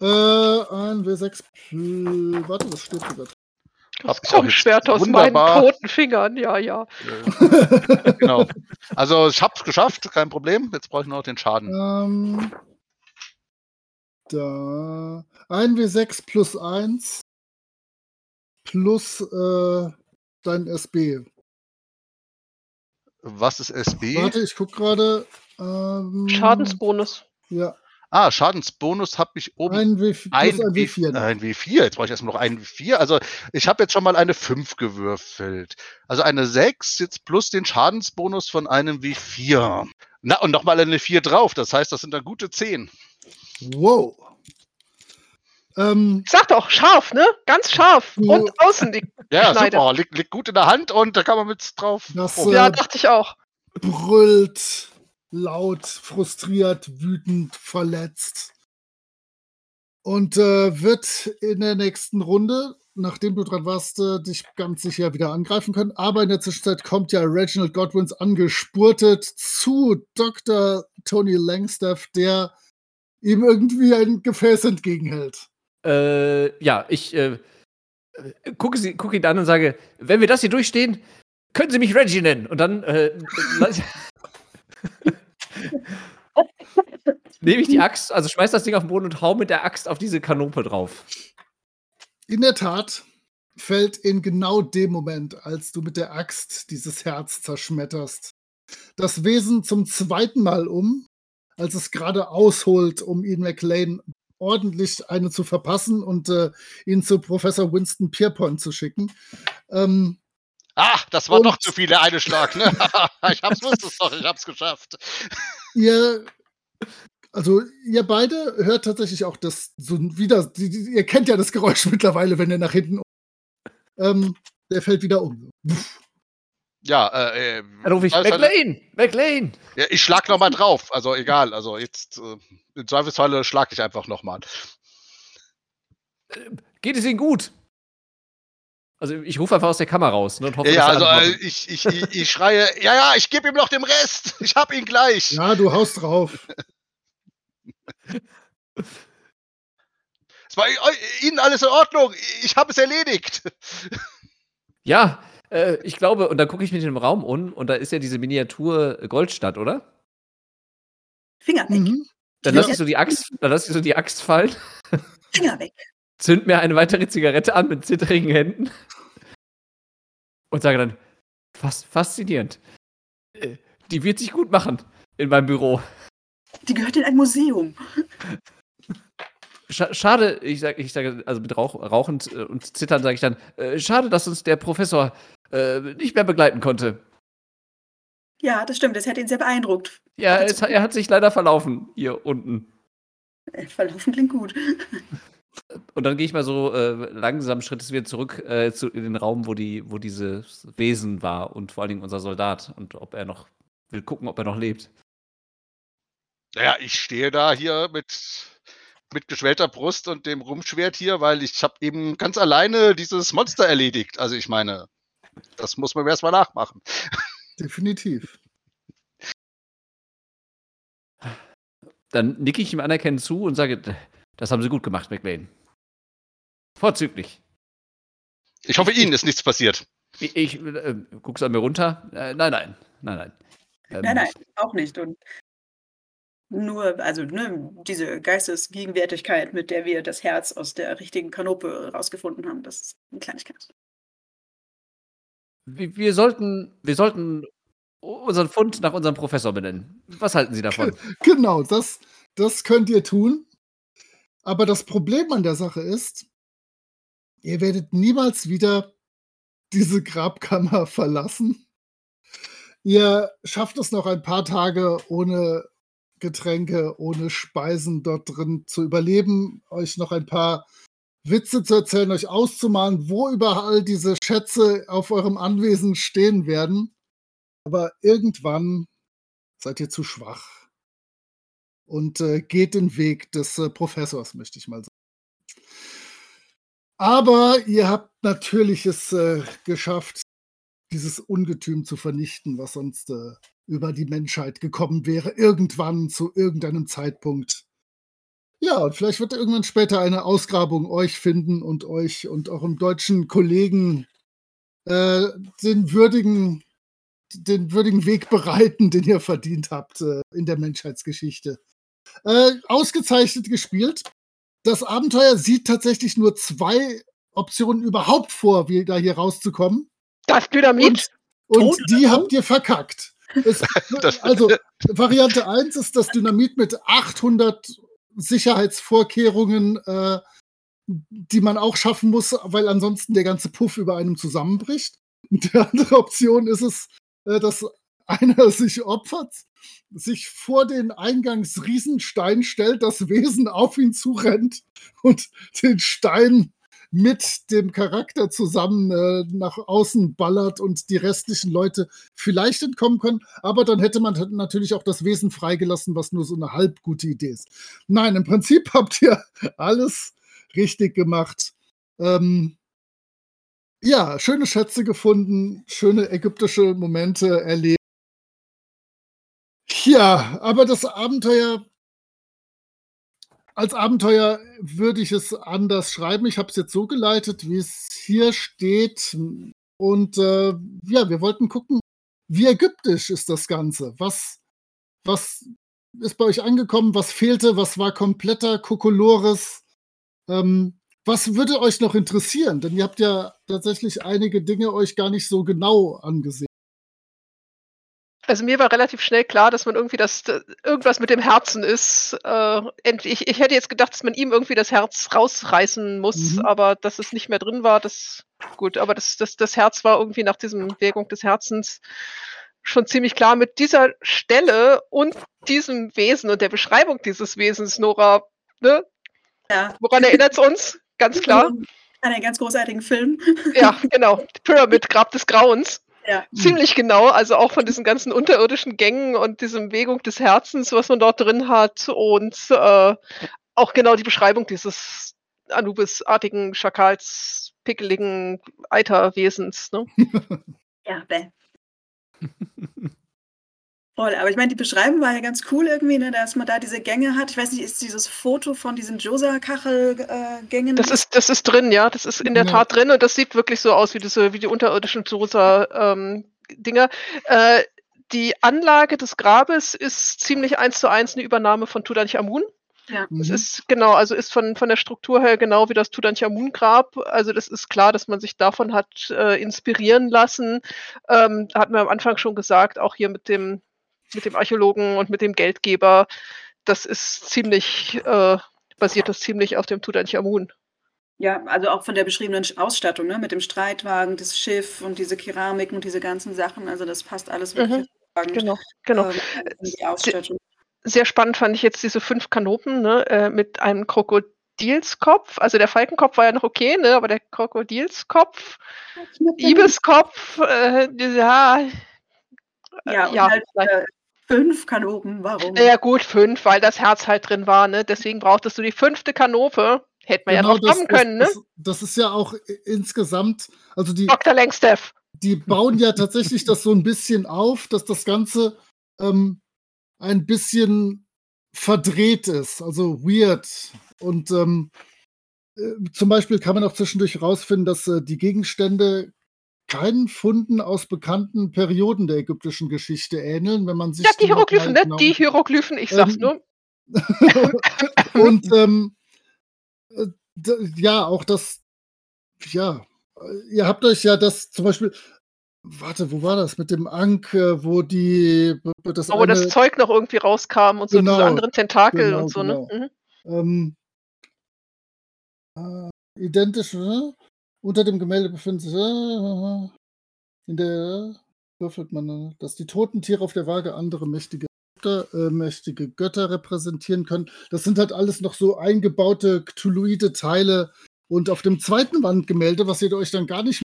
Äh, ein W6. pl- Warte, was steht da? Hab Das jetzt Krummschwert aus wunderbar. meinen toten Fingern, ja, ja. Äh, genau. Also ich hab's geschafft, kein Problem. Jetzt brauche ich nur noch den Schaden. ähm, da. Ein W6 plus 1 plus äh, dein SB. Was ist SB? Warte, ich guck gerade. Ähm, Schadensbonus. Ja, Ah, Schadensbonus habe ich oben. ein, w, ein, ein W- W4. noch. ein W4. Jetzt brauche ich erstmal noch einen W4. Also ich habe jetzt schon mal eine 5 gewürfelt. Also eine 6 jetzt plus den Schadensbonus von einem W4. Na, und nochmal eine 4 drauf. Das heißt, das sind dann gute 10. Wow. Ähm, Ich sag doch, scharf, ne? Ganz scharf. Du- Und außen die. Ja, super. Liegt, liegt gut in der Hand und da kann man mit drauf. Das, äh, Ja, dachte ich auch. brüllt, laut, frustriert, wütend, verletzt. Und äh, wird in der nächsten Runde, nachdem du dran warst, äh, dich ganz sicher wieder angreifen können. Aber in der Zwischenzeit kommt ja Reginald Godwins angespurtet zu Dr. Tony Langstaff, der ihm irgendwie ein Gefäß entgegenhält. Äh, ja, ich äh, gucke, sie, gucke ihn an und sage, wenn wir das hier durchstehen, können Sie mich Reggie nennen. Und dann äh, nehme ich die Axt, also schmeiß das Ding auf den Boden und hau mit der Axt auf diese Kanope drauf. In der Tat fällt in genau dem Moment, als du mit der Axt dieses Herz zerschmetterst, das Wesen zum zweiten Mal um, als es gerade ausholt, um Ian McLean ordentlich eine zu verpassen und äh, ihn zu Professor Winston Pierpont zu schicken. Ähm, Ah, das war Und- doch zu viel, der eine Schlag, ne? ich hab's, wusste es doch, ich hab's geschafft. ihr, also ihr beide hört tatsächlich auch das so wieder, die, die, ihr kennt ja das Geräusch mittlerweile, wenn er nach hinten ähm, der fällt wieder um. Ja, äh, äh, rufe ich, McLean, McLean. ja, ich schlag noch mal drauf. Also egal, also jetzt äh, im Zweifelsfalle schlag ich einfach noch mal. Äh, geht es Ihnen gut? Also ich rufe einfach aus der Kammer raus ne, und hoffe, Ja, dass also er äh, antwortet. ich, ich, ich, ich schreie, ja, ja, ich gebe ihm noch den Rest. Ich hab ihn gleich. Ja, du haust drauf. Es war äh, Ihnen alles in Ordnung. Ich habe es erledigt. Ja, äh, ich glaube, und dann gucke ich mich in den Raum um und da ist ja diese Miniatur Goldstadt, oder? Finger weg. Mhm. Dann Ja. lasse ich so die Axt, dann lasse ich so die Axt fallen, Finger weg. Zünd mir eine weitere Zigarette an mit zittrigen Händen und sage dann, fas faszinierend. Äh, Die wird sich gut machen in meinem Büro. Die gehört in ein Museum. Scha schade, ich sage, ich sage, also mit Rauch, rauchend äh, und zittern sage ich dann, äh, schade, dass uns der Professor äh, nicht mehr begleiten konnte. Ja, das stimmt. Das hat ihn sehr beeindruckt. Ja, es, er hat sich leider verlaufen hier unten. Äh, Verlaufen klingt gut. Und dann gehe ich mal so äh, langsam Schrittes wieder zurück äh, zu, in den Raum, wo, die, wo dieses Wesen war und vor allen Dingen unser Soldat und ob er noch, will gucken, ob er noch lebt. Naja, ich stehe da hier mit, mit geschwellter Brust und dem Rumschwert hier, weil ich habe eben ganz alleine dieses Monster erledigt. Also ich meine, das muss man erstmal nachmachen. Definitiv. Dann nicke ich ihm anerkennend zu und sage, das haben Sie gut gemacht, McLean. Vorzüglich. Ich hoffe, Ihnen ist nichts passiert. Ich, ich äh, guck's an mir runter. Äh, nein, nein, nein, nein. Ähm, Nein, nein, auch nicht. Und nur, also ne, diese Geistesgegenwärtigkeit, mit der wir das Herz aus der richtigen Kanope rausgefunden haben, das ist eine Kleinigkeit. Wir, wir, sollten, wir sollten unseren Fund nach unserem Professor benennen. Was halten Sie davon? Genau, das, das könnt ihr tun. Aber das Problem an der Sache ist, ihr werdet niemals wieder diese Grabkammer verlassen. Ihr schafft es noch ein paar Tage ohne Getränke, ohne Speisen dort drin zu überleben, euch noch ein paar Witze zu erzählen, euch auszumalen, wo überall diese Schätze auf eurem Anwesen stehen werden. Aber irgendwann seid ihr zu schwach und äh, geht den Weg des äh, Professors, möchte ich mal sagen. Aber ihr habt natürlich es äh, geschafft, dieses Ungetüm zu vernichten, was sonst äh, über die Menschheit gekommen wäre, irgendwann zu irgendeinem Zeitpunkt. Ja, und vielleicht wird irgendwann später eine Ausgrabung euch finden und euch und eurem deutschen Kollegen äh, den würdigen den würdigen Weg bereiten, den ihr verdient habt äh, in der Menschheitsgeschichte. Äh, ausgezeichnet gespielt. Das Abenteuer sieht tatsächlich nur zwei Optionen überhaupt vor, wie da hier rauszukommen. Das Dynamit. Und Tot die habt ihr verkackt. Es, Das- also, Variante 1 ist das Dynamit mit 800 Sicherheitsvorkehrungen, äh, die man auch schaffen muss, weil ansonsten der ganze Puff über einem zusammenbricht. Und die andere Option ist es, äh, dass einer sich opfert, sich vor den Eingangsriesenstein stellt, das Wesen auf ihn zurennt und den Stein mit dem Charakter zusammen äh, nach außen ballert und die restlichen Leute vielleicht entkommen können. Aber dann hätte man t- natürlich auch das Wesen freigelassen, was nur so eine halb gute Idee ist. Nein, im Prinzip habt ihr alles richtig gemacht. Ähm, ja, schöne Schätze gefunden, schöne ägyptische Momente erlebt. Ja, aber das Abenteuer, als Abenteuer würde ich es anders schreiben. Ich habe es jetzt so geleitet, wie es hier steht. Und äh, ja, wir wollten gucken, wie ägyptisch ist das Ganze? Was, was ist bei euch angekommen? Was fehlte? Was war kompletter Kokolores? Ähm, was würde euch noch interessieren? Denn ihr habt ja tatsächlich einige Dinge euch gar nicht so genau angesehen. Also mir war relativ schnell klar, dass man irgendwie das irgendwas mit dem Herzen ist. Äh, ich ich hätte jetzt gedacht, dass man ihm irgendwie das Herz rausreißen muss, Mhm. aber dass es nicht mehr drin war, das gut, aber das das das Herz war irgendwie nach diesem Wägung des Herzens schon ziemlich klar. Mit dieser Stelle und diesem Wesen und der Beschreibung dieses Wesens, Nora, ne? Ja. Woran erinnert's uns? Ganz klar. An einen ganz großartigen Film. Ja, genau. Pyramid, Grab des Grauens. Ja. Ziemlich genau, also auch von diesen ganzen unterirdischen Gängen und diesem Wägung des Herzens, was man dort drin hat und äh, auch genau die Beschreibung dieses Anubis-artigen, Schakals, pickeligen Eiterwesens. Ne? Ja, bäh. Voll, aber ich meine, die Beschreibung war ja ganz cool irgendwie, ne, dass man da diese Gänge hat. Ich weiß nicht, ist dieses Foto von diesen Josa-Kachelgängen? Das ist, das ist drin, ja. Das ist in der Ja. Tat drin und das sieht wirklich so aus wie diese, wie die unterirdischen Josa-Dinger. äh, die Anlage des Grabes ist ziemlich eins zu eins eine Übernahme von Tutanchamun. ja. Es Mhm. ist genau, also ist von, von der Struktur her genau wie das Tutanchamun-Grab. Also das ist klar, dass man sich davon hat äh, inspirieren lassen. Ähm, hat mir am Anfang schon gesagt, auch hier mit dem, mit dem Archäologen und mit dem Geldgeber, das ist ziemlich, äh, basiert das ziemlich auf dem Tutanchamun. Ja, also auch von der beschriebenen Sch- Ausstattung, ne? mit dem Streitwagen, das Schiff und diese Keramiken und diese ganzen Sachen. Also das passt alles wirklich Mhm. Genau, genau. ähm, in die Ausstattung. Sehr spannend fand ich jetzt diese fünf Kanopen ne, äh, mit einem Krokodilskopf. Also der Falkenkopf war ja noch okay, ne, aber der Krokodilskopf, Ibeskopf, äh, ja, äh, Ja, und ja, halt äh, fünf Kanopen, warum? Ja, gut, fünf, weil das Herz halt drin war, ne? Deswegen brauchtest du die fünfte Kanope. Hätte man ja drauf Genau, das, kommen können, das, ne? das, das ist ja auch insgesamt, also die, Dr. Langstaff. die bauen ja tatsächlich das so ein bisschen auf, dass das Ganze ähm, ein bisschen verdreht ist, also weird. Und ähm, äh, zum Beispiel kann man auch zwischendurch rausfinden, dass äh, die Gegenstände keinen Funden aus bekannten Perioden der ägyptischen Geschichte ähneln, wenn man sich Ja, die Hieroglyphen, ne? genau- Die Hieroglyphen, ich sag's Ähm, nur. und ähm, äh, ja, auch das, ja, ihr habt euch ja das zum Beispiel, warte, wo war das mit dem Ankh, äh, wo die, das Aber das eine, Zeug noch irgendwie rauskam und so diese Genau, anderen Tentakel genau, und so, genau. ne? Mhm. ähm, äh, identisch, äh, unter dem Gemälde befindet sich, äh, in der würfelt man, äh, dass die toten Tiere auf der Waage andere mächtige Götter, äh, mächtige Götter repräsentieren können. Das sind halt alles noch so eingebaute Cthulhuide Teile. Und auf dem zweiten Wandgemälde, was ihr euch dann gar nicht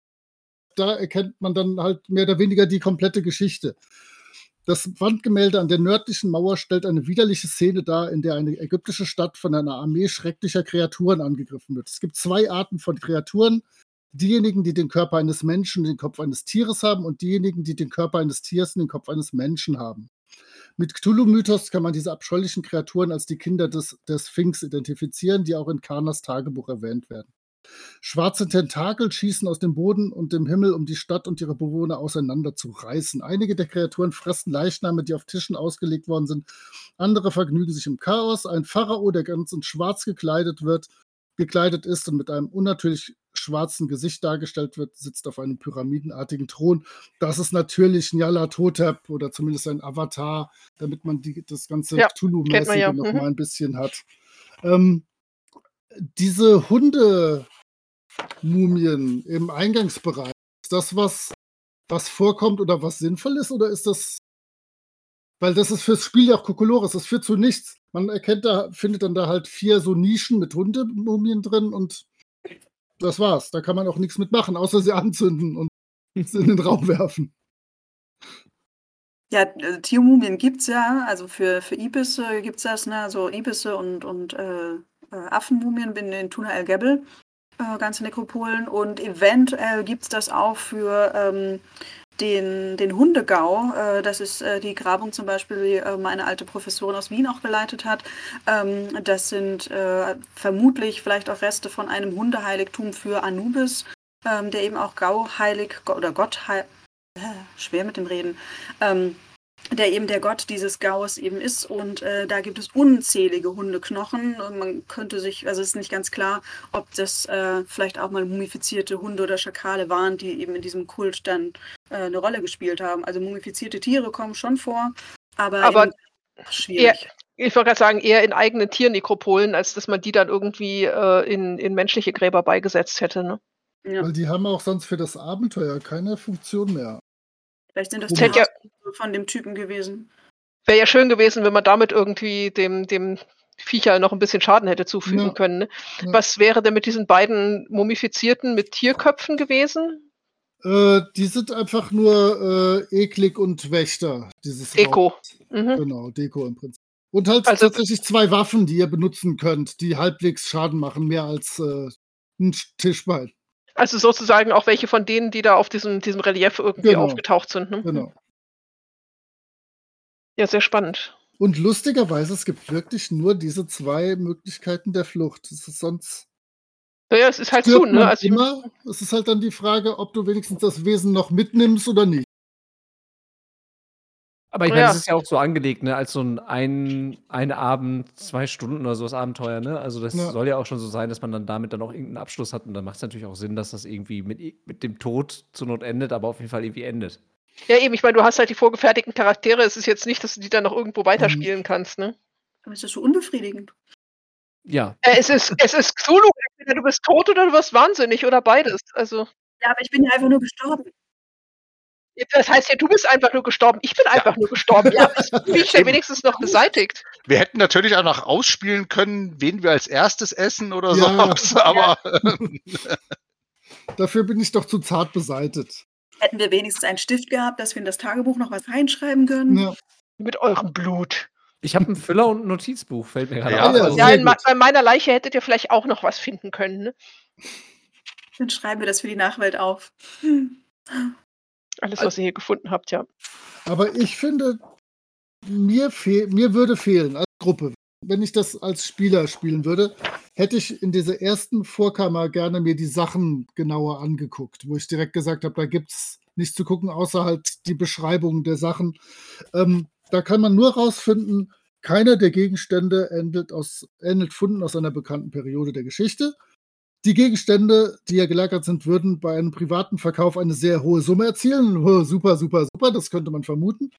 da erkennt man dann halt mehr oder weniger die komplette Geschichte. Das Wandgemälde an der nördlichen Mauer stellt eine widerliche Szene dar, in der eine ägyptische Stadt von einer Armee schrecklicher Kreaturen angegriffen wird. Es gibt zwei Arten von Kreaturen. Diejenigen, die den Körper eines Menschen und den Kopf eines Tieres haben und diejenigen, die den Körper eines Tieres und den Kopf eines Menschen haben. Mit Cthulhu-Mythos kann man diese abscheulichen Kreaturen als die Kinder des, des Sphinx identifizieren, die auch in Kanas Tagebuch erwähnt werden. Schwarze Tentakel schießen aus dem Boden und dem Himmel, um die Stadt und ihre Bewohner auseinanderzureißen. Einige der Kreaturen fressen Leichname, die auf Tischen ausgelegt worden sind. Andere vergnügen sich im Chaos. Ein Pharao, der ganz in schwarz gekleidet wird, gekleidet ist und mit einem unnatürlich schwarzen Gesicht dargestellt wird, sitzt auf einem pyramidenartigen Thron. Das ist natürlich Nyarlathotep oder zumindest ein Avatar, damit man die, das ganze Ja, Cthulhu-mäßige ja, noch mhm. mal ein bisschen hat. Ähm, diese Hunde-Mumien im Eingangsbereich, ist das was, was vorkommt oder was sinnvoll ist oder ist das weil das ist fürs Spiel ja auch Kokolores, das führt zu nichts. Man erkennt da, findet dann da halt vier so Nischen mit Hundemumien drin und das war's. Da kann man auch nichts mitmachen, außer sie anzünden und sie in den Raum werfen. Ja, äh, Tiermumien gibt's ja, also für, für Ibisse gibt's das, ne? Also Ibisse und, und äh, äh, Affenmumien in den Tuna El Gebel, äh, ganze Nekropolen. Und eventuell gibt's das auch für ähm, den, den Hundegau. Äh, das ist äh, die Grabung zum Beispiel, die äh, meine alte Professorin aus Wien auch geleitet hat. Ähm, das sind äh, vermutlich vielleicht auch Reste von einem Hundeheiligtum für Anubis, ähm, der eben auch Gauheilig oder Gottheilig, äh, schwer mit dem Reden, ähm, der eben der Gott dieses Gaues eben ist. Und äh, da gibt es unzählige Hundeknochen. Und man könnte sich, also es ist nicht ganz klar, ob das äh, vielleicht auch mal mumifizierte Hunde oder Schakale waren, die eben in diesem Kult dann äh, eine Rolle gespielt haben. Also mumifizierte Tiere kommen schon vor, aber, Aber eben schwierig. Ich wollte gerade sagen, eher in eigenen Tiernekropolen, als dass man die dann irgendwie äh, in, in menschliche Gräber beigesetzt hätte. Ne? Ja. Weil die haben auch sonst für das Abenteuer keine Funktion mehr. Vielleicht sind das die ja- von dem Typen gewesen. Wäre ja schön gewesen, wenn man damit irgendwie dem, dem Viecher noch ein bisschen Schaden hätte zufügen Ja. können. Ne? Ja. Was wäre denn mit diesen beiden Mumifizierten mit Tierköpfen gewesen? Äh, die sind einfach nur äh, eklig und Wächter dieses Deko. Mhm. Genau, Deko im Prinzip. Und halt Also- tatsächlich zwei Waffen, die ihr benutzen könnt, die halbwegs Schaden machen, mehr als äh, ein Tischbein. Also sozusagen auch welche von denen, die da auf diesem, diesem Relief irgendwie Genau. aufgetaucht sind. Ne? Genau. Ja, sehr spannend. Und lustigerweise, es gibt wirklich nur diese zwei Möglichkeiten der Flucht. Es ist sonst Naja, es ist halt zu, ne? Also, immer. Es ist halt dann die Frage, ob du wenigstens das Wesen noch mitnimmst oder nicht. Aber ich Ja. meine, das ist ja auch so angelegt, ne, als so ein ein, ein Abend, zwei Stunden oder sowas Abenteuer, ne? Also das Ja. soll ja auch schon so sein, dass man dann damit dann auch irgendeinen Abschluss hat. Und dann macht es natürlich auch Sinn, dass das irgendwie mit, mit dem Tod zur Not endet, aber auf jeden Fall irgendwie endet. ja, eben, ich meine, du hast halt die vorgefertigten Charaktere. Es ist jetzt nicht, dass du die dann noch irgendwo Mhm. weiterspielen kannst, ne? Aber ist das so unbefriedigend? Ja. Äh, es ist, es ist Cthulhu, entweder du bist tot oder du wirst wahnsinnig oder beides. Also, Ja, aber ich bin ja einfach nur gestorben. Das heißt ja, du bist einfach nur gestorben. Ich bin einfach nur gestorben. Ja, das bin ich ja wenigstens noch beseitigt. Wir hätten natürlich auch noch ausspielen können, wen wir als erstes essen oder Ja. sowas, aber Dafür bin ich doch zu zart beseitet. Hätten wir wenigstens einen Stift gehabt, dass wir in das Tagebuch noch was reinschreiben können? Ja. Mit eurem Blut. Ich habe einen Füller und ein Notizbuch, fällt mir gerade Ja, auf. ja, Ja, bei meiner Leiche hättet ihr vielleicht auch noch was finden können. Ne? Dann schreiben wir das für die Nachwelt auf. Hm. Alles, was ihr hier gefunden habt, ja. Aber ich finde, mir, fehl, mir würde fehlen als Gruppe, wenn ich das als Spieler spielen würde, hätte ich in dieser ersten Vorkammer gerne mir die Sachen genauer angeguckt, wo ich direkt gesagt habe, da gibt es nichts zu gucken, außer halt die Beschreibung der Sachen. Ähm, da kann man nur rausfinden, keiner der Gegenstände ähnelt, aus, ähnelt Funden aus einer bekannten Periode der Geschichte. Die Gegenstände, die ja gelagert sind, würden bei einem privaten Verkauf eine sehr hohe Summe erzielen. Oh, super, super, super, das könnte man vermuten.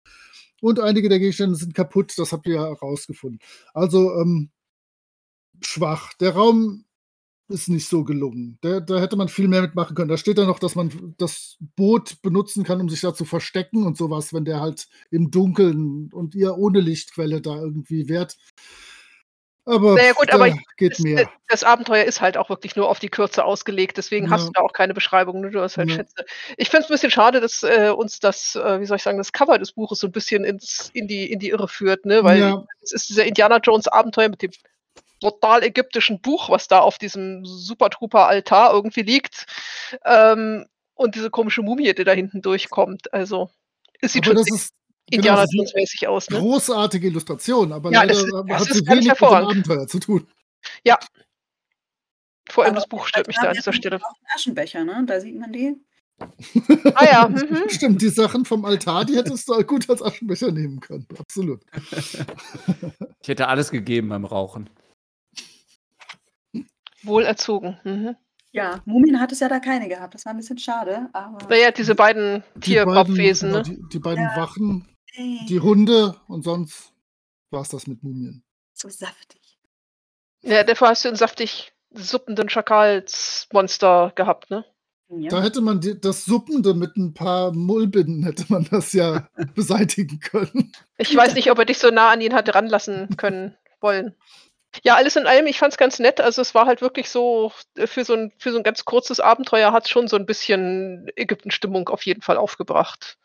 Und einige der Gegenstände sind kaputt, das habt ihr ja herausgefunden. Also ähm, schwach. Der Raum ist nicht so gelungen. Da, da hätte man viel mehr mitmachen können. Da steht da noch, dass man das Boot benutzen kann, um sich da zu verstecken und sowas, wenn der halt im Dunkeln und ihr ohne Lichtquelle da irgendwie wehrt. Aber Naja, gut, aber geht Das, mehr. das Abenteuer ist halt auch wirklich nur auf die Kürze ausgelegt, deswegen hast Ja. du da auch keine Beschreibung, ne? du hast halt Ja. Schätze. Ich finde es ein bisschen schade, dass äh, uns das, äh, wie soll ich sagen, das Cover des Buches so ein bisschen ins, in, die, in die Irre führt, ne? weil Ja. es ist dieser Indiana Jones Abenteuer mit dem total ägyptischen Buch, was da auf diesem Super Trooper Altar irgendwie liegt ähm, und diese komische Mumie, die da hinten durchkommt. Also es sieht Aber schon das ist Indiana genau, das ist Jones mäßig aus. Ne? großartige Illustration, aber Ja, leider das das hat sie wenig mit dem. Abenteuer zu tun. Vor allem Aber das Buch stört mich da an dieser Stelle. Aschenbecher, ne? Da sieht man die. Ah ja, mhm. Stimmt, die Sachen vom Altar, die hättest du gut als Aschenbecher nehmen können. Absolut. Ich hätte alles gegeben beim Rauchen. wohl erzogen. Mhm. Ja, Mumien hat es ja da keine gehabt. Das war ein bisschen schade, aber. Naja, diese beiden Die beiden, genau, ne? die, die beiden Ja. Wachen, die Hunde und sonst war es das mit Mumien. so saftig. Ja, dafür hast du einen saftig suppenden Schakalsmonster gehabt, ne? Ja. Da hätte man die, das Suppende mit ein paar Mullbinden, hätte man das ja beseitigen können. Ich weiß nicht, ob er dich so nah an ihn hat ranlassen können wollen. Ja, alles in allem, ich fand es ganz nett. Also es war halt wirklich so, äh, für so ein, für so ein ganz kurzes Abenteuer hat es schon so ein bisschen Ägypten-Stimmung auf jeden Fall aufgebracht.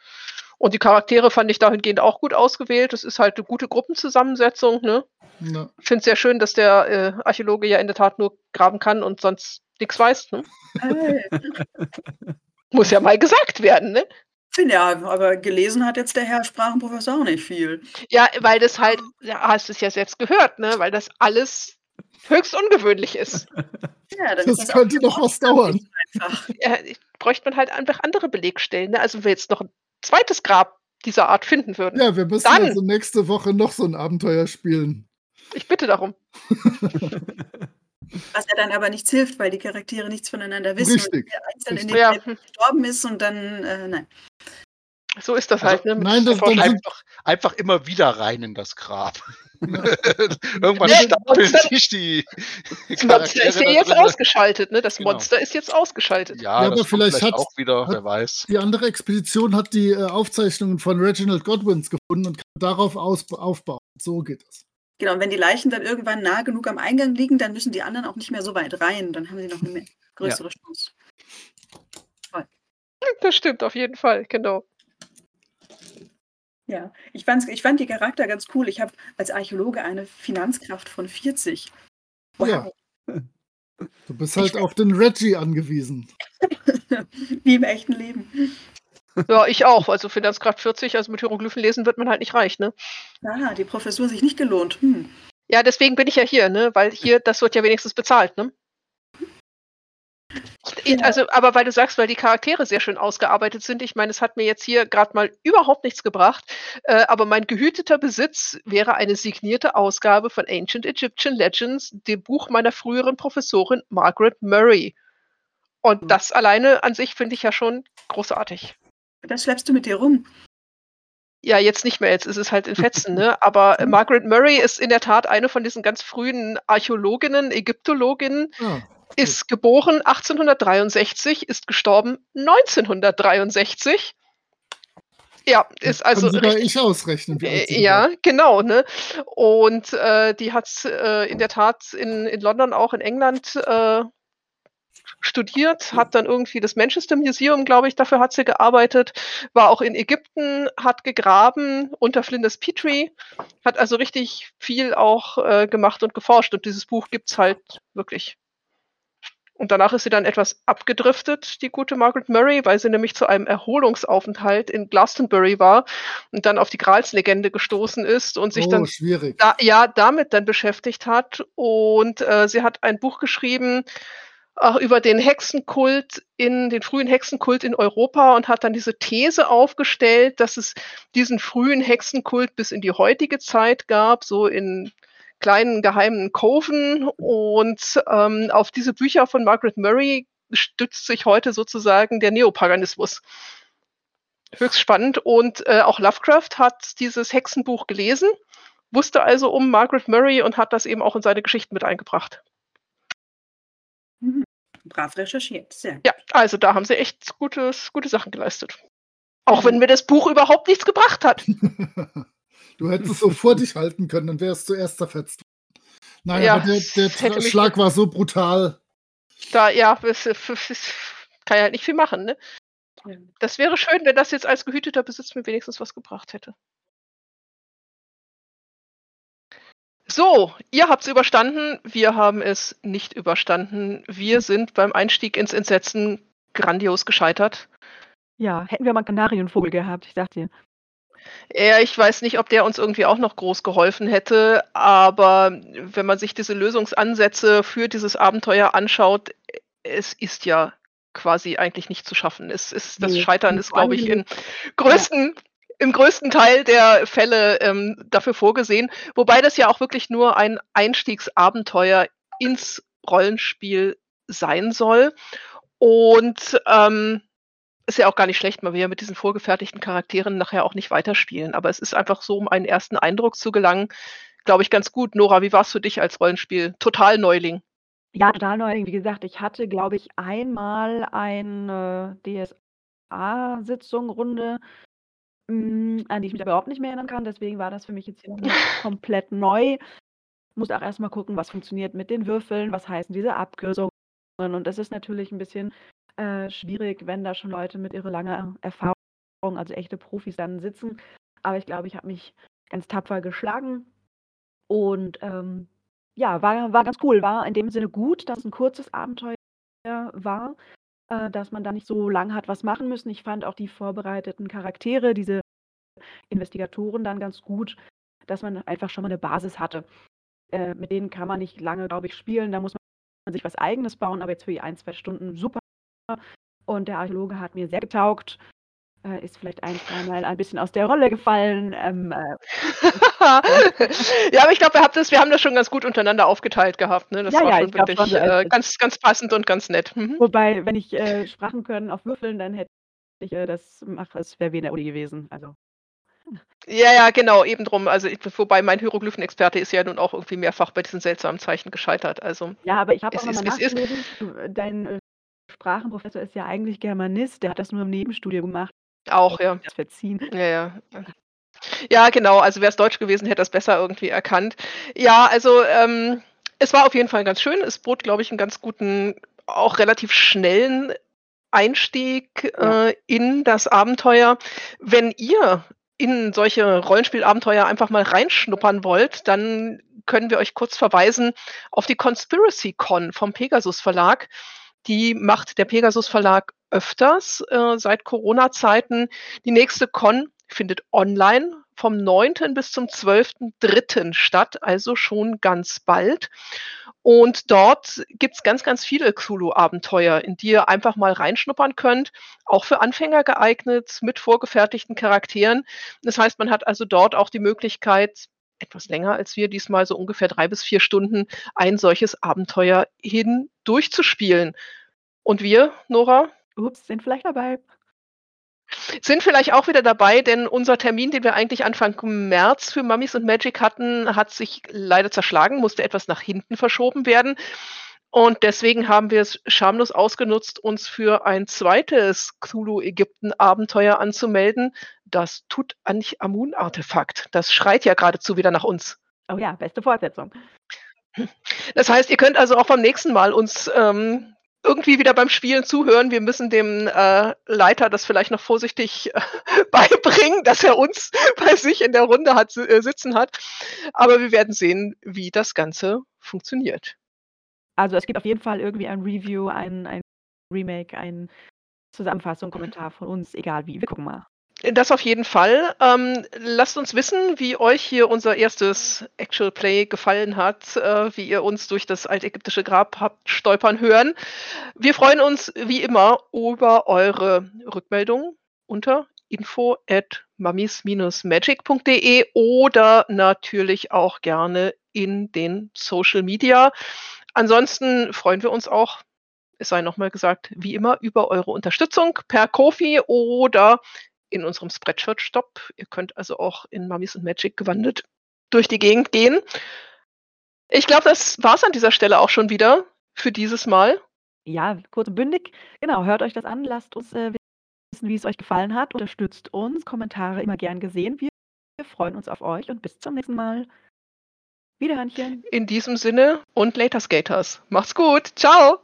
Und die Charaktere fand ich dahingehend auch gut ausgewählt. Es ist halt eine gute Gruppenzusammensetzung, ne? Ja. Ich finde es sehr schön, dass der äh, Archäologe ja in der Tat nur graben kann und sonst nichts weiß. Ne? Hey. Muss ja mal gesagt werden, ne? Finde ja, aber gelesen hat jetzt der Herr Sprachenprofessor auch nicht viel. Ja, weil das halt, ja, hast du es ja selbst gehört, ne? Weil das alles höchst ungewöhnlich ist. Ja, dann Das ist könnte auch noch was dauern. Ja, bräuchte man halt einfach andere Belegstellen, ne? Also wenn wir jetzt noch ein zweites Grab dieser Art finden würden. Ja, wir müssen Dann- also nächste Woche noch so ein Abenteuer spielen. Ich bitte darum. Was ja dann aber nichts hilft, weil die Charaktere nichts voneinander wissen. Richtig. Und der einzeln in den Ja, gestorben ist und dann, äh, nein. so ist das Also, halt, ne? nein, das- einfach, einfach immer wieder rein in das Grab. Ja. Irgendwann Nee, stapeln Monster- sich die das Monster ist ja jetzt drin. ausgeschaltet, ne? Das Genau. Monster ist jetzt ausgeschaltet. Ja, Ja, das aber kommt vielleicht hat- auch wieder, hat- wer weiß. Die andere Expedition hat die äh, Aufzeichnungen von Reginald Godwins gefunden und kann darauf aus, aufbauen. So geht es. Genau, und wenn die Leichen dann irgendwann nah genug am Eingang liegen, dann müssen die anderen auch nicht mehr so weit rein. Dann haben sie noch eine größere Chance. Das stimmt, auf jeden Fall, genau. Ja, ich, fand's, ich fand die Charakter ganz cool. Ich habe als Archäologe eine Finanzkraft von 40. Wow. Ja. Du bist halt auf den Reggie angewiesen. Wie im echten Leben. Ja, ich auch. Also Finanzkraft 40, also mit Hieroglyphen lesen wird man halt nicht reich, ne? Aha, die Professur sich nicht gelohnt. Hm. Ja, deswegen bin ich ja hier, ne? Weil hier, das wird ja wenigstens bezahlt, ne? Ich- Also, aber weil du sagst, weil die Charaktere sehr schön ausgearbeitet sind, ich meine, es hat mir jetzt hier gerade mal überhaupt nichts gebracht, äh, aber mein gehüteter Besitz wäre eine signierte Ausgabe von Ancient Egyptian Legends, dem Buch meiner früheren Professorin Margaret Murray. Und Mhm. das alleine an sich finde ich ja schon großartig. Das schleppst du mit dir rum. Ja, jetzt nicht mehr, jetzt ist es halt in Fetzen, ne? Aber äh, Margaret Murray ist in der Tat eine von diesen ganz frühen Archäologinnen, Ägyptologinnen, Ah, ist geboren 1863, ist gestorben 1963. Ja, ist also kann sogar ich ausrechnen, ja, genau, ne? Und äh, die hat äh, in der Tat in, in London, auch in England äh, studiert, hat dann irgendwie das Manchester Museum, glaube ich, dafür hat sie gearbeitet, war auch in Ägypten, hat gegraben unter Flinders Petrie, hat also richtig viel auch äh, gemacht und geforscht. Und dieses Buch gibt's halt wirklich. Und danach ist sie dann etwas abgedriftet, die gute Margaret Murray, weil sie nämlich zu einem Erholungsaufenthalt in Glastonbury war und dann auf die Gralslegende gestoßen ist und sich Oh, dann da, ja, damit dann beschäftigt hat. Und äh, sie hat ein Buch geschrieben äh, über den Hexenkult in den frühen Hexenkult in Europa und hat dann diese These aufgestellt, dass es diesen frühen Hexenkult bis in die heutige Zeit gab, so in kleinen geheimen Coven. Und ähm, auf diese Bücher von Margaret Murray stützt sich heute sozusagen der Neopaganismus. Höchst spannend. Und äh, auch Lovecraft hat dieses Hexenbuch gelesen wusste also um Margaret Murray und hat das eben auch in seine Geschichten mit eingebracht. Mhm. Brav recherchiert. Sehr. Ja, also da haben sie echt gutes, gute Sachen geleistet. Auch wenn mir das Buch überhaupt nichts gebracht hat. du hättest es so vor dich halten können, dann wärst du erst zerfetzt. Nein, Ja, aber der, der Schlag war so brutal. Da, ja, es, es, es kann ja halt nicht viel machen, ne? Das wäre schön, wenn das jetzt als gehüteter Besitz mir wenigstens was gebracht hätte. So, ihr habt es überstanden, wir haben es nicht überstanden. Wir sind beim Einstieg ins Entsetzen grandios gescheitert. Ja, hätten wir mal einen Kanarienvogel gehabt, ich dachte dir. Ja, ich weiß nicht, ob der uns irgendwie auch noch groß geholfen hätte, aber wenn man sich diese Lösungsansätze für dieses Abenteuer anschaut, es ist ja quasi eigentlich nicht zu schaffen. Es ist, das Nee, Scheitern ist, glaube ich, in größten, im größten Teil der Fälle ähm, dafür vorgesehen, wobei das ja auch wirklich nur ein Einstiegsabenteuer ins Rollenspiel sein soll. Und ähm, ist ja auch gar nicht schlecht, weil wir ja mit diesen vorgefertigten Charakteren nachher auch nicht weiterspielen. Aber es ist einfach so, um einen ersten Eindruck zu gelangen, glaube ich, ganz gut. Nora, wie war es für dich als Rollenspiel? Total Neuling. Ja, total neu. Wie gesagt, ich hatte, glaube ich, einmal eine DSA-Sitzung, Runde, mm, an die ich mich aber überhaupt nicht mehr erinnern kann. Deswegen war das für mich jetzt hier noch nicht komplett neu. Muss auch erstmal gucken, was funktioniert mit den Würfeln, was heißen diese Abkürzungen. Und das ist natürlich ein bisschen äh, schwierig, wenn da schon Leute mit ihrer langen Erfahrung, also echte Profis, dann sitzen. Aber ich glaube, ich habe mich ganz tapfer geschlagen. Und ähm, ja, war, war ganz cool. War in dem Sinne gut, dass es ein kurzes Abenteuer war, äh, dass man da nicht so lang hat was machen müssen. Ich fand auch die vorbereiteten Charaktere, diese Investigatoren dann ganz gut, dass man einfach schon mal eine Basis hatte. Äh, mit denen kann man nicht lange, glaube ich, spielen. Da muss man sich was Eigenes bauen, aber jetzt für die ein, zwei Stunden super. Und der Archäologe hat mir sehr getaugt. Äh, ist vielleicht ein, zweimal ein bisschen aus der Rolle gefallen. Ähm, äh, ja, aber ich glaube, wir, wir haben das schon ganz gut untereinander aufgeteilt gehabt. Ne? Das Ja, war ja, schon wirklich schon, äh, ganz, ganz passend und ganz nett. Mhm. wobei, wenn ich äh, Sprachen können auf Würfeln, dann hätte ich äh, das mache, es wäre wie in der Uni gewesen. Also. Ja, ja, genau, eben drum. Also, ich, wobei mein Hieroglyphenexperte ist ja nun auch irgendwie mehrfach bei diesen seltsamen Zeichen gescheitert. Also, Ja, aber ich habe auch nochmal nachgelesen. Dein äh, Sprachenprofessor ist ja eigentlich Germanist, der hat das nur im Nebenstudium gemacht. auch, ja. Das verziehen. Ja, ja. Ja, genau. Also wäre es Deutsch gewesen, hätte das besser irgendwie erkannt. Ja, also ähm, es war auf jeden Fall ganz schön. Es bot, glaube ich, einen ganz guten, auch relativ schnellen Einstieg Ja. äh, in das Abenteuer. Wenn ihr in solche Rollenspielabenteuer einfach mal reinschnuppern wollt, dann können wir euch kurz verweisen auf die Conspiracy Con vom Pegasus Verlag. Die macht der Pegasus Verlag öfters äh, seit Corona-Zeiten. Die nächste Con findet online vom 9. bis zum 12.3. statt, also schon ganz bald. Und dort gibt's ganz, ganz viele Cthulhu-Abenteuer, in die ihr einfach mal reinschnuppern könnt, auch für Anfänger geeignet, mit vorgefertigten Charakteren. Das heißt, man hat also dort auch die Möglichkeit, etwas länger als wir diesmal, so ungefähr drei bis vier Stunden, ein solches Abenteuer hin durchzuspielen. Und wir, Nora? Ups, sind vielleicht dabei. Sind vielleicht auch wieder dabei, denn unser Termin, den wir eigentlich Anfang März für Mummies und Magic hatten, hat sich leider zerschlagen, musste etwas nach hinten verschoben werden. Und deswegen haben wir es schamlos ausgenutzt, uns für ein zweites Cthulhu-Ägypten-Abenteuer anzumelden. Das Tutanchamun-Artefakt. Das schreit ja geradezu wieder nach uns. Oh ja, beste Fortsetzung. Das heißt, ihr könnt also auch beim nächsten Mal uns ähm, irgendwie wieder beim Spielen zuhören. Wir müssen dem äh, Leiter das vielleicht noch vorsichtig äh, beibringen, dass er uns bei sich in der Runde hat, äh, sitzen hat. Aber wir werden sehen, wie das Ganze funktioniert. Also es gibt auf jeden Fall irgendwie ein Review, ein, ein Remake, eine Zusammenfassung, Kommentar von uns, egal wie. Wir gucken mal. Das auf jeden Fall. Ähm, lasst uns wissen, wie euch hier unser erstes Actual Play gefallen hat, äh, wie ihr uns durch das altägyptische Grab habt stolpern hören. Wir freuen uns wie immer über eure Rückmeldungen unter info at mummies-magic.de oder natürlich auch gerne in den Social Media. Ansonsten freuen wir uns auch, es sei nochmal gesagt, wie immer über eure Unterstützung per Kofi oder in unserem Spreadshirt-Stop. Ihr könnt also auch in Mummies und Magic gewandelt durch die Gegend gehen. Ich glaube, das war es an dieser Stelle auch schon wieder für dieses Mal. Ja, kurz und bündig. Genau, hört euch das an, lasst uns äh, wissen, wie es euch gefallen hat. Unterstützt uns. Kommentare immer gern gesehen. Wir, wir freuen uns auf euch und bis zum nächsten Mal. Wiederhörnchen. In diesem Sinne und Later Skaters. Macht's gut. Ciao.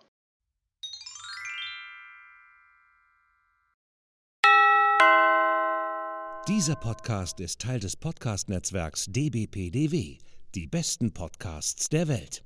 Dieser Podcast ist Teil des Podcast-Netzwerks dbpdw, die besten Podcasts der Welt.